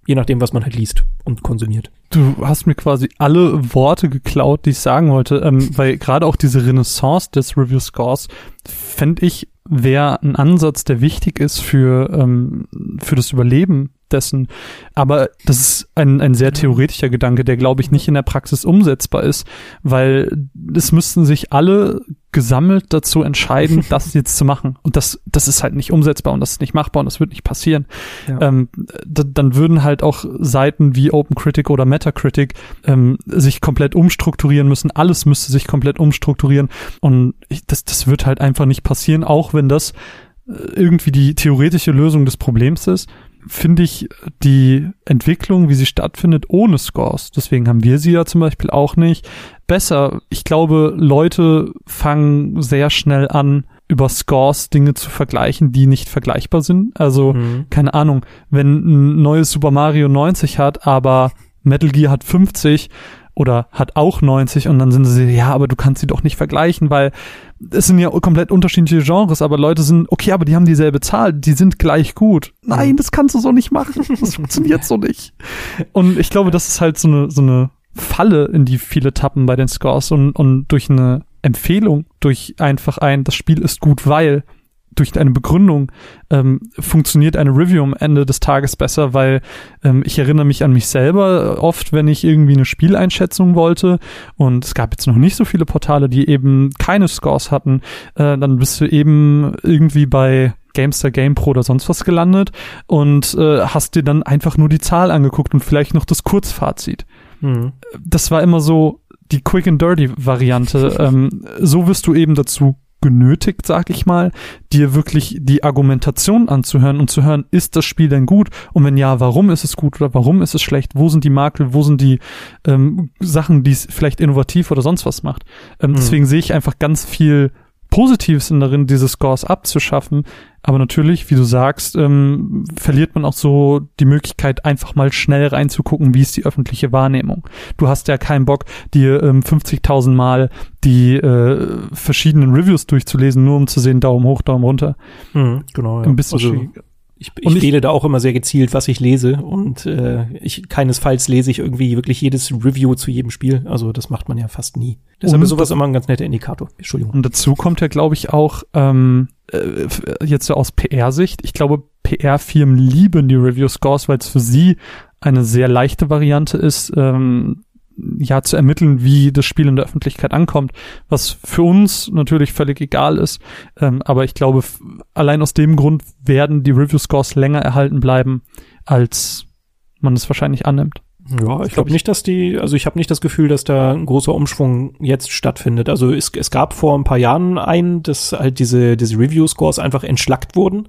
je nachdem, was man halt liest und konsumiert. Du hast mir quasi alle Worte geklaut, die ich sagen wollte, ähm, weil gerade auch diese Renaissance des Review Scores fände ich wäre ein Ansatz, der wichtig ist für ähm, für das Überleben dessen. Aber das ist ein, ein sehr theoretischer Gedanke, der, glaube ich, nicht in der Praxis umsetzbar ist, weil es müssten sich alle gesammelt dazu entscheiden, das jetzt zu machen. Und das, das ist halt nicht umsetzbar und das ist nicht machbar und das wird nicht passieren. Ja. Ähm, dann würden halt auch Seiten wie OpenCritic oder Metacritic ähm, sich komplett umstrukturieren müssen. Alles müsste sich komplett umstrukturieren. Und ich, das, das wird halt einfach nicht passieren, auch wenn das äh, irgendwie die theoretische Lösung des Problems ist finde ich die Entwicklung, wie sie stattfindet, ohne Scores, deswegen haben wir sie ja zum Beispiel auch nicht, besser. Ich glaube, Leute fangen sehr schnell an, über Scores Dinge zu vergleichen, die nicht vergleichbar sind. Also, mhm. keine Ahnung, wenn ein neues Super Mario 90 hat, aber Metal Gear hat 50 oder hat auch 90 und dann sind sie, ja, aber du kannst sie doch nicht vergleichen, weil es sind ja komplett unterschiedliche Genres, aber Leute sind, okay, aber die haben dieselbe Zahl, die sind gleich gut. Nein, mhm. das kannst du so nicht machen. Das funktioniert so nicht. Und ich glaube, das ist halt so eine, so eine Falle, in die viele tappen bei den Scores und, und durch eine Empfehlung, durch einfach ein, das Spiel ist gut, weil durch eine Begründung ähm, funktioniert eine Review am Ende des Tages besser, weil ähm, ich erinnere mich an mich selber oft, wenn ich irgendwie eine Spieleinschätzung wollte und es gab jetzt noch nicht so viele Portale, die eben keine Scores hatten, äh, dann bist du eben irgendwie bei Gamester, GamePro oder sonst was gelandet und äh, hast dir dann einfach nur die Zahl angeguckt und vielleicht noch das Kurzfazit. Mhm. Das war immer so die Quick and Dirty Variante. ähm, so wirst du eben dazu genötigt, sag ich mal, dir wirklich die Argumentation anzuhören und zu hören, ist das Spiel denn gut? Und wenn ja, warum ist es gut oder warum ist es schlecht? Wo sind die Makel? Wo sind die ähm, Sachen, die es vielleicht innovativ oder sonst was macht? Ähm, mhm. Deswegen sehe ich einfach ganz viel Positives sind darin, diese Scores abzuschaffen. Aber natürlich, wie du sagst, ähm, verliert man auch so die Möglichkeit, einfach mal schnell reinzugucken, wie ist die öffentliche Wahrnehmung. Du hast ja keinen Bock, dir ähm, 50.000 Mal die äh, verschiedenen Reviews durchzulesen, nur um zu sehen, Daumen hoch, Daumen runter. Mhm, genau, ja. Ein bisschen also, schwierig. Ich, ich wähle da auch immer sehr gezielt, was ich lese und äh, ich keinesfalls lese ich irgendwie wirklich jedes Review zu jedem Spiel. Also das macht man ja fast nie. Deshalb ist sowas immer ein ganz netter Indikator. Entschuldigung. Und dazu kommt ja, glaube ich, auch ähm, äh, jetzt so aus PR-Sicht. Ich glaube, PR-Firmen lieben die Review-Scores, weil es für sie eine sehr leichte Variante ist, ähm, ja zu ermitteln, wie das Spiel in der Öffentlichkeit ankommt, was für uns natürlich völlig egal ist. Ähm, aber ich glaube, allein aus dem Grund werden die Review Scores länger erhalten bleiben, als man es wahrscheinlich annimmt. Ja, ich glaube nicht, dass die, also ich habe nicht das Gefühl, dass da ein großer Umschwung jetzt stattfindet. Also es, es gab vor ein paar Jahren einen, dass halt diese, diese Review-Scores einfach entschlackt wurden.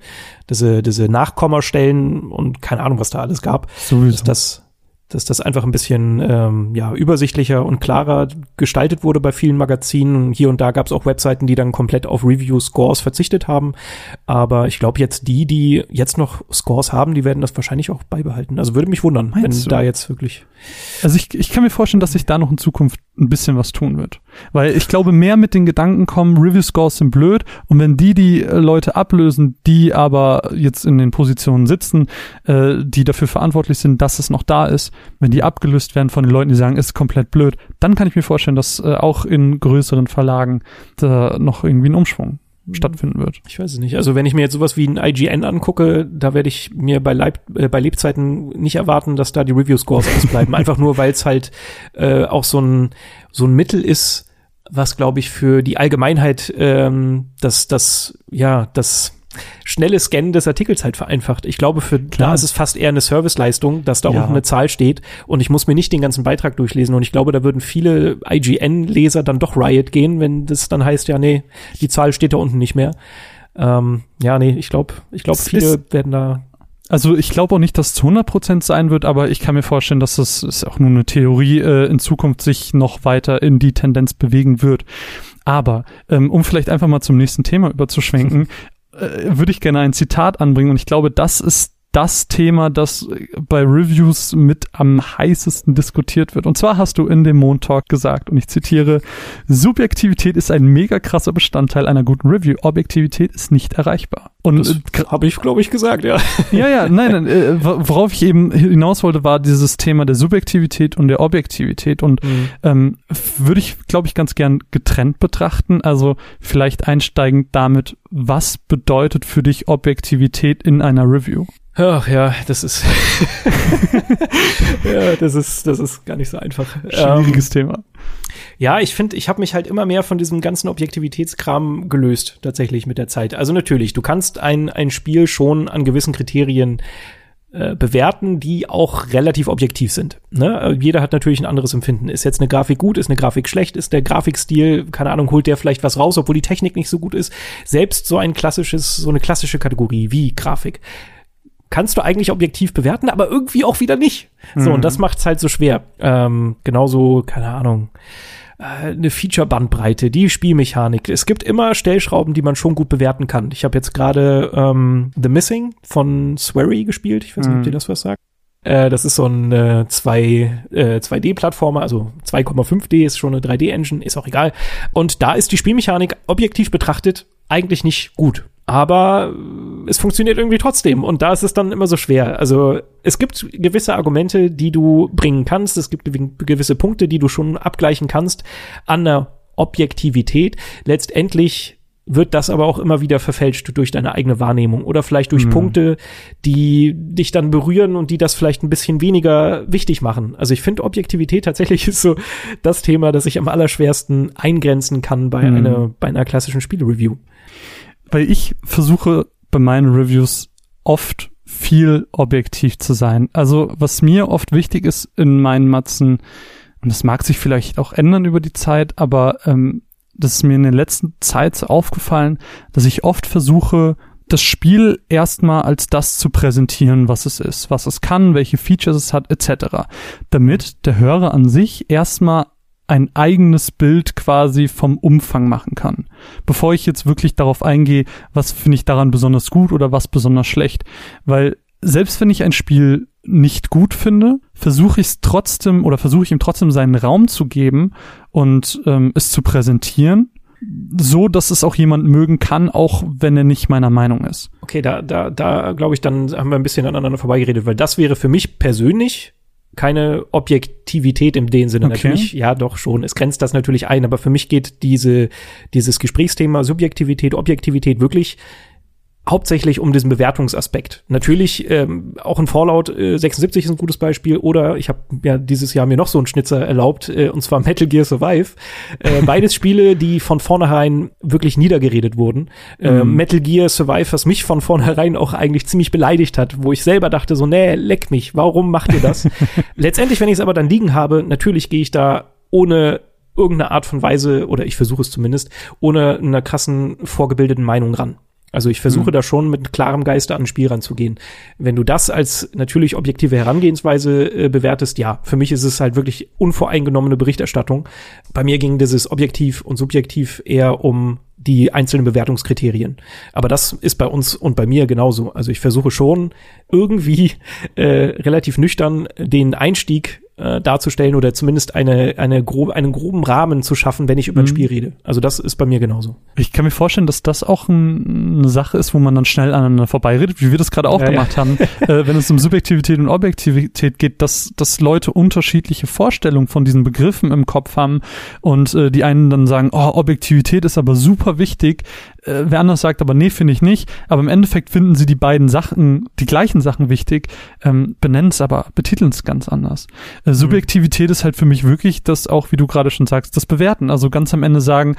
Diese, diese Nachkommastellen und keine Ahnung, was da alles gab. Sowieso. Dass das dass das einfach ein bisschen ähm, ja, übersichtlicher und klarer gestaltet wurde bei vielen Magazinen. Hier und da gab es auch Webseiten, die dann komplett auf Review-Scores verzichtet haben. Aber ich glaube jetzt die, die jetzt noch Scores haben, die werden das wahrscheinlich auch beibehalten. Also würde mich wundern, Meinst wenn du? da jetzt wirklich. Also ich, ich kann mir vorstellen, dass sich da noch in Zukunft ein bisschen was tun wird. Weil ich glaube, mehr mit den Gedanken kommen, Review-Scores sind blöd und wenn die die äh, Leute ablösen, die aber jetzt in den Positionen sitzen, äh, die dafür verantwortlich sind, dass es noch da ist, wenn die abgelöst werden von den Leuten, die sagen, ist komplett blöd, dann kann ich mir vorstellen, dass äh, auch in größeren Verlagen da noch irgendwie ein Umschwung stattfinden wird. Ich weiß es nicht. Also wenn ich mir jetzt sowas wie ein IGN angucke, da werde ich mir bei, Leib, äh, bei Lebzeiten nicht erwarten, dass da die Review-Scores ausbleiben. Einfach nur, weil es halt äh, auch so ein, so ein Mittel ist, was, glaube ich, für die Allgemeinheit ähm, das, das, ja, das schnelle Scannen des Artikels halt vereinfacht. Ich glaube, für Klar. da ist es fast eher eine Serviceleistung, dass da ja. unten eine Zahl steht und ich muss mir nicht den ganzen Beitrag durchlesen. Und ich glaube, da würden viele IGN-Leser dann doch Riot gehen, wenn das dann heißt, ja, nee, die Zahl steht da unten nicht mehr. Ähm, ja, nee, ich glaube, ich glaube, viele werden da also ich glaube auch nicht, dass es zu 100% sein wird, aber ich kann mir vorstellen, dass das ist auch nur eine Theorie, äh, in Zukunft sich noch weiter in die Tendenz bewegen wird. Aber ähm, um vielleicht einfach mal zum nächsten Thema überzuschwenken, äh, würde ich gerne ein Zitat anbringen und ich glaube, das ist das Thema, das bei Reviews mit am heißesten diskutiert wird. Und zwar hast du in dem Montalk gesagt, und ich zitiere, Subjektivität ist ein mega krasser Bestandteil einer guten Review. Objektivität ist nicht erreichbar. Und äh, habe ich, glaube ich, gesagt, ja. Ja, ja, nein, nein äh, worauf ich eben hinaus wollte, war dieses Thema der Subjektivität und der Objektivität. Und mhm. ähm, würde ich, glaube ich, ganz gern getrennt betrachten. Also vielleicht einsteigend damit, was bedeutet für dich Objektivität in einer Review? Ach ja, das ist ja, das ist das ist gar nicht so einfach. Schwieriges ähm, Thema. Ja, ich finde, ich habe mich halt immer mehr von diesem ganzen Objektivitätskram gelöst, tatsächlich mit der Zeit. Also natürlich, du kannst ein, ein Spiel schon an gewissen Kriterien äh, bewerten, die auch relativ objektiv sind. Ne? Jeder hat natürlich ein anderes Empfinden. Ist jetzt eine Grafik gut, ist eine Grafik schlecht, ist der Grafikstil, keine Ahnung, holt der vielleicht was raus, obwohl die Technik nicht so gut ist. Selbst so ein klassisches, so eine klassische Kategorie wie Grafik kannst du eigentlich objektiv bewerten, aber irgendwie auch wieder nicht. So, mhm. und das macht's halt so schwer. Ähm, genauso, keine Ahnung, äh, eine Feature-Bandbreite, die Spielmechanik. Es gibt immer Stellschrauben, die man schon gut bewerten kann. Ich habe jetzt gerade ähm, The Missing von Swery gespielt. Ich weiß nicht, mhm. ob dir das was sagt. Äh, das ist so ein äh, 2, äh, 2D-Plattformer, also 2,5D ist schon eine 3D-Engine, ist auch egal. Und da ist die Spielmechanik objektiv betrachtet eigentlich nicht gut aber es funktioniert irgendwie trotzdem und da ist es dann immer so schwer. Also es gibt gewisse Argumente, die du bringen kannst, es gibt gewisse Punkte, die du schon abgleichen kannst an der Objektivität. Letztendlich wird das aber auch immer wieder verfälscht durch deine eigene Wahrnehmung oder vielleicht durch mhm. Punkte, die dich dann berühren und die das vielleicht ein bisschen weniger wichtig machen. Also ich finde Objektivität tatsächlich ist so das Thema, das ich am allerschwersten eingrenzen kann bei mhm. einer bei einer klassischen Spielereview weil ich versuche bei meinen Reviews oft viel objektiv zu sein. Also was mir oft wichtig ist in meinen Matzen, und das mag sich vielleicht auch ändern über die Zeit, aber ähm, das ist mir in der letzten Zeit so aufgefallen, dass ich oft versuche, das Spiel erstmal als das zu präsentieren, was es ist, was es kann, welche Features es hat, etc. Damit der Hörer an sich erstmal ein eigenes Bild quasi vom Umfang machen kann. Bevor ich jetzt wirklich darauf eingehe, was finde ich daran besonders gut oder was besonders schlecht. Weil selbst wenn ich ein Spiel nicht gut finde, versuche ich es trotzdem oder versuche ich ihm trotzdem seinen Raum zu geben und ähm, es zu präsentieren, so dass es auch jemand mögen kann, auch wenn er nicht meiner Meinung ist. Okay, da, da, da glaube ich, dann haben wir ein bisschen aneinander vorbeigeredet, weil das wäre für mich persönlich keine Objektivität im dem Sinne. Okay. Natürlich, ja, doch schon. Es grenzt das natürlich ein, aber für mich geht diese, dieses Gesprächsthema Subjektivität, Objektivität wirklich hauptsächlich um diesen Bewertungsaspekt. Natürlich ähm, auch ein Fallout äh, 76 ist ein gutes Beispiel oder ich habe ja dieses Jahr mir noch so einen Schnitzer erlaubt äh, und zwar Metal Gear Survive. Äh, beides Spiele, die von vornherein wirklich niedergeredet wurden. Äh, mhm. Metal Gear Survive, was mich von vornherein auch eigentlich ziemlich beleidigt hat, wo ich selber dachte so, nee, leck mich, warum macht ihr das? Letztendlich, wenn ich es aber dann liegen habe, natürlich gehe ich da ohne irgendeine Art von Weise, oder ich versuche es zumindest, ohne einer krassen vorgebildeten Meinung ran. Also ich versuche mhm. da schon mit klarem Geiste an ein Spiel ranzugehen. Wenn du das als natürlich objektive Herangehensweise äh, bewertest, ja, für mich ist es halt wirklich unvoreingenommene Berichterstattung. Bei mir ging dieses objektiv und subjektiv eher um die einzelnen Bewertungskriterien. Aber das ist bei uns und bei mir genauso. Also ich versuche schon irgendwie äh, relativ nüchtern den Einstieg äh, darzustellen oder zumindest eine, eine grob, einen groben Rahmen zu schaffen, wenn ich über mhm. ein Spiel rede. Also das ist bei mir genauso. Ich kann mir vorstellen, dass das auch ein, eine Sache ist, wo man dann schnell aneinander vorbeiredet, wie wir das gerade auch ja, gemacht ja. haben, äh, wenn es um Subjektivität und Objektivität geht, dass, dass Leute unterschiedliche Vorstellungen von diesen Begriffen im Kopf haben und äh, die einen dann sagen, oh, Objektivität ist aber super wichtig, äh, wer anders sagt aber, nee, finde ich nicht. Aber im Endeffekt finden sie die beiden Sachen, die gleichen Sachen wichtig, ähm, benennen es aber, betiteln es ganz anders. Äh, Subjektivität mhm. ist halt für mich wirklich das auch, wie du gerade schon sagst, das Bewerten. Also ganz am Ende sagen,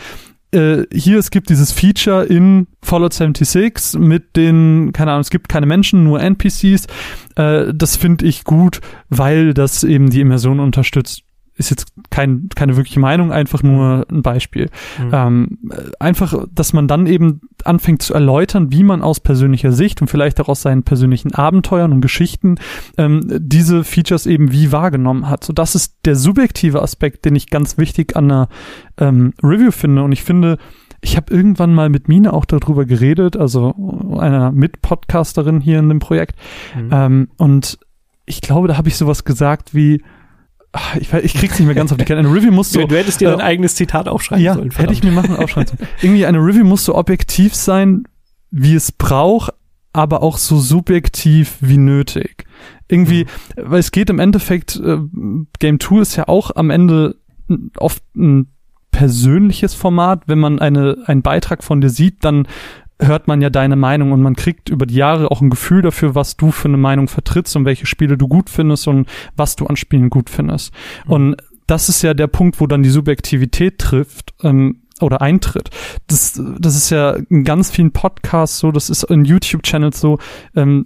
äh, hier, es gibt dieses Feature in Fallout 76 mit den, keine Ahnung, es gibt keine Menschen, nur NPCs. Äh, das finde ich gut, weil das eben die Immersion unterstützt ist jetzt kein, keine wirkliche Meinung, einfach nur ein Beispiel. Mhm. Ähm, einfach, dass man dann eben anfängt zu erläutern, wie man aus persönlicher Sicht und vielleicht auch aus seinen persönlichen Abenteuern und Geschichten ähm, diese Features eben wie wahrgenommen hat. So, das ist der subjektive Aspekt, den ich ganz wichtig an einer ähm, Review finde. Und ich finde, ich habe irgendwann mal mit Mine auch darüber geredet, also einer Mitpodcasterin hier in dem Projekt. Mhm. Ähm, und ich glaube, da habe ich sowas gesagt wie, ich, ich krieg's nicht mehr ganz auf die Kette. Eine Review muss so. Du, hättest dir äh, dein eigenes Zitat aufschreiben ja, sollen. Ja, hätte ich mir machen, aufschreiben sollen. Irgendwie eine Review muss so objektiv sein, wie es braucht, aber auch so subjektiv wie nötig. Irgendwie, mhm. weil es geht im Endeffekt, äh, Game 2 ist ja auch am Ende oft ein persönliches Format. Wenn man eine, einen Beitrag von dir sieht, dann hört man ja deine Meinung und man kriegt über die Jahre auch ein Gefühl dafür, was du für eine Meinung vertrittst und welche Spiele du gut findest und was du an Spielen gut findest. Mhm. Und das ist ja der Punkt, wo dann die Subjektivität trifft. Ähm, oder eintritt. Das, das ist ja in ganz vielen Podcasts so, das ist in YouTube-Channels so, ähm,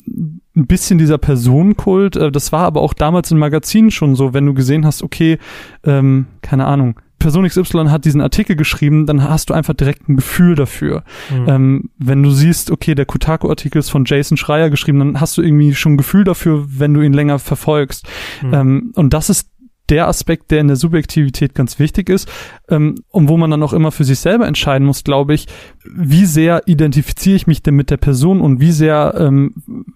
ein bisschen dieser Personenkult. Äh, das war aber auch damals in Magazinen schon so, wenn du gesehen hast, okay, ähm, keine Ahnung, Person XY hat diesen Artikel geschrieben, dann hast du einfach direkt ein Gefühl dafür. Mhm. Ähm, wenn du siehst, okay, der Kotaku-Artikel ist von Jason Schreier geschrieben, dann hast du irgendwie schon ein Gefühl dafür, wenn du ihn länger verfolgst. Mhm. Ähm, und das ist der Aspekt, der in der Subjektivität ganz wichtig ist ähm, und wo man dann auch immer für sich selber entscheiden muss, glaube ich, wie sehr identifiziere ich mich denn mit der Person und wie sehr ähm,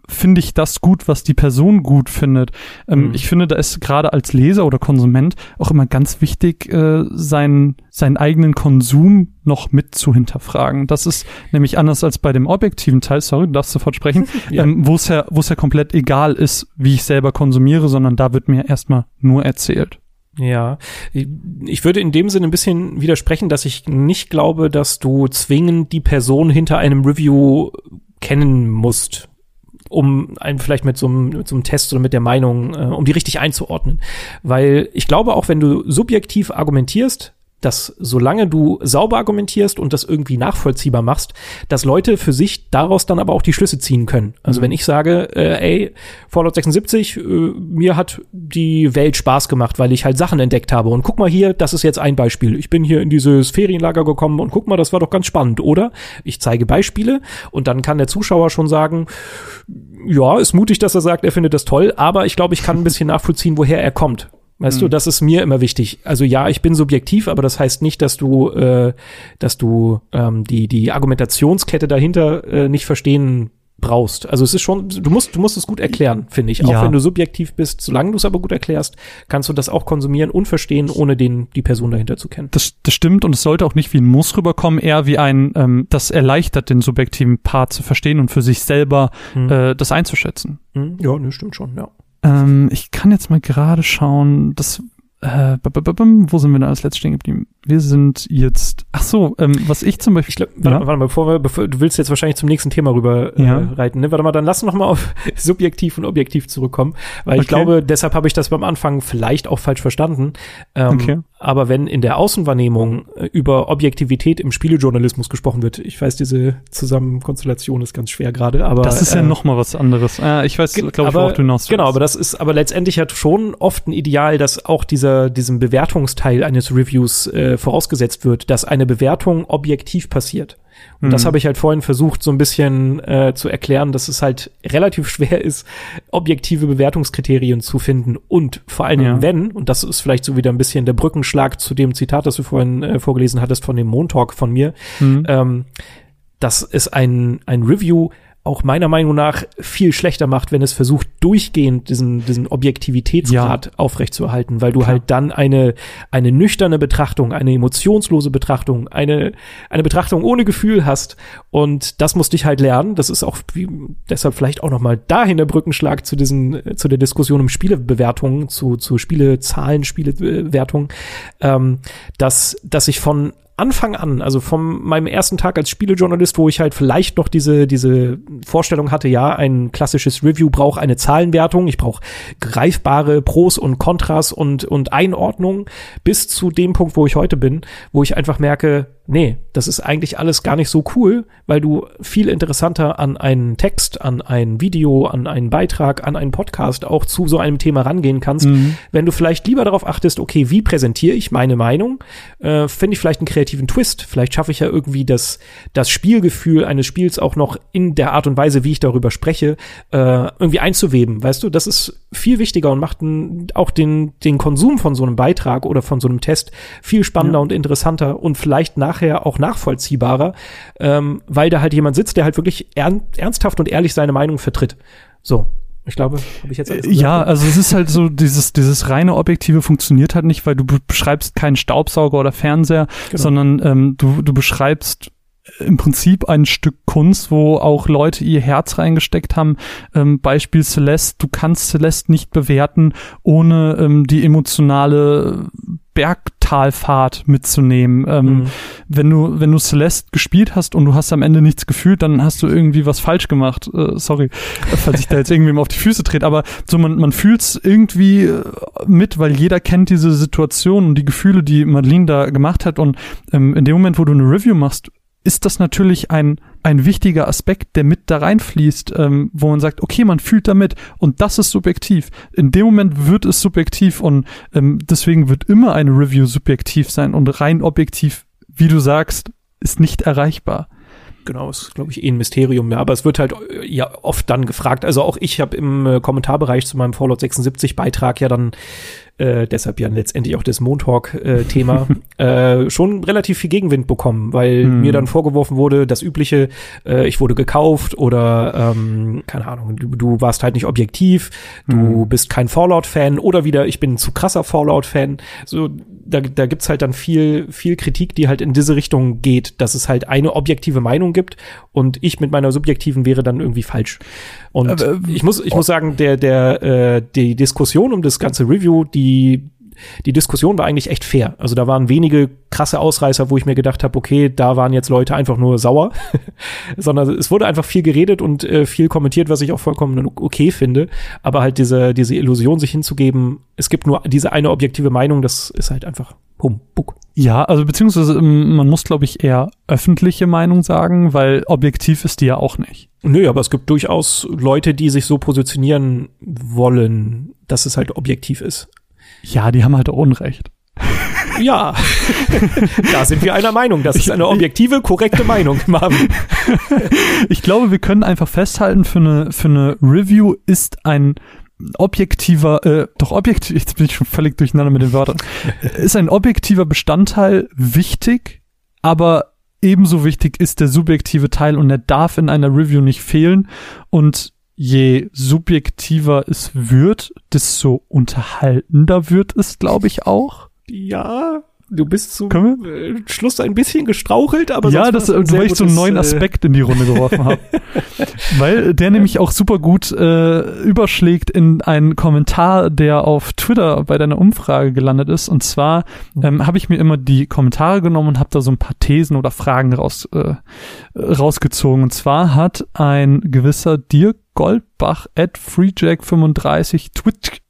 finde ich das gut, was die Person gut findet. Ähm, mhm. Ich finde, da ist gerade als Leser oder Konsument auch immer ganz wichtig, äh, seinen, seinen eigenen Konsum noch mit zu hinterfragen. Das ist nämlich anders als bei dem objektiven Teil, sorry, du darfst sofort sprechen, ja. ähm, wo es ja, wo es ja komplett egal ist, wie ich selber konsumiere, sondern da wird mir erstmal nur erzählt. Ja, ich würde in dem Sinne ein bisschen widersprechen, dass ich nicht glaube, dass du zwingend die Person hinter einem Review kennen musst, um einen vielleicht mit so einem, mit so einem Test oder mit der Meinung, äh, um die richtig einzuordnen. Weil ich glaube, auch wenn du subjektiv argumentierst, dass solange du sauber argumentierst und das irgendwie nachvollziehbar machst, dass Leute für sich daraus dann aber auch die Schlüsse ziehen können. Also mhm. wenn ich sage, äh, ey, Fallout 76, äh, mir hat die Welt Spaß gemacht, weil ich halt Sachen entdeckt habe. Und guck mal hier, das ist jetzt ein Beispiel. Ich bin hier in dieses Ferienlager gekommen und guck mal, das war doch ganz spannend, oder? Ich zeige Beispiele und dann kann der Zuschauer schon sagen, ja, ist mutig, dass er sagt, er findet das toll, aber ich glaube, ich kann ein bisschen nachvollziehen, woher er kommt. Weißt mhm. du, das ist mir immer wichtig. Also ja, ich bin subjektiv, aber das heißt nicht, dass du, äh, dass du ähm, die die Argumentationskette dahinter äh, nicht verstehen brauchst. Also es ist schon, du musst, du musst es gut erklären, finde ich. Auch ja. wenn du subjektiv bist, solange du es aber gut erklärst, kannst du das auch konsumieren und verstehen, ohne den die Person dahinter zu kennen. Das, das stimmt und es sollte auch nicht wie ein Muss rüberkommen, eher wie ein, ähm, das erleichtert den subjektiven Part zu verstehen und für sich selber hm. äh, das einzuschätzen. Hm. Ja, ne, stimmt schon, ja. Ähm, ich kann jetzt mal gerade schauen, das, äh, wo sind wir da als letztes stehen geblieben? Wir sind jetzt, ach so, ähm, was ich zum Beispiel. Ich glaub, warte, ja? warte mal, bevor wir, bevor, du willst jetzt wahrscheinlich zum nächsten Thema rüber äh, ja. reiten, ne? Warte mal, dann lass noch mal auf subjektiv und objektiv zurückkommen, weil okay. ich glaube, deshalb habe ich das beim Anfang vielleicht auch falsch verstanden. Ähm, okay. Aber wenn in der Außenwahrnehmung äh, über Objektivität im Spielejournalismus gesprochen wird, ich weiß, diese Zusammenkonstellation ist ganz schwer gerade, aber das ist ja äh, noch mal was anderes. Äh, ich weiß, glaube ich, worauf du hinaus Genau, aber das ist aber letztendlich hat schon oft ein Ideal, dass auch dieser diesem Bewertungsteil eines Reviews äh, vorausgesetzt wird, dass eine Bewertung objektiv passiert. Und mhm. das habe ich halt vorhin versucht, so ein bisschen äh, zu erklären, dass es halt relativ schwer ist, objektive Bewertungskriterien zu finden. Und vor allen Dingen, ja. wenn, und das ist vielleicht so wieder ein bisschen der Brückenschlag zu dem Zitat, das du vorhin äh, vorgelesen hattest von dem Montalk von mir, mhm. ähm, dass es ein, ein Review auch meiner Meinung nach viel schlechter macht, wenn es versucht, durchgehend diesen, diesen Objektivitätsgrad ja. aufrechtzuerhalten, weil du Klar. halt dann eine, eine nüchterne Betrachtung, eine emotionslose Betrachtung, eine, eine Betrachtung ohne Gefühl hast. Und das musste ich halt lernen. Das ist auch wie, deshalb vielleicht auch nochmal dahin der Brückenschlag zu diesen, zu der Diskussion um Spielebewertungen, zu, zu Spielezahlen, Spielewertungen, ähm, dass, dass ich von Anfang an, also von meinem ersten Tag als Spielejournalist, wo ich halt vielleicht noch diese, diese Vorstellung hatte, ja, ein klassisches Review braucht eine Zahlenwertung, ich brauche greifbare Pros und Kontras und, und Einordnung, bis zu dem Punkt, wo ich heute bin, wo ich einfach merke, nee, das ist eigentlich alles gar nicht so cool, weil du viel interessanter an einen Text, an ein Video, an einen Beitrag, an einen Podcast auch zu so einem Thema rangehen kannst, mhm. wenn du vielleicht lieber darauf achtest, okay, wie präsentiere ich meine Meinung? Äh, Finde ich vielleicht einen kreativen Twist? Vielleicht schaffe ich ja irgendwie das, das Spielgefühl eines Spiels auch noch in der Art und Weise, wie ich darüber spreche, äh, irgendwie einzuweben. Weißt du, das ist viel wichtiger und macht n, auch den, den Konsum von so einem Beitrag oder von so einem Test viel spannender ja. und interessanter und vielleicht nach nachher auch nachvollziehbarer, ähm, weil da halt jemand sitzt, der halt wirklich ernsthaft und ehrlich seine Meinung vertritt. So, ich glaube, habe ich jetzt alles gesagt? Ja, also es ist halt so, dieses, dieses reine Objektive funktioniert halt nicht, weil du beschreibst keinen Staubsauger oder Fernseher, genau. sondern ähm, du, du beschreibst im Prinzip ein Stück Kunst, wo auch Leute ihr Herz reingesteckt haben. Ähm, Beispiel Celeste, du kannst Celeste nicht bewerten, ohne ähm, die emotionale Berg Talfahrt mitzunehmen. Ähm, Mhm. Wenn du, wenn du Celeste gespielt hast und du hast am Ende nichts gefühlt, dann hast du irgendwie was falsch gemacht. Äh, sorry, falls ich da jetzt irgendwem auf die Füße trete, aber so man, man fühlt's irgendwie äh, mit, weil jeder kennt diese Situation und die Gefühle, die Madeline da gemacht hat und ähm, in dem Moment, wo du eine Review machst, ist das natürlich ein, ein wichtiger Aspekt, der mit da reinfließt, ähm, wo man sagt, okay, man fühlt damit und das ist subjektiv. In dem Moment wird es subjektiv und ähm, deswegen wird immer eine Review subjektiv sein und rein objektiv, wie du sagst, ist nicht erreichbar. Genau, ist, glaube ich, eh ein Mysterium, ja. Aber es wird halt äh, ja oft dann gefragt. Also auch ich habe im äh, Kommentarbereich zu meinem Fallout 76 Beitrag ja dann äh, deshalb ja letztendlich auch das Montalk-Thema, äh, schon relativ viel Gegenwind bekommen, weil Hm. mir dann vorgeworfen wurde, das übliche, äh, ich wurde gekauft oder, ähm, keine Ahnung, du, du warst halt nicht objektiv, du Hm. bist kein Fallout-Fan oder wieder, ich bin ein zu krasser Fallout-Fan. So, da, da gibt's halt dann viel, viel Kritik, die halt in diese Richtung geht, dass es halt eine objektive Meinung gibt und ich mit meiner subjektiven wäre dann irgendwie falsch. Und Aber, ich muss, ich muss sagen, der, der, äh, die Diskussion um das ganze Review, die die Diskussion war eigentlich echt fair. Also da waren wenige krasse Ausreißer, wo ich mir gedacht habe, okay, da waren jetzt Leute einfach nur sauer, sondern es wurde einfach viel geredet und äh, viel kommentiert, was ich auch vollkommen okay finde. Aber halt diese diese Illusion, sich hinzugeben, es gibt nur diese eine objektive Meinung, das ist halt einfach Humbug. Ja, also beziehungsweise ähm, man muss, glaube ich, eher öffentliche Meinung sagen, weil objektiv ist die ja auch nicht. Nö, aber es gibt durchaus Leute, die sich so positionieren wollen, dass es halt objektiv ist. Ja, die haben halt auch Unrecht. Ja, da sind wir einer Meinung. Das ist eine objektive, korrekte Meinung, Marvin. Ich glaube, wir können einfach festhalten, für eine, für eine Review ist ein objektiver, äh, doch objektiv, jetzt bin ich schon völlig durcheinander mit den Wörtern, ist ein objektiver Bestandteil wichtig, aber ebenso wichtig ist der subjektive Teil und der darf in einer Review nicht fehlen und je subjektiver es wird, desto unterhaltender wird es, glaube ich, auch. Ja, du bist zum äh, Schluss ein bisschen gestrauchelt, aber ja, das, sehr weil ich so einen neuen äh, Aspekt in die Runde geworfen habe. weil der nämlich auch super gut äh, überschlägt in einen Kommentar, der auf Twitter bei deiner Umfrage gelandet ist. Und zwar ähm, habe ich mir immer die Kommentare genommen und habe da so ein paar Thesen oder Fragen raus, äh, rausgezogen. Und zwar hat ein gewisser Dirk Goldbach at FreeJack35 Twitch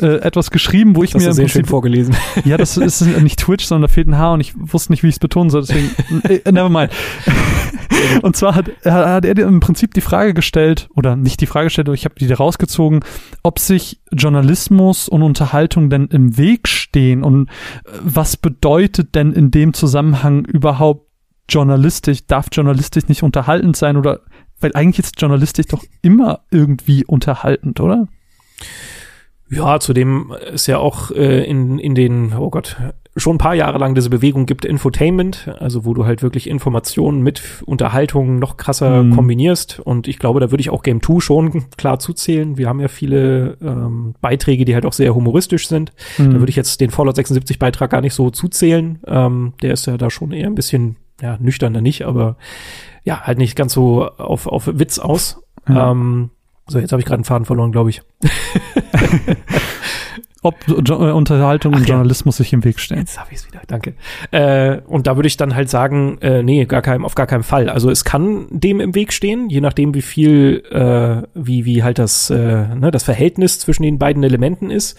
äh, etwas geschrieben, wo ich Das mir sehr schön vorgelesen. ja, das ist nicht Twitch, sondern da fehlt ein Haar und ich wusste nicht, wie ich es betonen soll, deswegen, äh, never mind. Und zwar hat, hat er dir im Prinzip die Frage gestellt, oder nicht die Frage gestellt, aber ich habe die da rausgezogen, ob sich Journalismus und Unterhaltung denn im Weg stehen und äh, was bedeutet denn in dem Zusammenhang überhaupt journalistisch, darf journalistisch nicht unterhaltend sein oder, weil eigentlich ist journalistisch doch immer irgendwie unterhaltend, oder? Ja, zudem ist ja auch äh, in, in den, oh Gott, schon ein paar Jahre lang diese Bewegung gibt Infotainment, also wo du halt wirklich Informationen mit Unterhaltung noch krasser Mhm. kombinierst. Und ich glaube, da würde ich auch Game 2 schon klar zuzählen. Wir haben ja viele ähm, Beiträge, die halt auch sehr humoristisch sind. Da Mhm. würde ich jetzt den Fallout 76 Beitrag gar nicht so zuzählen. Ähm, der ist ja da schon eher ein bisschen, ja, nüchterner nicht, aber ja, halt nicht ganz so auf, auf Witz aus. Ja. Ähm, so, jetzt habe ich gerade einen Faden verloren, glaube ich. ob jo äh, Unterhaltung Ach und ja. Journalismus sich im Weg stehen. Jetzt habe ich es wieder, danke. Äh, und da würde ich dann halt sagen, äh, nee, gar kein, auf gar keinen Fall. Also es kann dem im Weg stehen, je nachdem, wie viel, äh, wie, wie halt das, äh, ne, das Verhältnis zwischen den beiden Elementen ist.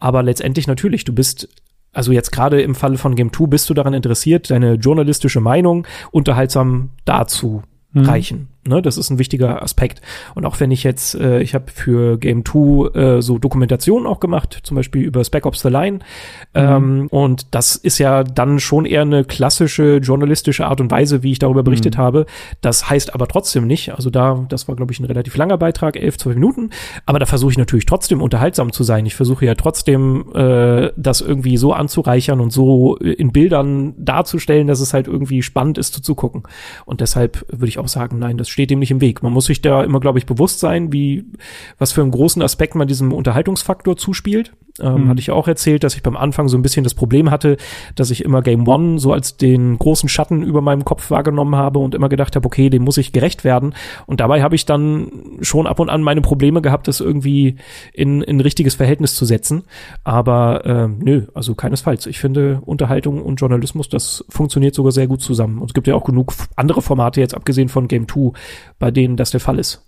Aber letztendlich natürlich, du bist also jetzt gerade im Falle von Game 2 bist du daran interessiert, deine journalistische Meinung unterhaltsam dazu Mhm. reichen. Ne, das ist ein wichtiger Aspekt. Und auch wenn ich jetzt, äh, ich habe für Game 2 äh, so Dokumentationen auch gemacht, zum Beispiel über Spec Ops The Line. Ähm, und das ist ja dann schon eher eine klassische journalistische Art und Weise, wie ich darüber berichtet habe. Das heißt aber trotzdem nicht, also da, das war, glaube ich, ein relativ langer Beitrag, elf, zwölf Minuten. Aber da versuche ich natürlich trotzdem unterhaltsam zu sein. Ich versuche ja trotzdem, äh, das irgendwie so anzureichern und so in Bildern darzustellen, dass es halt irgendwie spannend ist zuzugucken. Und deshalb würde ich auch sagen, nein, das steht dem nicht im Weg. Man muss sich da immer, glaube ich, bewusst sein, wie, was für einen großen Aspekt man diesem Unterhaltungsfaktor zuspielt. Ähm, mhm. Hatte ich auch erzählt, dass ich beim Anfang so ein bisschen das Problem hatte, dass ich immer Game One so als den großen Schatten über meinem Kopf wahrgenommen habe und immer gedacht habe, okay, dem muss ich gerecht werden. Und dabei habe ich dann schon ab und an meine Probleme gehabt, das irgendwie in, in richtiges Verhältnis zu setzen. Aber äh, nö, also keinesfalls. Ich finde, Unterhaltung und Journalismus, das funktioniert sogar sehr gut zusammen. Und es gibt ja auch genug andere Formate, jetzt abgesehen von Game 2, bei denen das der Fall ist.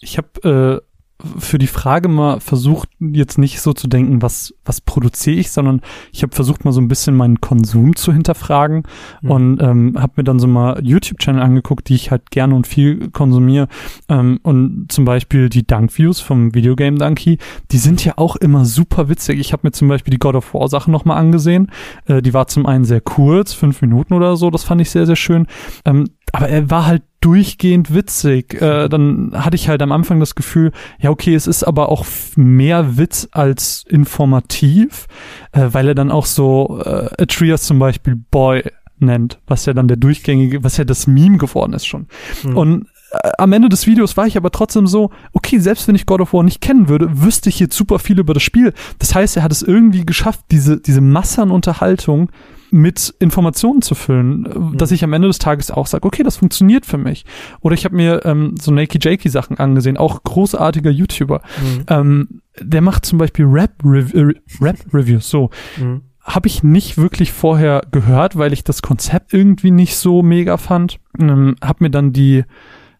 Ich habe äh für die Frage mal versucht, jetzt nicht so zu denken, was, was produziere ich, sondern ich habe versucht, mal so ein bisschen meinen Konsum zu hinterfragen mhm. und ähm, habe mir dann so mal YouTube-Channel angeguckt, die ich halt gerne und viel konsumiere. Ähm, und zum Beispiel die Dunk-Views vom Videogame Donkey, die sind ja auch immer super witzig. Ich habe mir zum Beispiel die God of War-Sache nochmal angesehen. Äh, die war zum einen sehr kurz, fünf Minuten oder so, das fand ich sehr, sehr schön. Ähm, aber er war halt durchgehend witzig. Äh, dann hatte ich halt am Anfang das Gefühl, ja, okay, es ist aber auch mehr Witz als informativ, äh, weil er dann auch so äh, Atreus zum Beispiel Boy nennt, was ja dann der durchgängige, was ja das Meme geworden ist schon. Mhm. Und äh, am Ende des Videos war ich aber trotzdem so, okay, selbst wenn ich God of War nicht kennen würde, wüsste ich jetzt super viel über das Spiel. Das heißt, er hat es irgendwie geschafft, diese, diese Masse an Unterhaltung mit Informationen zu füllen, mhm. dass ich am Ende des Tages auch sage, okay, das funktioniert für mich. Oder ich habe mir ähm, so Nakey Jakey Sachen angesehen, auch großartiger YouTuber. Mhm. Ähm, der macht zum Beispiel Rap-Reviews, äh, Rap -Reviews, so. Mhm. Habe ich nicht wirklich vorher gehört, weil ich das Konzept irgendwie nicht so mega fand. Ähm, hab mir dann die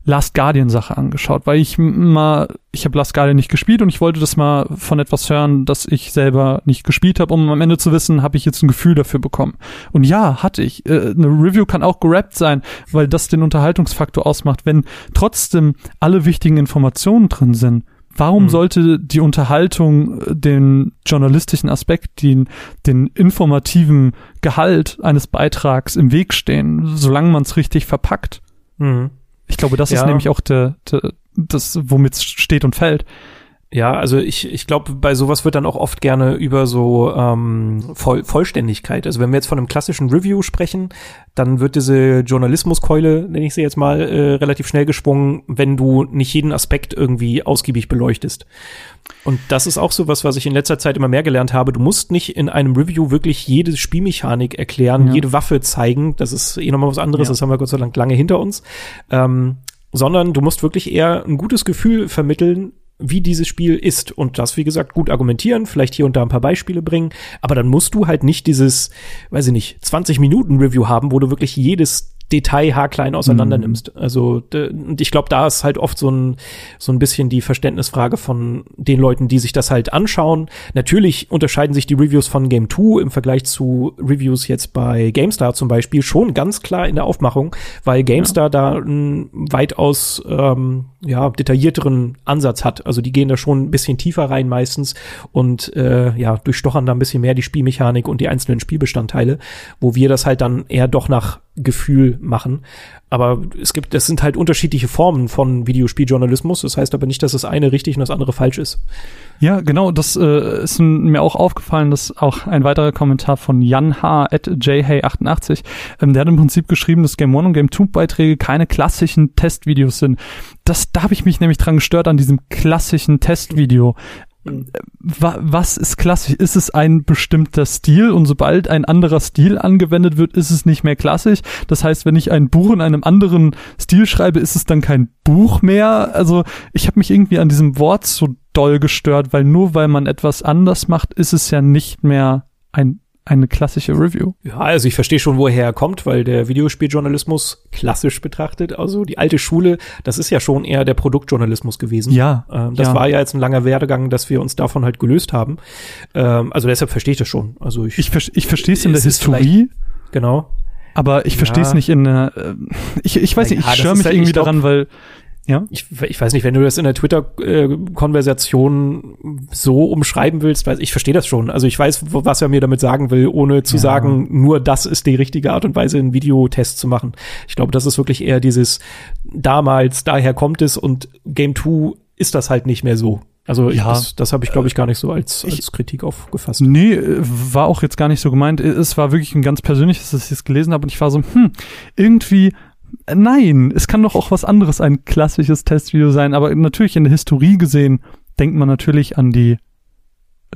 Last Guardian Sache angeschaut, weil ich mal, ich habe Last Guardian nicht gespielt und ich wollte das mal von etwas hören, das ich selber nicht gespielt habe, um am Ende zu wissen, habe ich jetzt ein Gefühl dafür bekommen. Und ja, hatte ich. Äh, eine Review kann auch gerappt sein, weil das den Unterhaltungsfaktor ausmacht. Wenn trotzdem alle wichtigen Informationen drin sind, warum mhm. sollte die Unterhaltung äh, den journalistischen Aspekt, den, den informativen Gehalt eines Beitrags im Weg stehen, solange man es richtig verpackt? Mhm. Ich glaube, das ja. ist nämlich auch der, der, das, womit es steht und fällt. Ja, also ich, ich glaube, bei sowas wird dann auch oft gerne über so ähm, Voll Vollständigkeit. Also wenn wir jetzt von einem klassischen Review sprechen, dann wird diese Journalismuskeule, nenne ich sie jetzt mal, äh, relativ schnell gesprungen, wenn du nicht jeden Aspekt irgendwie ausgiebig beleuchtest. Und das ist auch so was, was ich in letzter Zeit immer mehr gelernt habe. Du musst nicht in einem Review wirklich jede Spielmechanik erklären, ja. jede Waffe zeigen. Das ist eh nochmal was anderes. Ja. Das haben wir Gott sei Dank lange hinter uns. Ähm, sondern du musst wirklich eher ein gutes Gefühl vermitteln, wie dieses Spiel ist und das, wie gesagt, gut argumentieren, vielleicht hier und da ein paar Beispiele bringen, aber dann musst du halt nicht dieses, weiß ich nicht, 20 Minuten Review haben, wo du wirklich jedes Detail haarklein auseinander nimmst. Mhm. Also und ich glaube, da ist halt oft so ein so ein bisschen die Verständnisfrage von den Leuten, die sich das halt anschauen. Natürlich unterscheiden sich die Reviews von Game 2 im Vergleich zu Reviews jetzt bei GameStar zum Beispiel schon ganz klar in der Aufmachung, weil GameStar ja. da einen weitaus ähm, ja detaillierteren Ansatz hat. Also die gehen da schon ein bisschen tiefer rein meistens und äh, ja durchstochern da ein bisschen mehr die Spielmechanik und die einzelnen Spielbestandteile, wo wir das halt dann eher doch nach Gefühl machen. Aber es gibt, das sind halt unterschiedliche Formen von Videospieljournalismus. Das heißt aber nicht, dass das eine richtig und das andere falsch ist. Ja, genau. Das äh, ist mir auch aufgefallen, dass auch ein weiterer Kommentar von Jan H. at jhay88, ähm, der hat im Prinzip geschrieben, dass Game One und Game Two Beiträge keine klassischen Testvideos sind. Das, da habe ich mich nämlich dran gestört an diesem klassischen Testvideo was ist klassisch? Ist es ein bestimmter Stil und sobald ein anderer Stil angewendet wird, ist es nicht mehr klassisch. Das heißt, wenn ich ein Buch in einem anderen Stil schreibe, ist es dann kein Buch mehr. Also ich habe mich irgendwie an diesem Wort so doll gestört, weil nur weil man etwas anders macht, ist es ja nicht mehr ein eine klassische Review. Ja, also ich verstehe schon, woher er kommt, weil der Videospieljournalismus klassisch betrachtet, also die alte Schule, das ist ja schon eher der Produktjournalismus gewesen. Ja. Ähm, das ja. war ja jetzt ein langer Werdegang, dass wir uns davon halt gelöst haben. Ähm, also deshalb verstehe ich das schon. Also ich, ich, ich verstehe es in der Historie. Genau. Aber ich verstehe es nicht in der, äh, ich, ich weiß nicht, ich störe mich halt, irgendwie daran, weil ja. Ich, ich weiß nicht, wenn du das in der Twitter-Konversation so umschreiben willst, weil ich verstehe das schon. Also ich weiß, was er mir damit sagen will, ohne zu ja. sagen, nur das ist die richtige Art und Weise, einen Videotest zu machen. Ich glaube, das ist wirklich eher dieses damals, daher kommt es und Game 2 ist das halt nicht mehr so. Also ja. das, das habe ich, glaube ich, gar nicht so als, als ich, Kritik aufgefasst. Nee, war auch jetzt gar nicht so gemeint. Es war wirklich ein ganz persönliches, dass ich es gelesen habe und ich war so, hm, irgendwie Nein, es kann doch auch was anderes, ein klassisches Testvideo sein, aber natürlich in der Historie gesehen denkt man natürlich an die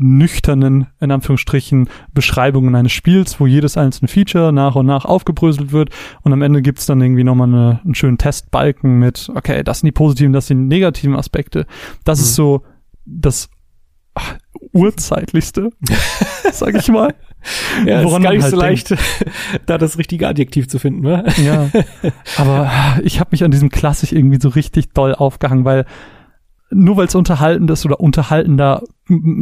nüchternen, in Anführungsstrichen, Beschreibungen eines Spiels, wo jedes einzelne Feature nach und nach aufgebröselt wird und am Ende gibt's dann irgendwie nochmal eine, einen schönen Testbalken mit, okay, das sind die positiven, das sind die negativen Aspekte. Das mhm. ist so das ach, urzeitlichste, sag ich mal. Ja, Woran ist gar nicht halt so leicht, da das richtige Adjektiv zu finden, ne? Ja. Aber ich habe mich an diesem Klassik irgendwie so richtig doll aufgehangen, weil nur weil es unterhaltend ist oder unterhaltender,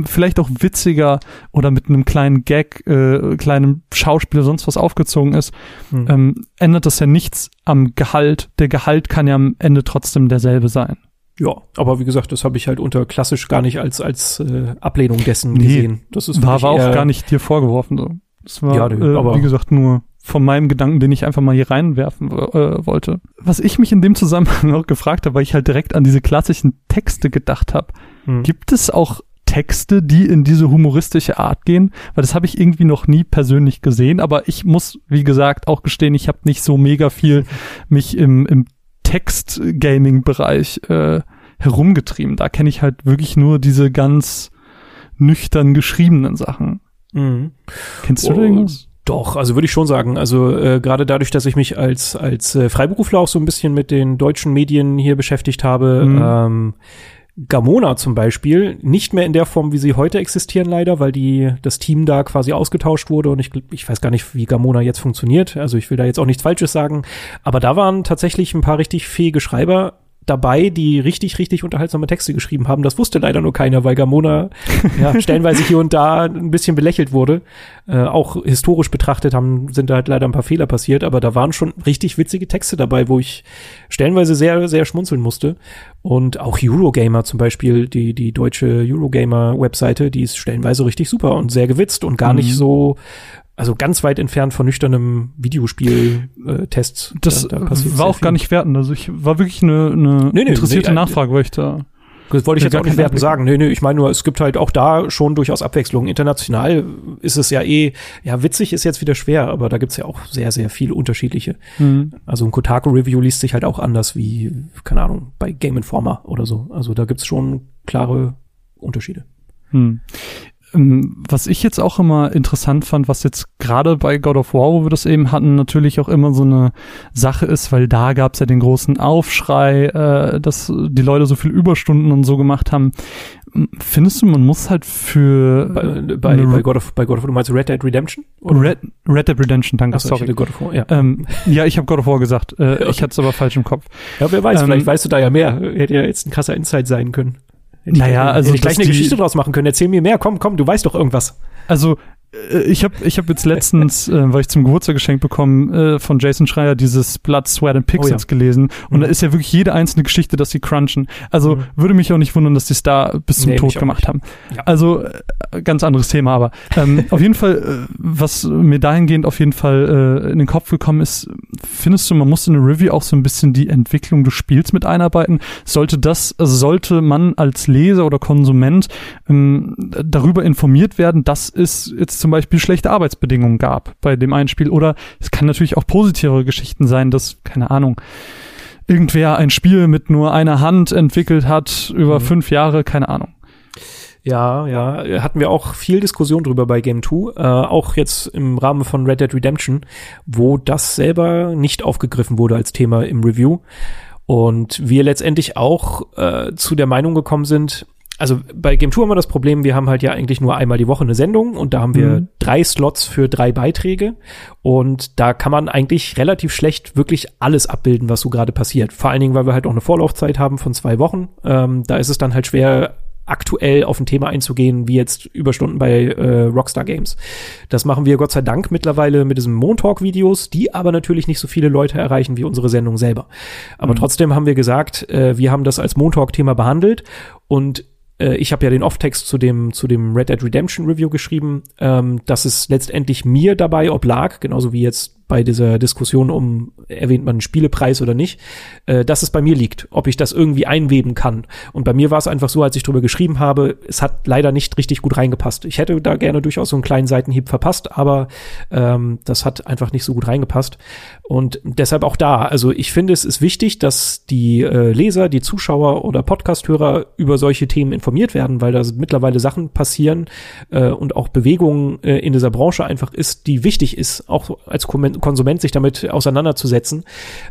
vielleicht auch witziger oder mit einem kleinen Gag, äh, kleinem Schauspieler sonst was aufgezogen ist, hm. ähm, ändert das ja nichts am Gehalt. Der Gehalt kann ja am Ende trotzdem derselbe sein. Ja, aber wie gesagt, das habe ich halt unter klassisch gar nicht als als äh, Ablehnung dessen nee, gesehen. Das ist war, war auch gar nicht dir vorgeworfen. So. Das war, ja, äh, aber wie gesagt, nur von meinem Gedanken, den ich einfach mal hier reinwerfen äh, wollte. Was ich mich in dem Zusammenhang auch gefragt habe, weil ich halt direkt an diese klassischen Texte gedacht habe. Hm. Gibt es auch Texte, die in diese humoristische Art gehen? Weil das habe ich irgendwie noch nie persönlich gesehen, aber ich muss, wie gesagt, auch gestehen, ich habe nicht so mega viel mich im, im Text-Gaming-Bereich äh, herumgetrieben. Da kenne ich halt wirklich nur diese ganz nüchtern geschriebenen Sachen. Mhm. Kennst du oh, irgendwas? Doch, also würde ich schon sagen. Also äh, gerade dadurch, dass ich mich als als äh, Freiberufler auch so ein bisschen mit den deutschen Medien hier beschäftigt habe, mhm. ähm, Gamona zum Beispiel, nicht mehr in der Form, wie sie heute existieren, leider, weil die, das Team da quasi ausgetauscht wurde und ich, ich weiß gar nicht, wie Gamona jetzt funktioniert. Also ich will da jetzt auch nichts Falsches sagen. Aber da waren tatsächlich ein paar richtig fähige Schreiber dabei, die richtig, richtig unterhaltsame Texte geschrieben haben. Das wusste leider nur keiner, weil Gamona ja, stellenweise hier und da ein bisschen belächelt wurde. Äh, auch historisch betrachtet haben, sind da halt leider ein paar Fehler passiert, aber da waren schon richtig witzige Texte dabei, wo ich stellenweise sehr, sehr schmunzeln musste. Und auch Eurogamer zum Beispiel, die, die deutsche Eurogamer-Webseite, die ist stellenweise richtig super und sehr gewitzt und gar mhm. nicht so also ganz weit entfernt von nüchternem Videospiel-Tests. Äh, das da, da war auch gar nicht werten. Also ich war wirklich eine, eine nee, nee, interessierte nee, Nachfrage, weil ich da das wollte ich jetzt auch nicht werten sagen. Nee, nee, ich meine nur, es gibt halt auch da schon durchaus Abwechslung. International ist es ja eh, ja, witzig ist jetzt wieder schwer, aber da gibt's ja auch sehr, sehr viele unterschiedliche. Mhm. Also ein Kotaku-Review liest sich halt auch anders wie, keine Ahnung, bei Game Informer oder so. Also da gibt's schon klare Unterschiede. Hm. Ähm, was ich jetzt auch immer interessant fand, was jetzt gerade bei God of War, wo wir das eben hatten, natürlich auch immer so eine Sache ist, weil da gab es ja den großen Aufschrei, äh, dass die Leute so viel Überstunden und so gemacht haben. Findest du, man muss halt für bei, bei, bei God of bei God of War, du meinst Red Dead Redemption? Red, Red Dead Redemption, danke. Ach, sorry, God of War, ja. Ähm, ja, ich habe God of War gesagt. Äh. Ich hatte es aber falsch im Kopf. Ja, wer weiß, ähm, vielleicht weißt du da ja mehr. Hätte ja jetzt ein krasser Insight sein können. Hätte naja, ich, also hätte ich gleich eine Geschichte draus machen können. Erzähl mir mehr. Komm, komm, du weißt doch irgendwas. Also ich habe ich hab jetzt letztens, äh, weil ich zum Geburtstag geschenkt bekommen, äh, von Jason Schreier dieses Blood, Sweat and Pixels oh, ja. gelesen. Und mhm. da ist ja wirklich jede einzelne Geschichte, dass sie crunchen. Also mhm. würde mich auch nicht wundern, dass die es da bis zum nee, Tod gemacht haben. Ja. Also äh, ganz anderes Thema, aber ähm, auf jeden Fall, äh, was mir dahingehend auf jeden Fall äh, in den Kopf gekommen ist, findest du, man muss in der Review auch so ein bisschen die Entwicklung des Spiels mit einarbeiten? Sollte das, also sollte man als Leser oder Konsument ähm, darüber informiert werden, dass es jetzt zum Beispiel schlechte Arbeitsbedingungen gab bei dem einen Spiel. Oder es kann natürlich auch positive Geschichten sein, dass, keine Ahnung, irgendwer ein Spiel mit nur einer Hand entwickelt hat über mhm. fünf Jahre, keine Ahnung. Ja, ja, hatten wir auch viel Diskussion drüber bei Game 2, äh, auch jetzt im Rahmen von Red Dead Redemption, wo das selber nicht aufgegriffen wurde als Thema im Review. Und wir letztendlich auch äh, zu der Meinung gekommen sind, also bei Game Tour haben wir das Problem, wir haben halt ja eigentlich nur einmal die Woche eine Sendung und da haben wir mhm. drei Slots für drei Beiträge und da kann man eigentlich relativ schlecht wirklich alles abbilden, was so gerade passiert. Vor allen Dingen, weil wir halt auch eine Vorlaufzeit haben von zwei Wochen. Ähm, da ist es dann halt schwer, aktuell auf ein Thema einzugehen, wie jetzt Überstunden bei äh, Rockstar Games. Das machen wir Gott sei Dank mittlerweile mit diesen Montalk-Videos, die aber natürlich nicht so viele Leute erreichen wie unsere Sendung selber. Aber mhm. trotzdem haben wir gesagt, äh, wir haben das als Montalk-Thema behandelt und äh, ich habe ja den Off-Text zu dem, zu dem Red Dead Redemption Review geschrieben, ähm, dass es letztendlich mir dabei oblag, genauso wie jetzt bei dieser Diskussion um, erwähnt man einen Spielepreis oder nicht, äh, dass es bei mir liegt, ob ich das irgendwie einweben kann. Und bei mir war es einfach so, als ich drüber geschrieben habe, es hat leider nicht richtig gut reingepasst. Ich hätte da gerne durchaus so einen kleinen Seitenhieb verpasst, aber ähm, das hat einfach nicht so gut reingepasst. Und deshalb auch da. Also ich finde, es ist wichtig, dass die äh, Leser, die Zuschauer oder Podcasthörer über solche Themen informiert werden, weil da mittlerweile Sachen passieren äh, und auch Bewegungen äh, in dieser Branche einfach ist, die wichtig ist, auch als Konsument sich damit auseinanderzusetzen.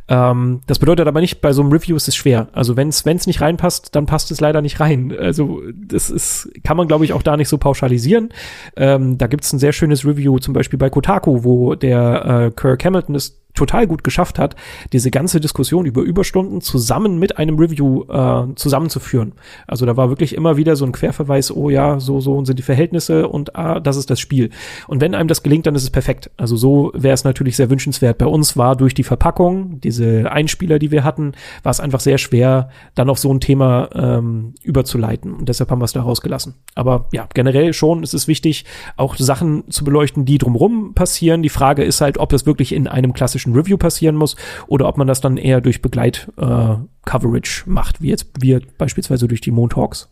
Ähm, das bedeutet aber nicht, bei so einem Review ist es schwer. Also wenn es nicht reinpasst, dann passt es leider nicht rein. Also das ist, kann man, glaube ich, auch da nicht so pauschalisieren. Ähm, da gibt es ein sehr schönes Review, zum Beispiel bei Kotaku, wo der äh, Kirk Hamilton ist total gut geschafft hat, diese ganze Diskussion über Überstunden zusammen mit einem Review äh, zusammenzuführen. Also da war wirklich immer wieder so ein Querverweis, oh ja, so, so sind die Verhältnisse und ah, das ist das Spiel. Und wenn einem das gelingt, dann ist es perfekt. Also so wäre es natürlich sehr wünschenswert. Bei uns war durch die Verpackung, diese Einspieler, die wir hatten, war es einfach sehr schwer, dann auf so ein Thema ähm, überzuleiten. Und deshalb haben wir es da rausgelassen. Aber ja, generell schon ist es wichtig, auch Sachen zu beleuchten, die drumherum passieren. Die Frage ist halt, ob das wirklich in einem klassischen klassischen Review passieren muss oder ob man das dann eher durch Begleit-Coverage äh, macht, wie jetzt wir beispielsweise durch die Montalks.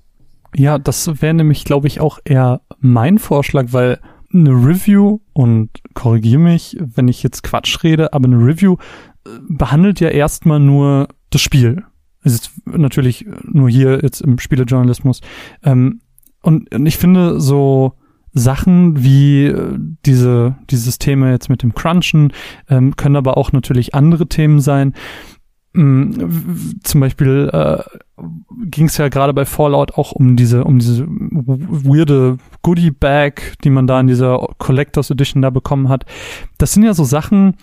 Ja, das wäre nämlich, glaube ich, auch eher mein Vorschlag, weil eine Review, und korrigiere mich, wenn ich jetzt Quatsch rede, aber eine Review äh, behandelt ja erstmal nur das Spiel. Es ist natürlich nur hier jetzt im Spielejournalismus. Ähm, und, und ich finde so, Sachen wie äh, diese, die Systeme jetzt mit dem Crunchen, ähm, können aber auch natürlich andere Themen sein. Ähm, zum Beispiel äh, ging es ja gerade bei Fallout auch um diese, um diese weirde Goodie Bag, die man da in dieser Collectors Edition da bekommen hat. Das sind ja so Sachen,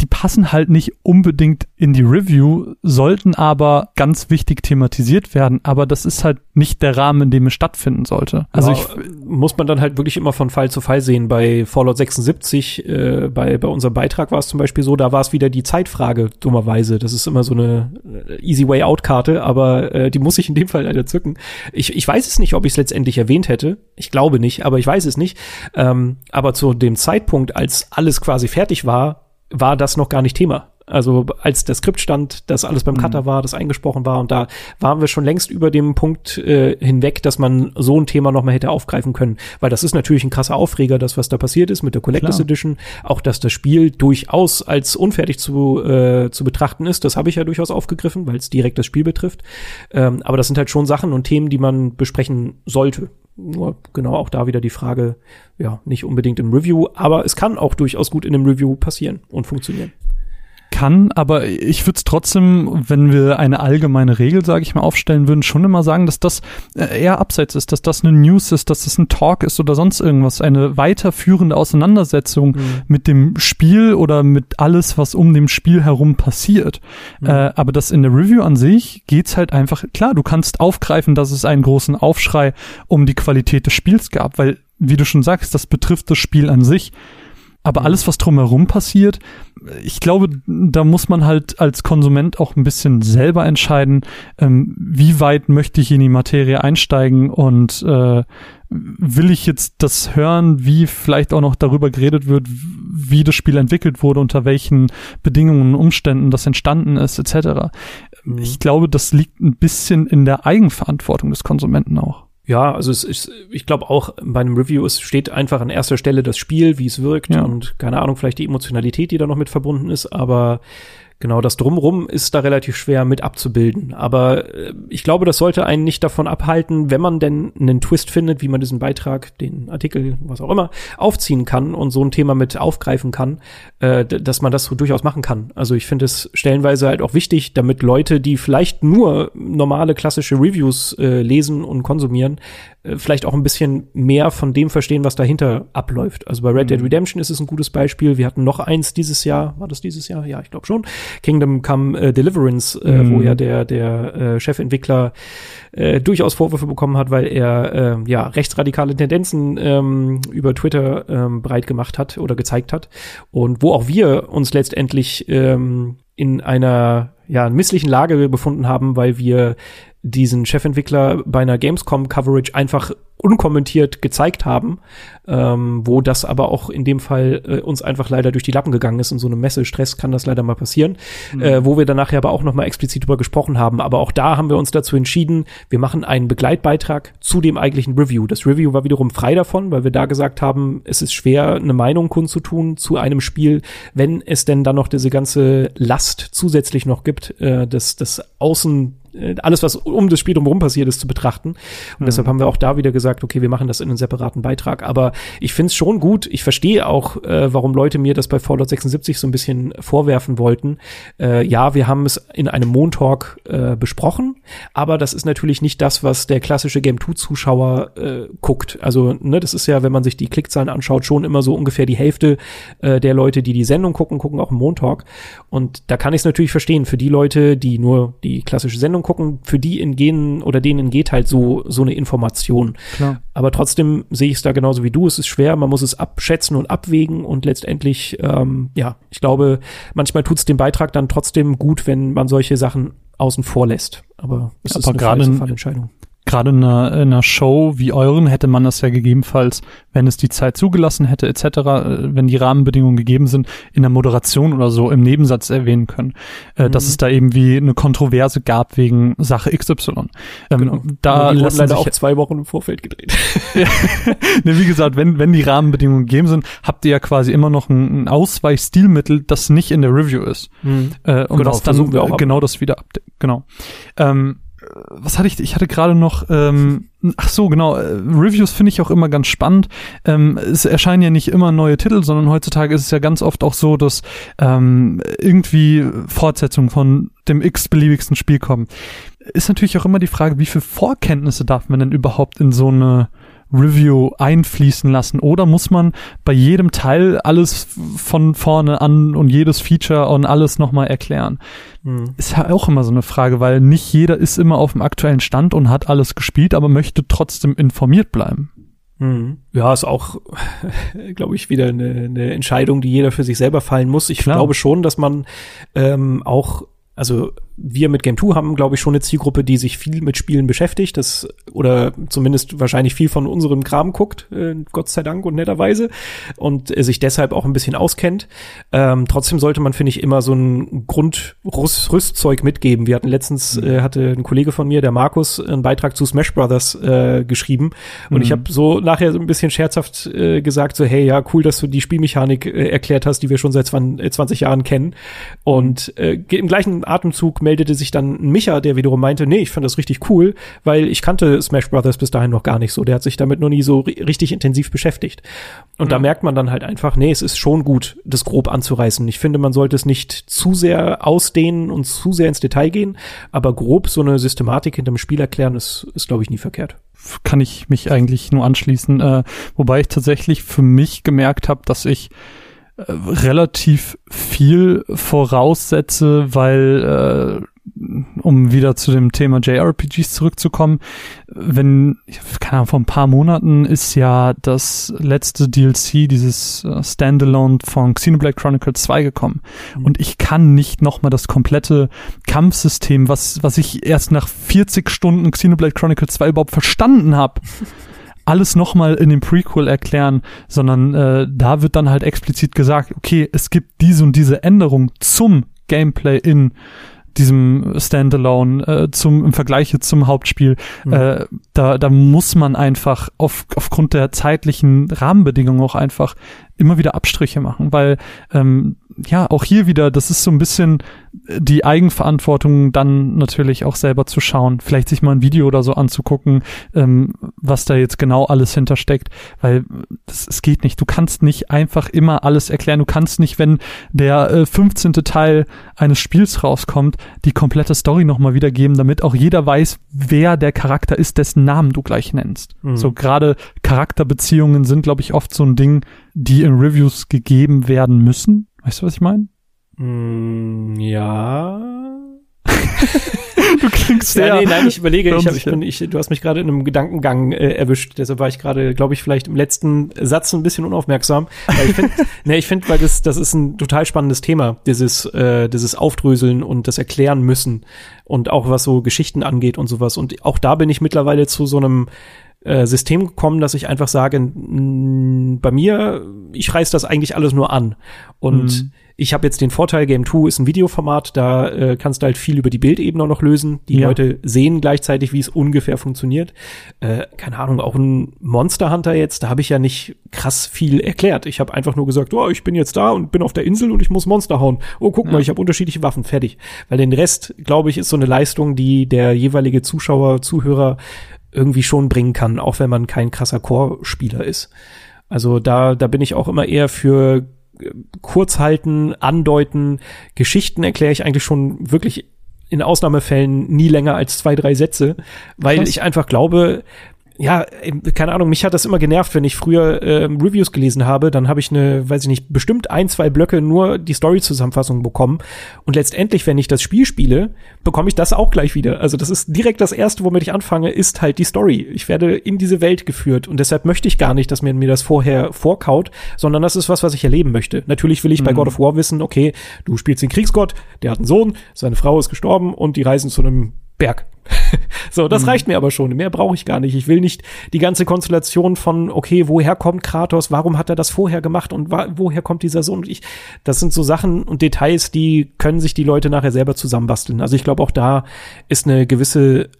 die passen halt nicht unbedingt in die Review, sollten aber ganz wichtig thematisiert werden. Aber das ist halt nicht der Rahmen, in dem es stattfinden sollte. Also ja, ich, muss man dann halt wirklich immer von Fall zu Fall sehen. Bei Fallout 76, äh, bei, bei unserem Beitrag war es zum Beispiel so, da war es wieder die Zeitfrage, dummerweise. Das ist immer so eine äh, Easy Way Out Karte, aber äh, die muss ich in dem Fall leider zücken. Ich, ich weiß es nicht, ob ich es letztendlich erwähnt hätte. Ich glaube nicht, aber ich weiß es nicht. Ähm, aber zu dem Zeitpunkt, als alles quasi fertig war, war das noch gar nicht Thema. Also als der Skript stand, dass alles beim mhm. Cutter war, das eingesprochen war und da waren wir schon längst über dem Punkt äh, hinweg, dass man so ein Thema noch mal hätte aufgreifen können, weil das ist natürlich ein krasser Aufreger, das was da passiert ist mit der Collectors Klar. Edition, auch dass das Spiel durchaus als unfertig zu äh, zu betrachten ist, das habe ich ja durchaus aufgegriffen, weil es direkt das Spiel betrifft. Ähm, aber das sind halt schon Sachen und Themen, die man besprechen sollte. Nur genau auch da wieder die Frage, ja, nicht unbedingt im Review, aber es kann auch durchaus gut in einem Review passieren und funktionieren kann, aber ich würde es trotzdem, wenn wir eine allgemeine Regel, sage ich mal, aufstellen würden, schon immer sagen, dass das äh, eher abseits ist, dass das eine News ist, dass das ein Talk ist oder sonst irgendwas, eine weiterführende Auseinandersetzung mhm. mit dem Spiel oder mit alles, was um dem Spiel herum passiert. Mhm. Äh, aber das in der Review an sich geht's halt einfach, klar, du kannst aufgreifen, dass es einen großen Aufschrei um die Qualität des Spiels gab, weil, wie du schon sagst, das betrifft das Spiel an sich. Aber alles, was drumherum passiert, ich glaube, da muss man halt als Konsument auch ein bisschen selber entscheiden, ähm, wie weit möchte ich in die Materie einsteigen und äh, will ich jetzt das hören, wie vielleicht auch noch darüber geredet wird, wie das Spiel entwickelt wurde, unter welchen Bedingungen und Umständen das entstanden ist, etc. Mhm. Ich glaube, das liegt ein bisschen in der Eigenverantwortung des Konsumenten auch. Ja, also es ist, ich glaube auch bei einem Review, es steht einfach an erster Stelle das Spiel, wie es wirkt ja. und keine Ahnung, vielleicht die Emotionalität, die da noch mit verbunden ist, aber Genau, das Drumrum ist da relativ schwer mit abzubilden. Aber äh, ich glaube, das sollte einen nicht davon abhalten, wenn man denn einen Twist findet, wie man diesen Beitrag, den Artikel, was auch immer, aufziehen kann und so ein Thema mit aufgreifen kann, äh, dass man das so durchaus machen kann. Also ich finde es stellenweise halt auch wichtig, damit Leute, die vielleicht nur normale klassische Reviews äh, lesen und konsumieren, äh, vielleicht auch ein bisschen mehr von dem verstehen, was dahinter abläuft. Also bei Red Dead mhm. Redemption ist es ein gutes Beispiel. Wir hatten noch eins dieses Jahr. War das dieses Jahr? Ja, ich glaube schon. Kingdom Come äh, Deliverance, äh, mhm. wo ja der, der äh, Chefentwickler äh, durchaus Vorwürfe bekommen hat, weil er äh, ja rechtsradikale Tendenzen ähm, über Twitter ähm, breit gemacht hat oder gezeigt hat. Und wo auch wir uns letztendlich ähm, in einer ja, misslichen Lage befunden haben, weil wir diesen Chefentwickler bei einer Gamescom-Coverage einfach unkommentiert gezeigt haben, ähm, wo das aber auch in dem Fall äh, uns einfach leider durch die Lappen gegangen ist. In so einem Messestress kann das leider mal passieren, mhm. äh, wo wir dann nachher aber auch noch mal explizit drüber gesprochen haben. Aber auch da haben wir uns dazu entschieden, wir machen einen Begleitbeitrag zu dem eigentlichen Review. Das Review war wiederum frei davon, weil wir da gesagt haben, es ist schwer, eine Meinung kundzutun zu einem Spiel, wenn es denn dann noch diese ganze Last zusätzlich noch gibt, äh, das, das Außen alles, was um das Spiel drumherum passiert ist, zu betrachten. Und mhm. deshalb haben wir auch da wieder gesagt, okay, wir machen das in einem separaten Beitrag. Aber ich finde es schon gut. Ich verstehe auch, äh, warum Leute mir das bei Fallout 76 so ein bisschen vorwerfen wollten. Äh, ja, wir haben es in einem Montalk äh, besprochen, aber das ist natürlich nicht das, was der klassische Game 2-Zuschauer äh, guckt. Also, ne, das ist ja, wenn man sich die Klickzahlen anschaut, schon immer so ungefähr die Hälfte äh, der Leute, die die Sendung gucken, gucken auch im Montalk. Und da kann ich es natürlich verstehen. Für die Leute, die nur die klassische Sendung gucken, für die entgehen oder denen geht halt so, so eine Information. Klar. Aber trotzdem sehe ich es da genauso wie du. Es ist schwer, man muss es abschätzen und abwägen und letztendlich, ähm, ja, ich glaube, manchmal tut es dem Beitrag dann trotzdem gut, wenn man solche Sachen außen vor lässt. Aber es Aber ist eine Fallentscheidung gerade in einer, in einer Show wie euren hätte man das ja gegebenenfalls, wenn es die Zeit zugelassen hätte, etc., äh, wenn die Rahmenbedingungen gegeben sind, in der Moderation oder so im Nebensatz erwähnen können, äh, mhm. dass es da eben wie eine Kontroverse gab wegen Sache XY. Ähm, genau. Da die wurden leider auch zwei Wochen im Vorfeld gedreht. ne, wie gesagt, wenn, wenn die Rahmenbedingungen gegeben sind, habt ihr ja quasi immer noch ein, ein Ausweichstilmittel, das nicht in der Review ist. Mhm. Äh, und genau, was dann wir auch genau das wieder abdeckt. Genau. Ähm, was hatte ich? Ich hatte gerade noch, ähm, ach so, genau, äh, Reviews finde ich auch immer ganz spannend. Ähm, es erscheinen ja nicht immer neue Titel, sondern heutzutage ist es ja ganz oft auch so, dass ähm, irgendwie Fortsetzungen von dem x-beliebigsten Spiel kommen. Ist natürlich auch immer die Frage, wie viel Vorkenntnisse darf man denn überhaupt in so eine Review einfließen lassen? Oder muss man bei jedem Teil alles von vorne an und jedes Feature und alles nochmal erklären? Hm. Ist ja auch immer so eine Frage, weil nicht jeder ist immer auf dem aktuellen Stand und hat alles gespielt, aber möchte trotzdem informiert bleiben. Hm. Ja, ist auch, glaube ich, wieder eine, eine Entscheidung, die jeder für sich selber fallen muss. Ich Klar. glaube schon, dass man ähm, auch also wir mit Game 2 haben, glaube ich, schon eine Zielgruppe, die sich viel mit Spielen beschäftigt, das oder zumindest wahrscheinlich viel von unserem Kram guckt, äh, Gott sei Dank und netterweise, und äh, sich deshalb auch ein bisschen auskennt. Ähm, trotzdem sollte man, finde ich, immer so ein Grundrüstzeug mitgeben. Wir hatten letztens, mhm. äh, hatte ein Kollege von mir, der Markus, einen Beitrag zu Smash Brothers äh, geschrieben. Und mhm. ich habe so nachher so ein bisschen scherzhaft äh, gesagt, so, hey, ja, cool, dass du die Spielmechanik äh, erklärt hast, die wir schon seit 20 Jahren kennen. Und äh, im gleichen Atemzug meldete sich dann Micha, der wiederum meinte, nee, ich fand das richtig cool, weil ich kannte Smash Brothers bis dahin noch gar nicht so. Der hat sich damit noch nie so richtig intensiv beschäftigt. Und mhm. da merkt man dann halt einfach, nee, es ist schon gut, das grob anzureißen. Ich finde, man sollte es nicht zu sehr ausdehnen und zu sehr ins Detail gehen, aber grob so eine Systematik hinterm Spiel erklären, ist, ist glaube ich, nie verkehrt kann ich mich eigentlich nur anschließen. Äh, wobei ich tatsächlich für mich gemerkt habe, dass ich relativ viel voraussetze, weil, äh, um wieder zu dem Thema JRPGs zurückzukommen, wenn, keine Ahnung, vor ein paar Monaten ist ja das letzte DLC, dieses uh, Standalone von Xenoblade Chronicles 2 gekommen. Mhm. Und ich kann nicht nochmal das komplette Kampfsystem, was, was ich erst nach 40 Stunden Xenoblade Chronicles 2 überhaupt verstanden habe, alles nochmal in dem Prequel erklären, sondern äh, da wird dann halt explizit gesagt, okay, es gibt diese und diese Änderung zum Gameplay in diesem Standalone äh, zum im Vergleich zum Hauptspiel mhm. äh, da da muss man einfach auf, aufgrund der zeitlichen Rahmenbedingungen auch einfach immer wieder Abstriche machen, weil ähm, ja auch hier wieder, das ist so ein bisschen die Eigenverantwortung, dann natürlich auch selber zu schauen, vielleicht sich mal ein Video oder so anzugucken, ähm, was da jetzt genau alles hintersteckt, weil das, es geht nicht. Du kannst nicht einfach immer alles erklären. Du kannst nicht, wenn der äh, 15. Teil eines Spiels rauskommt, die komplette Story nochmal wiedergeben, damit auch jeder weiß, wer der Charakter ist, dessen Namen du gleich nennst. Mhm. So gerade Charakterbeziehungen sind, glaube ich, oft so ein Ding, die in Reviews gegeben werden müssen. Weißt du, was ich meine? Mm, ja. du klingst. Ja, nee, nein, ich überlege, ich, hab, ich bin, ich, du hast mich gerade in einem Gedankengang äh, erwischt. Deshalb war ich gerade, glaube ich, vielleicht im letzten Satz ein bisschen unaufmerksam. Weil ich finde, nee, ich finde, weil das, das ist ein total spannendes Thema, dieses, äh, dieses Aufdröseln und das Erklären müssen und auch was so Geschichten angeht und sowas. Und auch da bin ich mittlerweile zu so einem äh, System gekommen, dass ich einfach sage, mh, bei mir, ich reiß das eigentlich alles nur an. Und mhm. ich habe jetzt den Vorteil, Game 2 ist ein Videoformat, da äh, kannst du halt viel über die Bildebene noch lösen. Die ja. Leute sehen gleichzeitig, wie es ungefähr funktioniert. Äh, keine Ahnung, auch ein Monster Hunter jetzt, da habe ich ja nicht krass viel erklärt. Ich habe einfach nur gesagt, oh, ich bin jetzt da und bin auf der Insel und ich muss Monster hauen. Oh, guck ja. mal, ich habe unterschiedliche Waffen, fertig. Weil den Rest, glaube ich, ist so eine Leistung, die der jeweilige Zuschauer, Zuhörer irgendwie schon bringen kann, auch wenn man kein krasser Core-Spieler ist. Also da, da bin ich auch immer eher für äh, kurz halten, andeuten. Geschichten erkläre ich eigentlich schon wirklich in Ausnahmefällen nie länger als zwei, drei Sätze, weil Krass. ich einfach glaube, ja, keine Ahnung, mich hat das immer genervt, wenn ich früher äh, Reviews gelesen habe, dann habe ich eine, weiß ich nicht, bestimmt ein, zwei Blöcke nur die Story-Zusammenfassung bekommen. Und letztendlich, wenn ich das Spiel spiele, bekomme ich das auch gleich wieder. Also das ist direkt das Erste, womit ich anfange, ist halt die Story. Ich werde in diese Welt geführt und deshalb möchte ich gar nicht, dass mir, mir das vorher vorkaut, sondern das ist was, was ich erleben möchte. Natürlich will ich mhm. bei God of War wissen, okay, du spielst den Kriegsgott, der hat einen Sohn, seine Frau ist gestorben und die reisen zu einem Berg. so, das mhm. reicht mir aber schon. Mehr brauche ich gar nicht. Ich will nicht die ganze Konstellation von, okay, woher kommt Kratos? Warum hat er das vorher gemacht? Und woher kommt dieser Sohn? Ich, das sind so Sachen und Details, die können sich die Leute nachher selber zusammenbasteln. Also ich glaube, auch da ist eine gewisse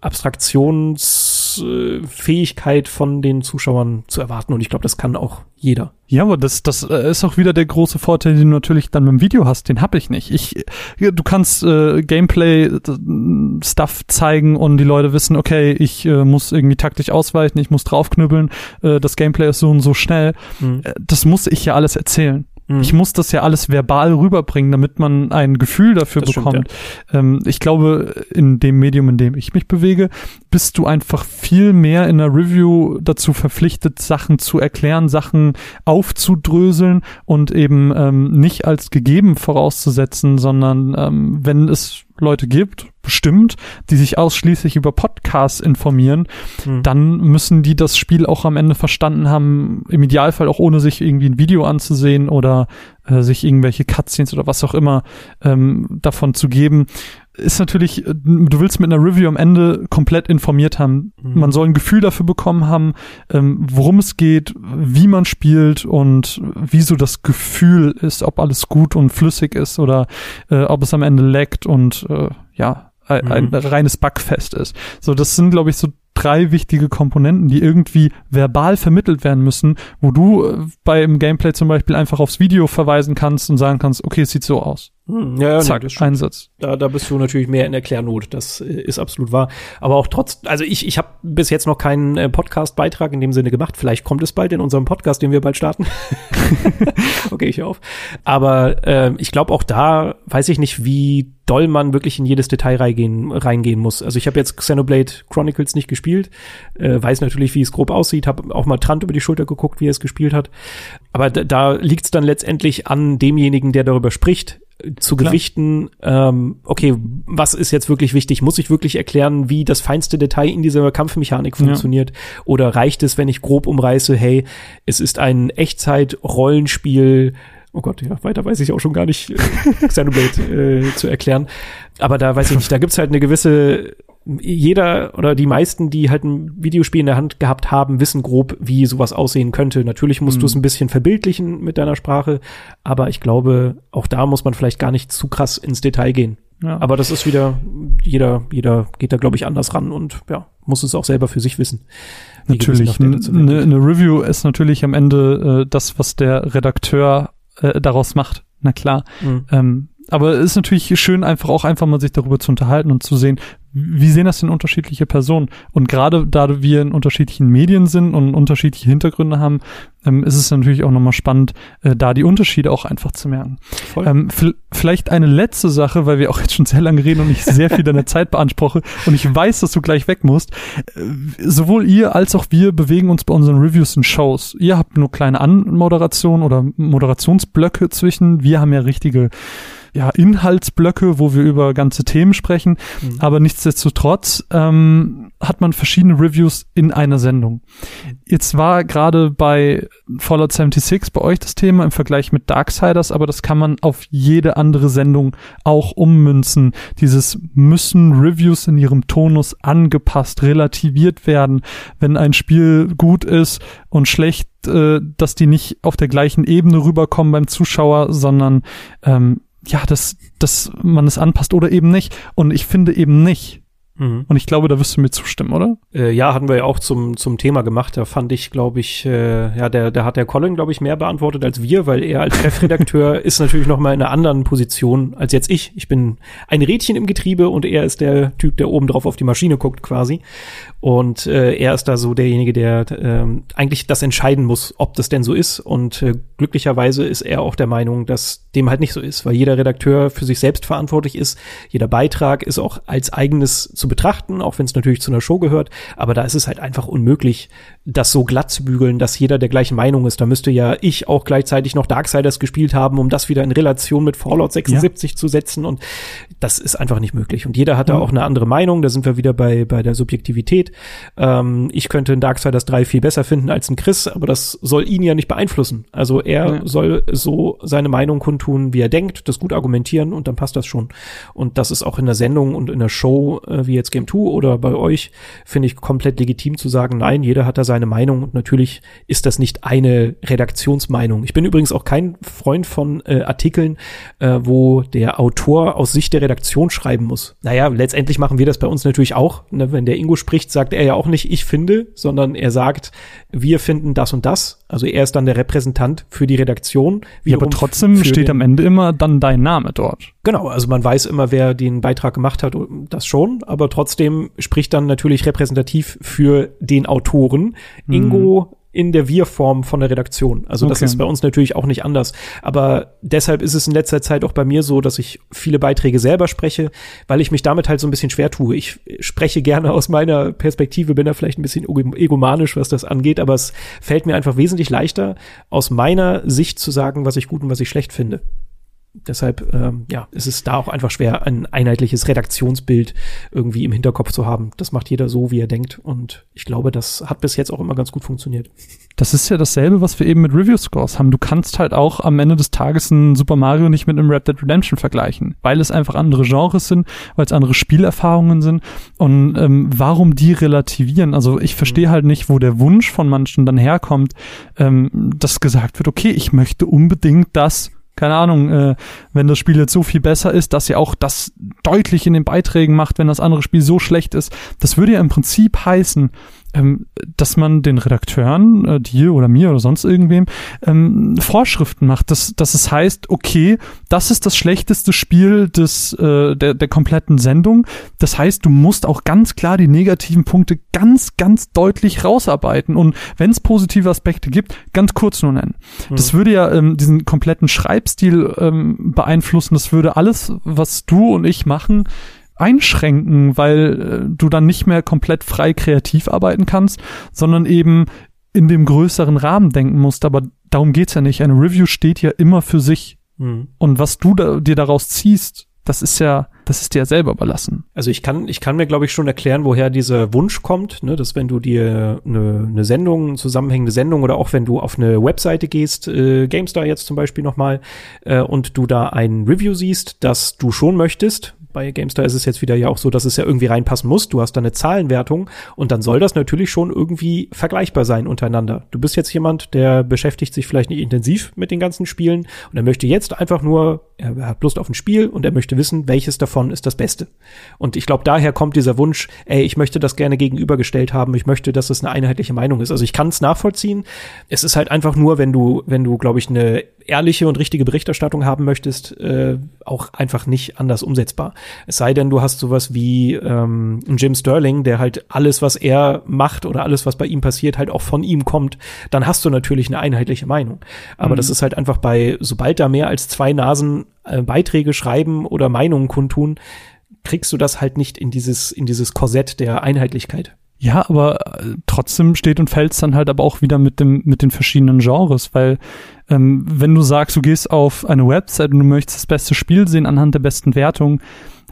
Abstraktionsfähigkeit von den Zuschauern zu erwarten. Und ich glaube, das kann auch jeder. Ja, aber das, das äh, ist auch wieder der große Vorteil, den du natürlich dann mit dem Video hast. Den habe ich nicht. Ich, du kannst äh, Gameplay-Stuff zeigen und die Leute wissen, okay, ich äh, muss irgendwie taktisch ausweichen, ich muss draufknüppeln, äh, das Gameplay ist so und so schnell. Mhm. Äh, das muss ich ja alles erzählen. Mhm. Ich muss das ja alles verbal rüberbringen, damit man ein Gefühl dafür das bekommt. Stimmt, ja. ähm, ich glaube, in dem Medium, in dem ich mich bewege, bist du einfach viel mehr in der Review dazu verpflichtet, Sachen zu erklären, Sachen aufzudröseln und eben ähm, nicht als gegeben vorauszusetzen, sondern ähm, wenn es Leute gibt, bestimmt, die sich ausschließlich über Podcasts informieren, mhm. dann müssen die das Spiel auch am Ende verstanden haben, im Idealfall auch ohne sich irgendwie ein Video anzusehen oder äh, sich irgendwelche Cutscenes oder was auch immer ähm, davon zu geben ist natürlich, äh, du willst mit einer Review am Ende komplett informiert haben. Mhm. Man soll ein Gefühl dafür bekommen haben, ähm, worum es geht, wie man spielt und wie so das Gefühl ist, ob alles gut und flüssig ist oder äh, ob es am Ende leckt und äh, ja, ein, mhm. ein reines Bugfest ist. So, das sind, glaube ich, so drei wichtige Komponenten, die irgendwie verbal vermittelt werden müssen, wo du äh, beim Gameplay zum Beispiel einfach aufs Video verweisen kannst und sagen kannst, okay, es sieht so aus. Hm, ja, ja, Zack, nee, Einsatz. Da, da bist du natürlich mehr in Erklärnot. Das äh, ist absolut wahr. Aber auch trotz, also ich, ich habe bis jetzt noch keinen äh, Podcast-Beitrag in dem Sinne gemacht. Vielleicht kommt es bald in unserem Podcast, den wir bald starten. okay, ich höre auf. Aber äh, ich glaube auch da weiß ich nicht, wie doll man wirklich in jedes Detail reingehen, reingehen muss. Also ich habe jetzt Xenoblade Chronicles nicht gespielt, äh, weiß natürlich, wie es grob aussieht, habe auch mal Trant über die Schulter geguckt, wie er es gespielt hat. Aber da, da liegt es dann letztendlich an demjenigen, der darüber spricht, zu Klar. gewichten, ähm, okay, was ist jetzt wirklich wichtig? Muss ich wirklich erklären, wie das feinste Detail in dieser Kampfmechanik funktioniert? Ja. Oder reicht es, wenn ich grob umreiße, hey, es ist ein Echtzeit-Rollenspiel, oh Gott, ja, weiter weiß ich auch schon gar nicht, äh, Xenoblade äh, zu erklären. Aber da weiß ich nicht, da gibt's halt eine gewisse, jeder oder die meisten, die halt ein Videospiel in der Hand gehabt haben, wissen grob, wie sowas aussehen könnte. Natürlich musst mhm. du es ein bisschen verbildlichen mit deiner Sprache, aber ich glaube, auch da muss man vielleicht gar nicht zu krass ins Detail gehen. Ja. Aber das ist wieder, jeder, jeder geht da, glaube ich, anders ran und ja, muss es auch selber für sich wissen. Natürlich. Eine, eine Review ist natürlich am Ende äh, das, was der Redakteur äh, daraus macht. Na klar. Mhm. Ähm, aber es ist natürlich schön, einfach auch einfach mal sich darüber zu unterhalten und zu sehen, wie sehen das denn unterschiedliche Personen? Und gerade da wir in unterschiedlichen Medien sind und unterschiedliche Hintergründe haben, ähm, ist es natürlich auch nochmal spannend, äh, da die Unterschiede auch einfach zu merken. Ähm, vielleicht eine letzte Sache, weil wir auch jetzt schon sehr lange reden und ich sehr viel deiner Zeit beanspruche und ich weiß, dass du gleich weg musst. Äh, sowohl ihr als auch wir bewegen uns bei unseren Reviews und Shows. Ihr habt nur kleine Anmoderationen oder Moderationsblöcke zwischen. Wir haben ja richtige ja, Inhaltsblöcke, wo wir über ganze Themen sprechen. Mhm. Aber nichtsdestotrotz ähm, hat man verschiedene Reviews in einer Sendung. Jetzt war gerade bei Fallout 76 bei euch das Thema im Vergleich mit Darksiders, aber das kann man auf jede andere Sendung auch ummünzen. Dieses müssen Reviews in ihrem Tonus angepasst, relativiert werden, wenn ein Spiel gut ist und schlecht, äh, dass die nicht auf der gleichen Ebene rüberkommen beim Zuschauer, sondern ähm, ja, dass, dass man es anpasst oder eben nicht. Und ich finde eben nicht, Mhm. Und ich glaube, da wirst du mir zustimmen, oder? Äh, ja, hatten wir ja auch zum, zum Thema gemacht. Da fand ich, glaube ich, äh, ja, der, der hat der Colin, glaube ich, mehr beantwortet als wir, weil er als Chefredakteur ist natürlich noch mal in einer anderen Position als jetzt ich. Ich bin ein Rädchen im Getriebe und er ist der Typ, der oben drauf auf die Maschine guckt quasi. Und äh, er ist da so derjenige, der äh, eigentlich das entscheiden muss, ob das denn so ist. Und äh, glücklicherweise ist er auch der Meinung, dass dem halt nicht so ist, weil jeder Redakteur für sich selbst verantwortlich ist. Jeder Beitrag ist auch als eigenes zu betrachten, auch wenn es natürlich zu einer Show gehört. Aber da ist es halt einfach unmöglich, das so glatt zu bügeln, dass jeder der gleichen Meinung ist. Da müsste ja ich auch gleichzeitig noch Darksiders gespielt haben, um das wieder in Relation mit Fallout 76 ja. zu setzen. Und das ist einfach nicht möglich. Und jeder hat da auch eine andere Meinung. Da sind wir wieder bei, bei der Subjektivität. Ähm, ich könnte in Darksiders 3 viel besser finden als ein Chris, aber das soll ihn ja nicht beeinflussen. Also er ja. soll so seine Meinung kundtun, wie er denkt, das gut argumentieren und dann passt das schon. Und das ist auch in der Sendung und in der Show, äh, wie jetzt Game 2 oder bei euch, finde ich komplett legitim zu sagen, nein, jeder hat da seine Meinung und natürlich ist das nicht eine Redaktionsmeinung. Ich bin übrigens auch kein Freund von äh, Artikeln, äh, wo der Autor aus Sicht der Redaktion schreiben muss. Naja, letztendlich machen wir das bei uns natürlich auch. Ne? Wenn der Ingo spricht, sagt er ja auch nicht, ich finde, sondern er sagt, wir finden das und das. Also er ist dann der Repräsentant für die Redaktion. Ja, aber trotzdem steht am Ende immer dann dein Name dort. Genau, also man weiß immer, wer den Beitrag gemacht hat, das schon, aber trotzdem spricht dann natürlich repräsentativ für den Autoren. Mhm. Ingo in der Wir-Form von der Redaktion. Also das okay. ist bei uns natürlich auch nicht anders. Aber deshalb ist es in letzter Zeit auch bei mir so, dass ich viele Beiträge selber spreche, weil ich mich damit halt so ein bisschen schwer tue. Ich spreche gerne aus meiner Perspektive, bin da vielleicht ein bisschen egomanisch, was das angeht, aber es fällt mir einfach wesentlich leichter, aus meiner Sicht zu sagen, was ich gut und was ich schlecht finde deshalb ähm, ja, ist es da auch einfach schwer, ein einheitliches Redaktionsbild irgendwie im Hinterkopf zu haben. Das macht jeder so, wie er denkt. Und ich glaube, das hat bis jetzt auch immer ganz gut funktioniert. Das ist ja dasselbe, was wir eben mit Review Scores haben. Du kannst halt auch am Ende des Tages ein Super Mario nicht mit einem Red Dead Redemption vergleichen, weil es einfach andere Genres sind, weil es andere Spielerfahrungen sind. Und ähm, warum die relativieren? Also ich verstehe halt nicht, wo der Wunsch von manchen dann herkommt, ähm, dass gesagt wird, okay, ich möchte unbedingt das keine Ahnung, äh, wenn das Spiel jetzt so viel besser ist, dass ihr auch das deutlich in den Beiträgen macht, wenn das andere Spiel so schlecht ist. Das würde ja im Prinzip heißen, ähm, dass man den Redakteuren, äh, dir oder mir oder sonst irgendwem, ähm, Vorschriften macht, dass, dass es heißt, okay, das ist das schlechteste Spiel des, äh, der, der kompletten Sendung. Das heißt, du musst auch ganz klar die negativen Punkte ganz, ganz deutlich rausarbeiten und wenn es positive Aspekte gibt, ganz kurz nur nennen. Mhm. Das würde ja ähm, diesen kompletten Schreibstil ähm, beeinflussen. Das würde alles, was du und ich machen, einschränken, weil äh, du dann nicht mehr komplett frei kreativ arbeiten kannst, sondern eben in dem größeren Rahmen denken musst. Aber darum geht's ja nicht. Eine Review steht ja immer für sich. Mhm. Und was du da, dir daraus ziehst, das ist ja, das ist dir ja selber überlassen. Also ich kann, ich kann mir, glaube ich, schon erklären, woher dieser Wunsch kommt, ne, dass wenn du dir eine, eine Sendung, eine zusammenhängende Sendung oder auch wenn du auf eine Webseite gehst, äh, GameStar jetzt zum Beispiel nochmal, äh, und du da ein Review siehst, dass du schon möchtest, bei GameStar ist es jetzt wieder ja auch so, dass es ja irgendwie reinpassen muss. Du hast da eine Zahlenwertung und dann soll das natürlich schon irgendwie vergleichbar sein untereinander. Du bist jetzt jemand, der beschäftigt sich vielleicht nicht intensiv mit den ganzen Spielen und er möchte jetzt einfach nur, er hat Lust auf ein Spiel und er möchte wissen, welches davon ist das Beste. Und ich glaube, daher kommt dieser Wunsch, ey, ich möchte das gerne gegenübergestellt haben, ich möchte, dass es eine einheitliche Meinung ist. Also ich kann es nachvollziehen. Es ist halt einfach nur, wenn du, wenn du, glaube ich, eine ehrliche und richtige Berichterstattung haben möchtest, äh, auch einfach nicht anders umsetzbar. Es sei denn, du hast sowas wie ähm, Jim Sterling, der halt alles, was er macht oder alles, was bei ihm passiert, halt auch von ihm kommt, dann hast du natürlich eine einheitliche Meinung. Aber mhm. das ist halt einfach bei, sobald da mehr als zwei Nasen äh, Beiträge schreiben oder Meinungen kundtun, kriegst du das halt nicht in dieses, in dieses Korsett der Einheitlichkeit. Ja, aber äh, trotzdem steht und fällt dann halt aber auch wieder mit dem mit den verschiedenen Genres, weil ähm, wenn du sagst, du gehst auf eine Website und du möchtest das beste Spiel sehen anhand der besten Wertung,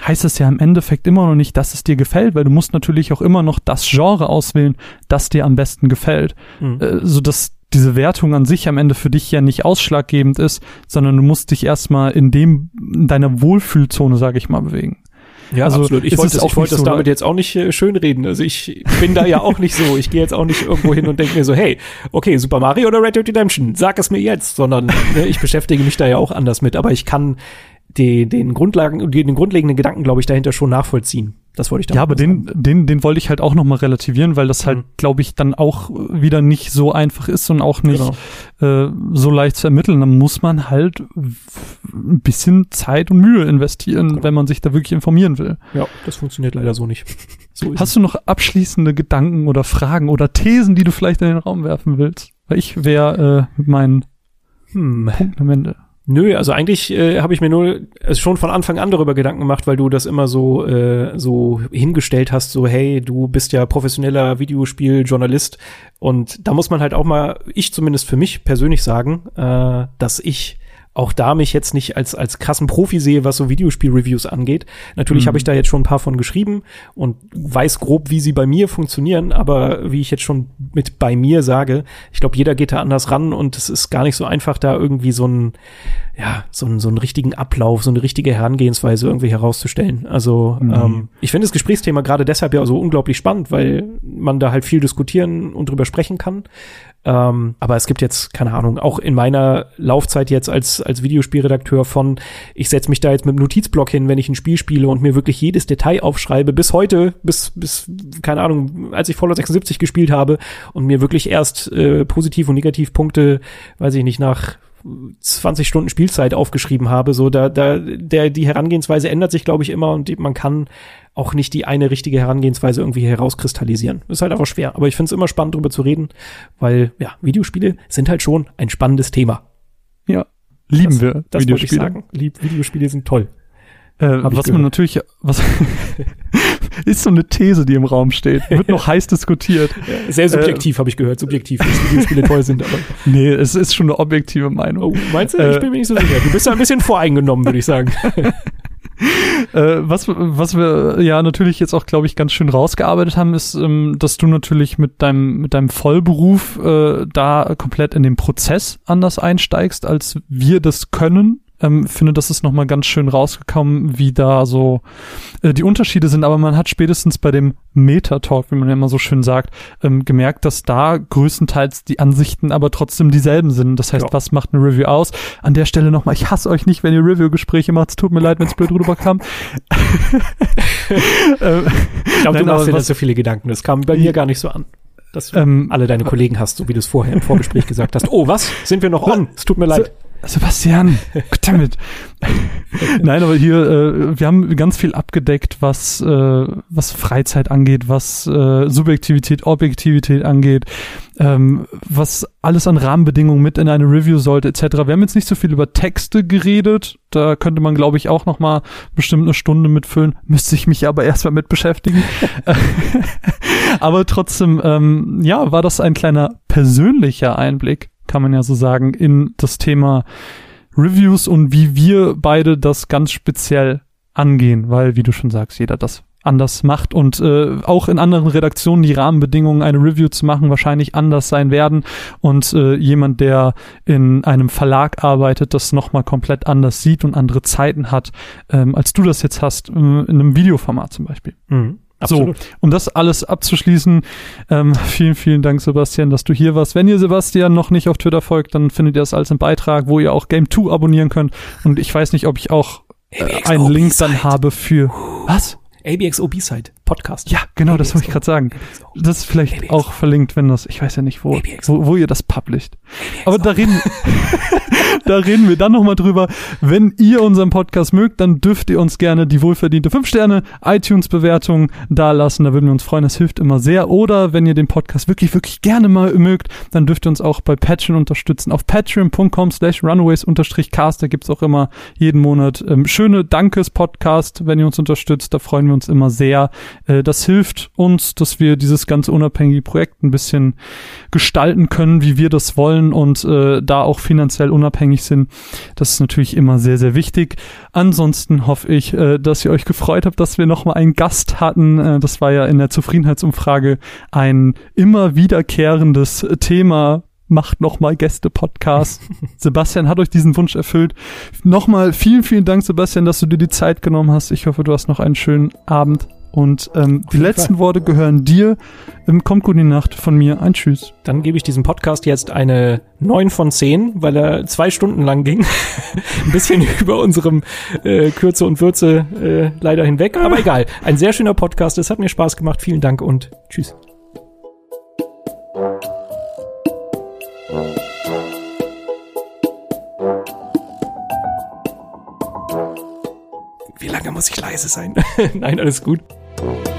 heißt es ja im Endeffekt immer noch nicht, dass es dir gefällt, weil du musst natürlich auch immer noch das Genre auswählen, das dir am besten gefällt. Mhm. Äh, so dass diese Wertung an sich am Ende für dich ja nicht ausschlaggebend ist, sondern du musst dich erstmal in dem, in deiner Wohlfühlzone, sage ich mal, bewegen. Ja, also absolut. Ich wollte, ich wollte das so damit jetzt auch nicht äh, schönreden. Also ich bin da ja auch nicht so. Ich gehe jetzt auch nicht irgendwo hin und denke mir so, hey, okay, Super Mario oder Red Dead Redemption, sag es mir jetzt, sondern ne, ich beschäftige mich da ja auch anders mit. Aber ich kann die, den Grundlagen, den grundlegenden Gedanken, glaube ich, dahinter schon nachvollziehen. Das wollte ich Ja, aber den, den, den wollte ich halt auch nochmal relativieren, weil das halt, mhm. glaube ich, dann auch wieder nicht so einfach ist und auch nicht genau. äh, so leicht zu ermitteln. Dann muss man halt ein bisschen Zeit und Mühe investieren, genau. wenn man sich da wirklich informieren will. Ja, das funktioniert leider so nicht. So Hast du noch abschließende Gedanken oder Fragen oder Thesen, die du vielleicht in den Raum werfen willst? Weil ich wäre äh, mit meinen hm. Punkten am Ende. Nö, also eigentlich äh, habe ich mir nur also schon von Anfang an darüber Gedanken gemacht, weil du das immer so äh, so hingestellt hast, so hey, du bist ja professioneller Videospieljournalist. Und da muss man halt auch mal, ich zumindest für mich persönlich sagen, äh, dass ich auch da mich jetzt nicht als, als krassen Profi sehe, was so Videospiel-Reviews angeht. Natürlich mhm. habe ich da jetzt schon ein paar von geschrieben und weiß grob, wie sie bei mir funktionieren, aber wie ich jetzt schon mit bei mir sage, ich glaube, jeder geht da anders ran und es ist gar nicht so einfach, da irgendwie so ein, ja, so einen, so einen richtigen Ablauf, so eine richtige Herangehensweise irgendwie herauszustellen. Also mhm. ähm, ich finde das Gesprächsthema gerade deshalb ja so unglaublich spannend, weil man da halt viel diskutieren und drüber sprechen kann. Ähm, aber es gibt jetzt, keine Ahnung, auch in meiner Laufzeit jetzt als, als Videospielredakteur von, ich setze mich da jetzt mit einem Notizblock hin, wenn ich ein Spiel spiele und mir wirklich jedes Detail aufschreibe, bis heute, bis, bis, keine Ahnung, als ich Fallout 76 gespielt habe und mir wirklich erst äh, Positiv- und Negativpunkte, weiß ich nicht, nach 20 Stunden Spielzeit aufgeschrieben habe. So, da, da, der, die Herangehensweise ändert sich, glaube ich, immer und man kann auch nicht die eine richtige Herangehensweise irgendwie herauskristallisieren. Ist halt einfach schwer. Aber ich finde es immer spannend, darüber zu reden, weil, ja, Videospiele sind halt schon ein spannendes Thema. Ja, lieben das, wir das Videospiele. Ich sagen. Lieb, Videospiele sind toll. Äh, was man natürlich, was ist so eine These, die im Raum steht, wird noch heiß diskutiert. Sehr subjektiv äh, habe ich gehört, subjektiv, dass Videospiele toll sind. Aber nee, es ist schon eine objektive Meinung. Oh, meinst du? Äh, ich bin mir nicht so sicher. Du bist ja ein bisschen voreingenommen, würde ich sagen. äh, was, was wir ja natürlich jetzt auch, glaube ich, ganz schön rausgearbeitet haben, ist, ähm, dass du natürlich mit deinem, mit deinem Vollberuf äh, da komplett in den Prozess anders einsteigst, als wir das können ähm, finde, das ist nochmal ganz schön rausgekommen, wie da so äh, die Unterschiede sind. Aber man hat spätestens bei dem Meta-Talk, wie man ja immer so schön sagt, ähm, gemerkt, dass da größtenteils die Ansichten aber trotzdem dieselben sind. Das heißt, ja. was macht eine Review aus? An der Stelle nochmal, ich hasse euch nicht, wenn ihr Review-Gespräche macht. Es tut mir leid, wenn es blöd rüberkam. ähm, ich glaube, du machst dir da so viele Gedanken. Das kam bei mir gar nicht so an dass du ähm, alle deine Kollegen hast, so wie du es vorher im Vorgespräch gesagt hast. Oh, was? Sind wir noch on? Es tut mir leid. Sebastian, damit. Nein, aber hier, äh, wir haben ganz viel abgedeckt, was, äh, was Freizeit angeht, was äh, Subjektivität, Objektivität angeht, ähm, was alles an Rahmenbedingungen mit in eine Review sollte, etc. Wir haben jetzt nicht so viel über Texte geredet. Da könnte man, glaube ich, auch noch mal bestimmt eine Stunde mitfüllen. Müsste ich mich aber erstmal mit beschäftigen. aber trotzdem, ähm, ja, war das ein kleiner persönlicher Einblick kann man ja so sagen, in das Thema Reviews und wie wir beide das ganz speziell angehen, weil, wie du schon sagst, jeder das anders macht und äh, auch in anderen Redaktionen die Rahmenbedingungen, eine Review zu machen, wahrscheinlich anders sein werden und äh, jemand, der in einem Verlag arbeitet, das nochmal komplett anders sieht und andere Zeiten hat, ähm, als du das jetzt hast, äh, in einem Videoformat zum Beispiel. Mhm. Absolut. So, um das alles abzuschließen, ähm, vielen, vielen Dank, Sebastian, dass du hier warst. Wenn ihr Sebastian noch nicht auf Twitter folgt, dann findet ihr das als im Beitrag, wo ihr auch Game 2 abonnieren könnt. Und ich weiß nicht, ob ich auch äh, einen Link dann habe für. Was? ABXO B-Side Podcast. Ja, genau, das wollte ich gerade sagen. Das ist vielleicht auch verlinkt, wenn das, ich weiß ja nicht, wo, wo, wo, ihr das publisht. ABXO. Aber da reden, da reden wir dann nochmal drüber. Wenn ihr unseren Podcast mögt, dann dürft ihr uns gerne die wohlverdiente 5 Sterne iTunes-Bewertung da lassen. Da würden wir uns freuen. Das hilft immer sehr. Oder wenn ihr den Podcast wirklich, wirklich gerne mal mögt, dann dürft ihr uns auch bei Patreon unterstützen. Auf patreon.com slash runaways-cast. Da gibt's auch immer jeden Monat ähm, schöne Dankes-Podcast, wenn ihr uns unterstützt. Da freuen wir uns immer sehr. Äh, das hilft uns, dass wir dieses ganze unabhängige Projekt ein bisschen gestalten können, wie wir das wollen und äh, da auch finanziell unabhängig sind. Das ist natürlich immer sehr, sehr wichtig. Ansonsten hoffe ich, äh, dass ihr euch gefreut habt, dass wir nochmal einen Gast hatten. Äh, das war ja in der Zufriedenheitsumfrage ein immer wiederkehrendes Thema macht nochmal Gäste-Podcast. Sebastian hat euch diesen Wunsch erfüllt. Nochmal vielen, vielen Dank, Sebastian, dass du dir die Zeit genommen hast. Ich hoffe, du hast noch einen schönen Abend. Und ähm, die letzten Fall. Worte gehören dir. Ähm, kommt gut in die Nacht von mir. Ein Tschüss. Dann gebe ich diesem Podcast jetzt eine 9 von 10, weil er zwei Stunden lang ging. Ein bisschen über unserem äh, Kürze und Würze äh, leider hinweg. Aber egal. Ein sehr schöner Podcast. Es hat mir Spaß gemacht. Vielen Dank und tschüss. Wie lange muss ich leise sein? Nein, alles gut. Thank you.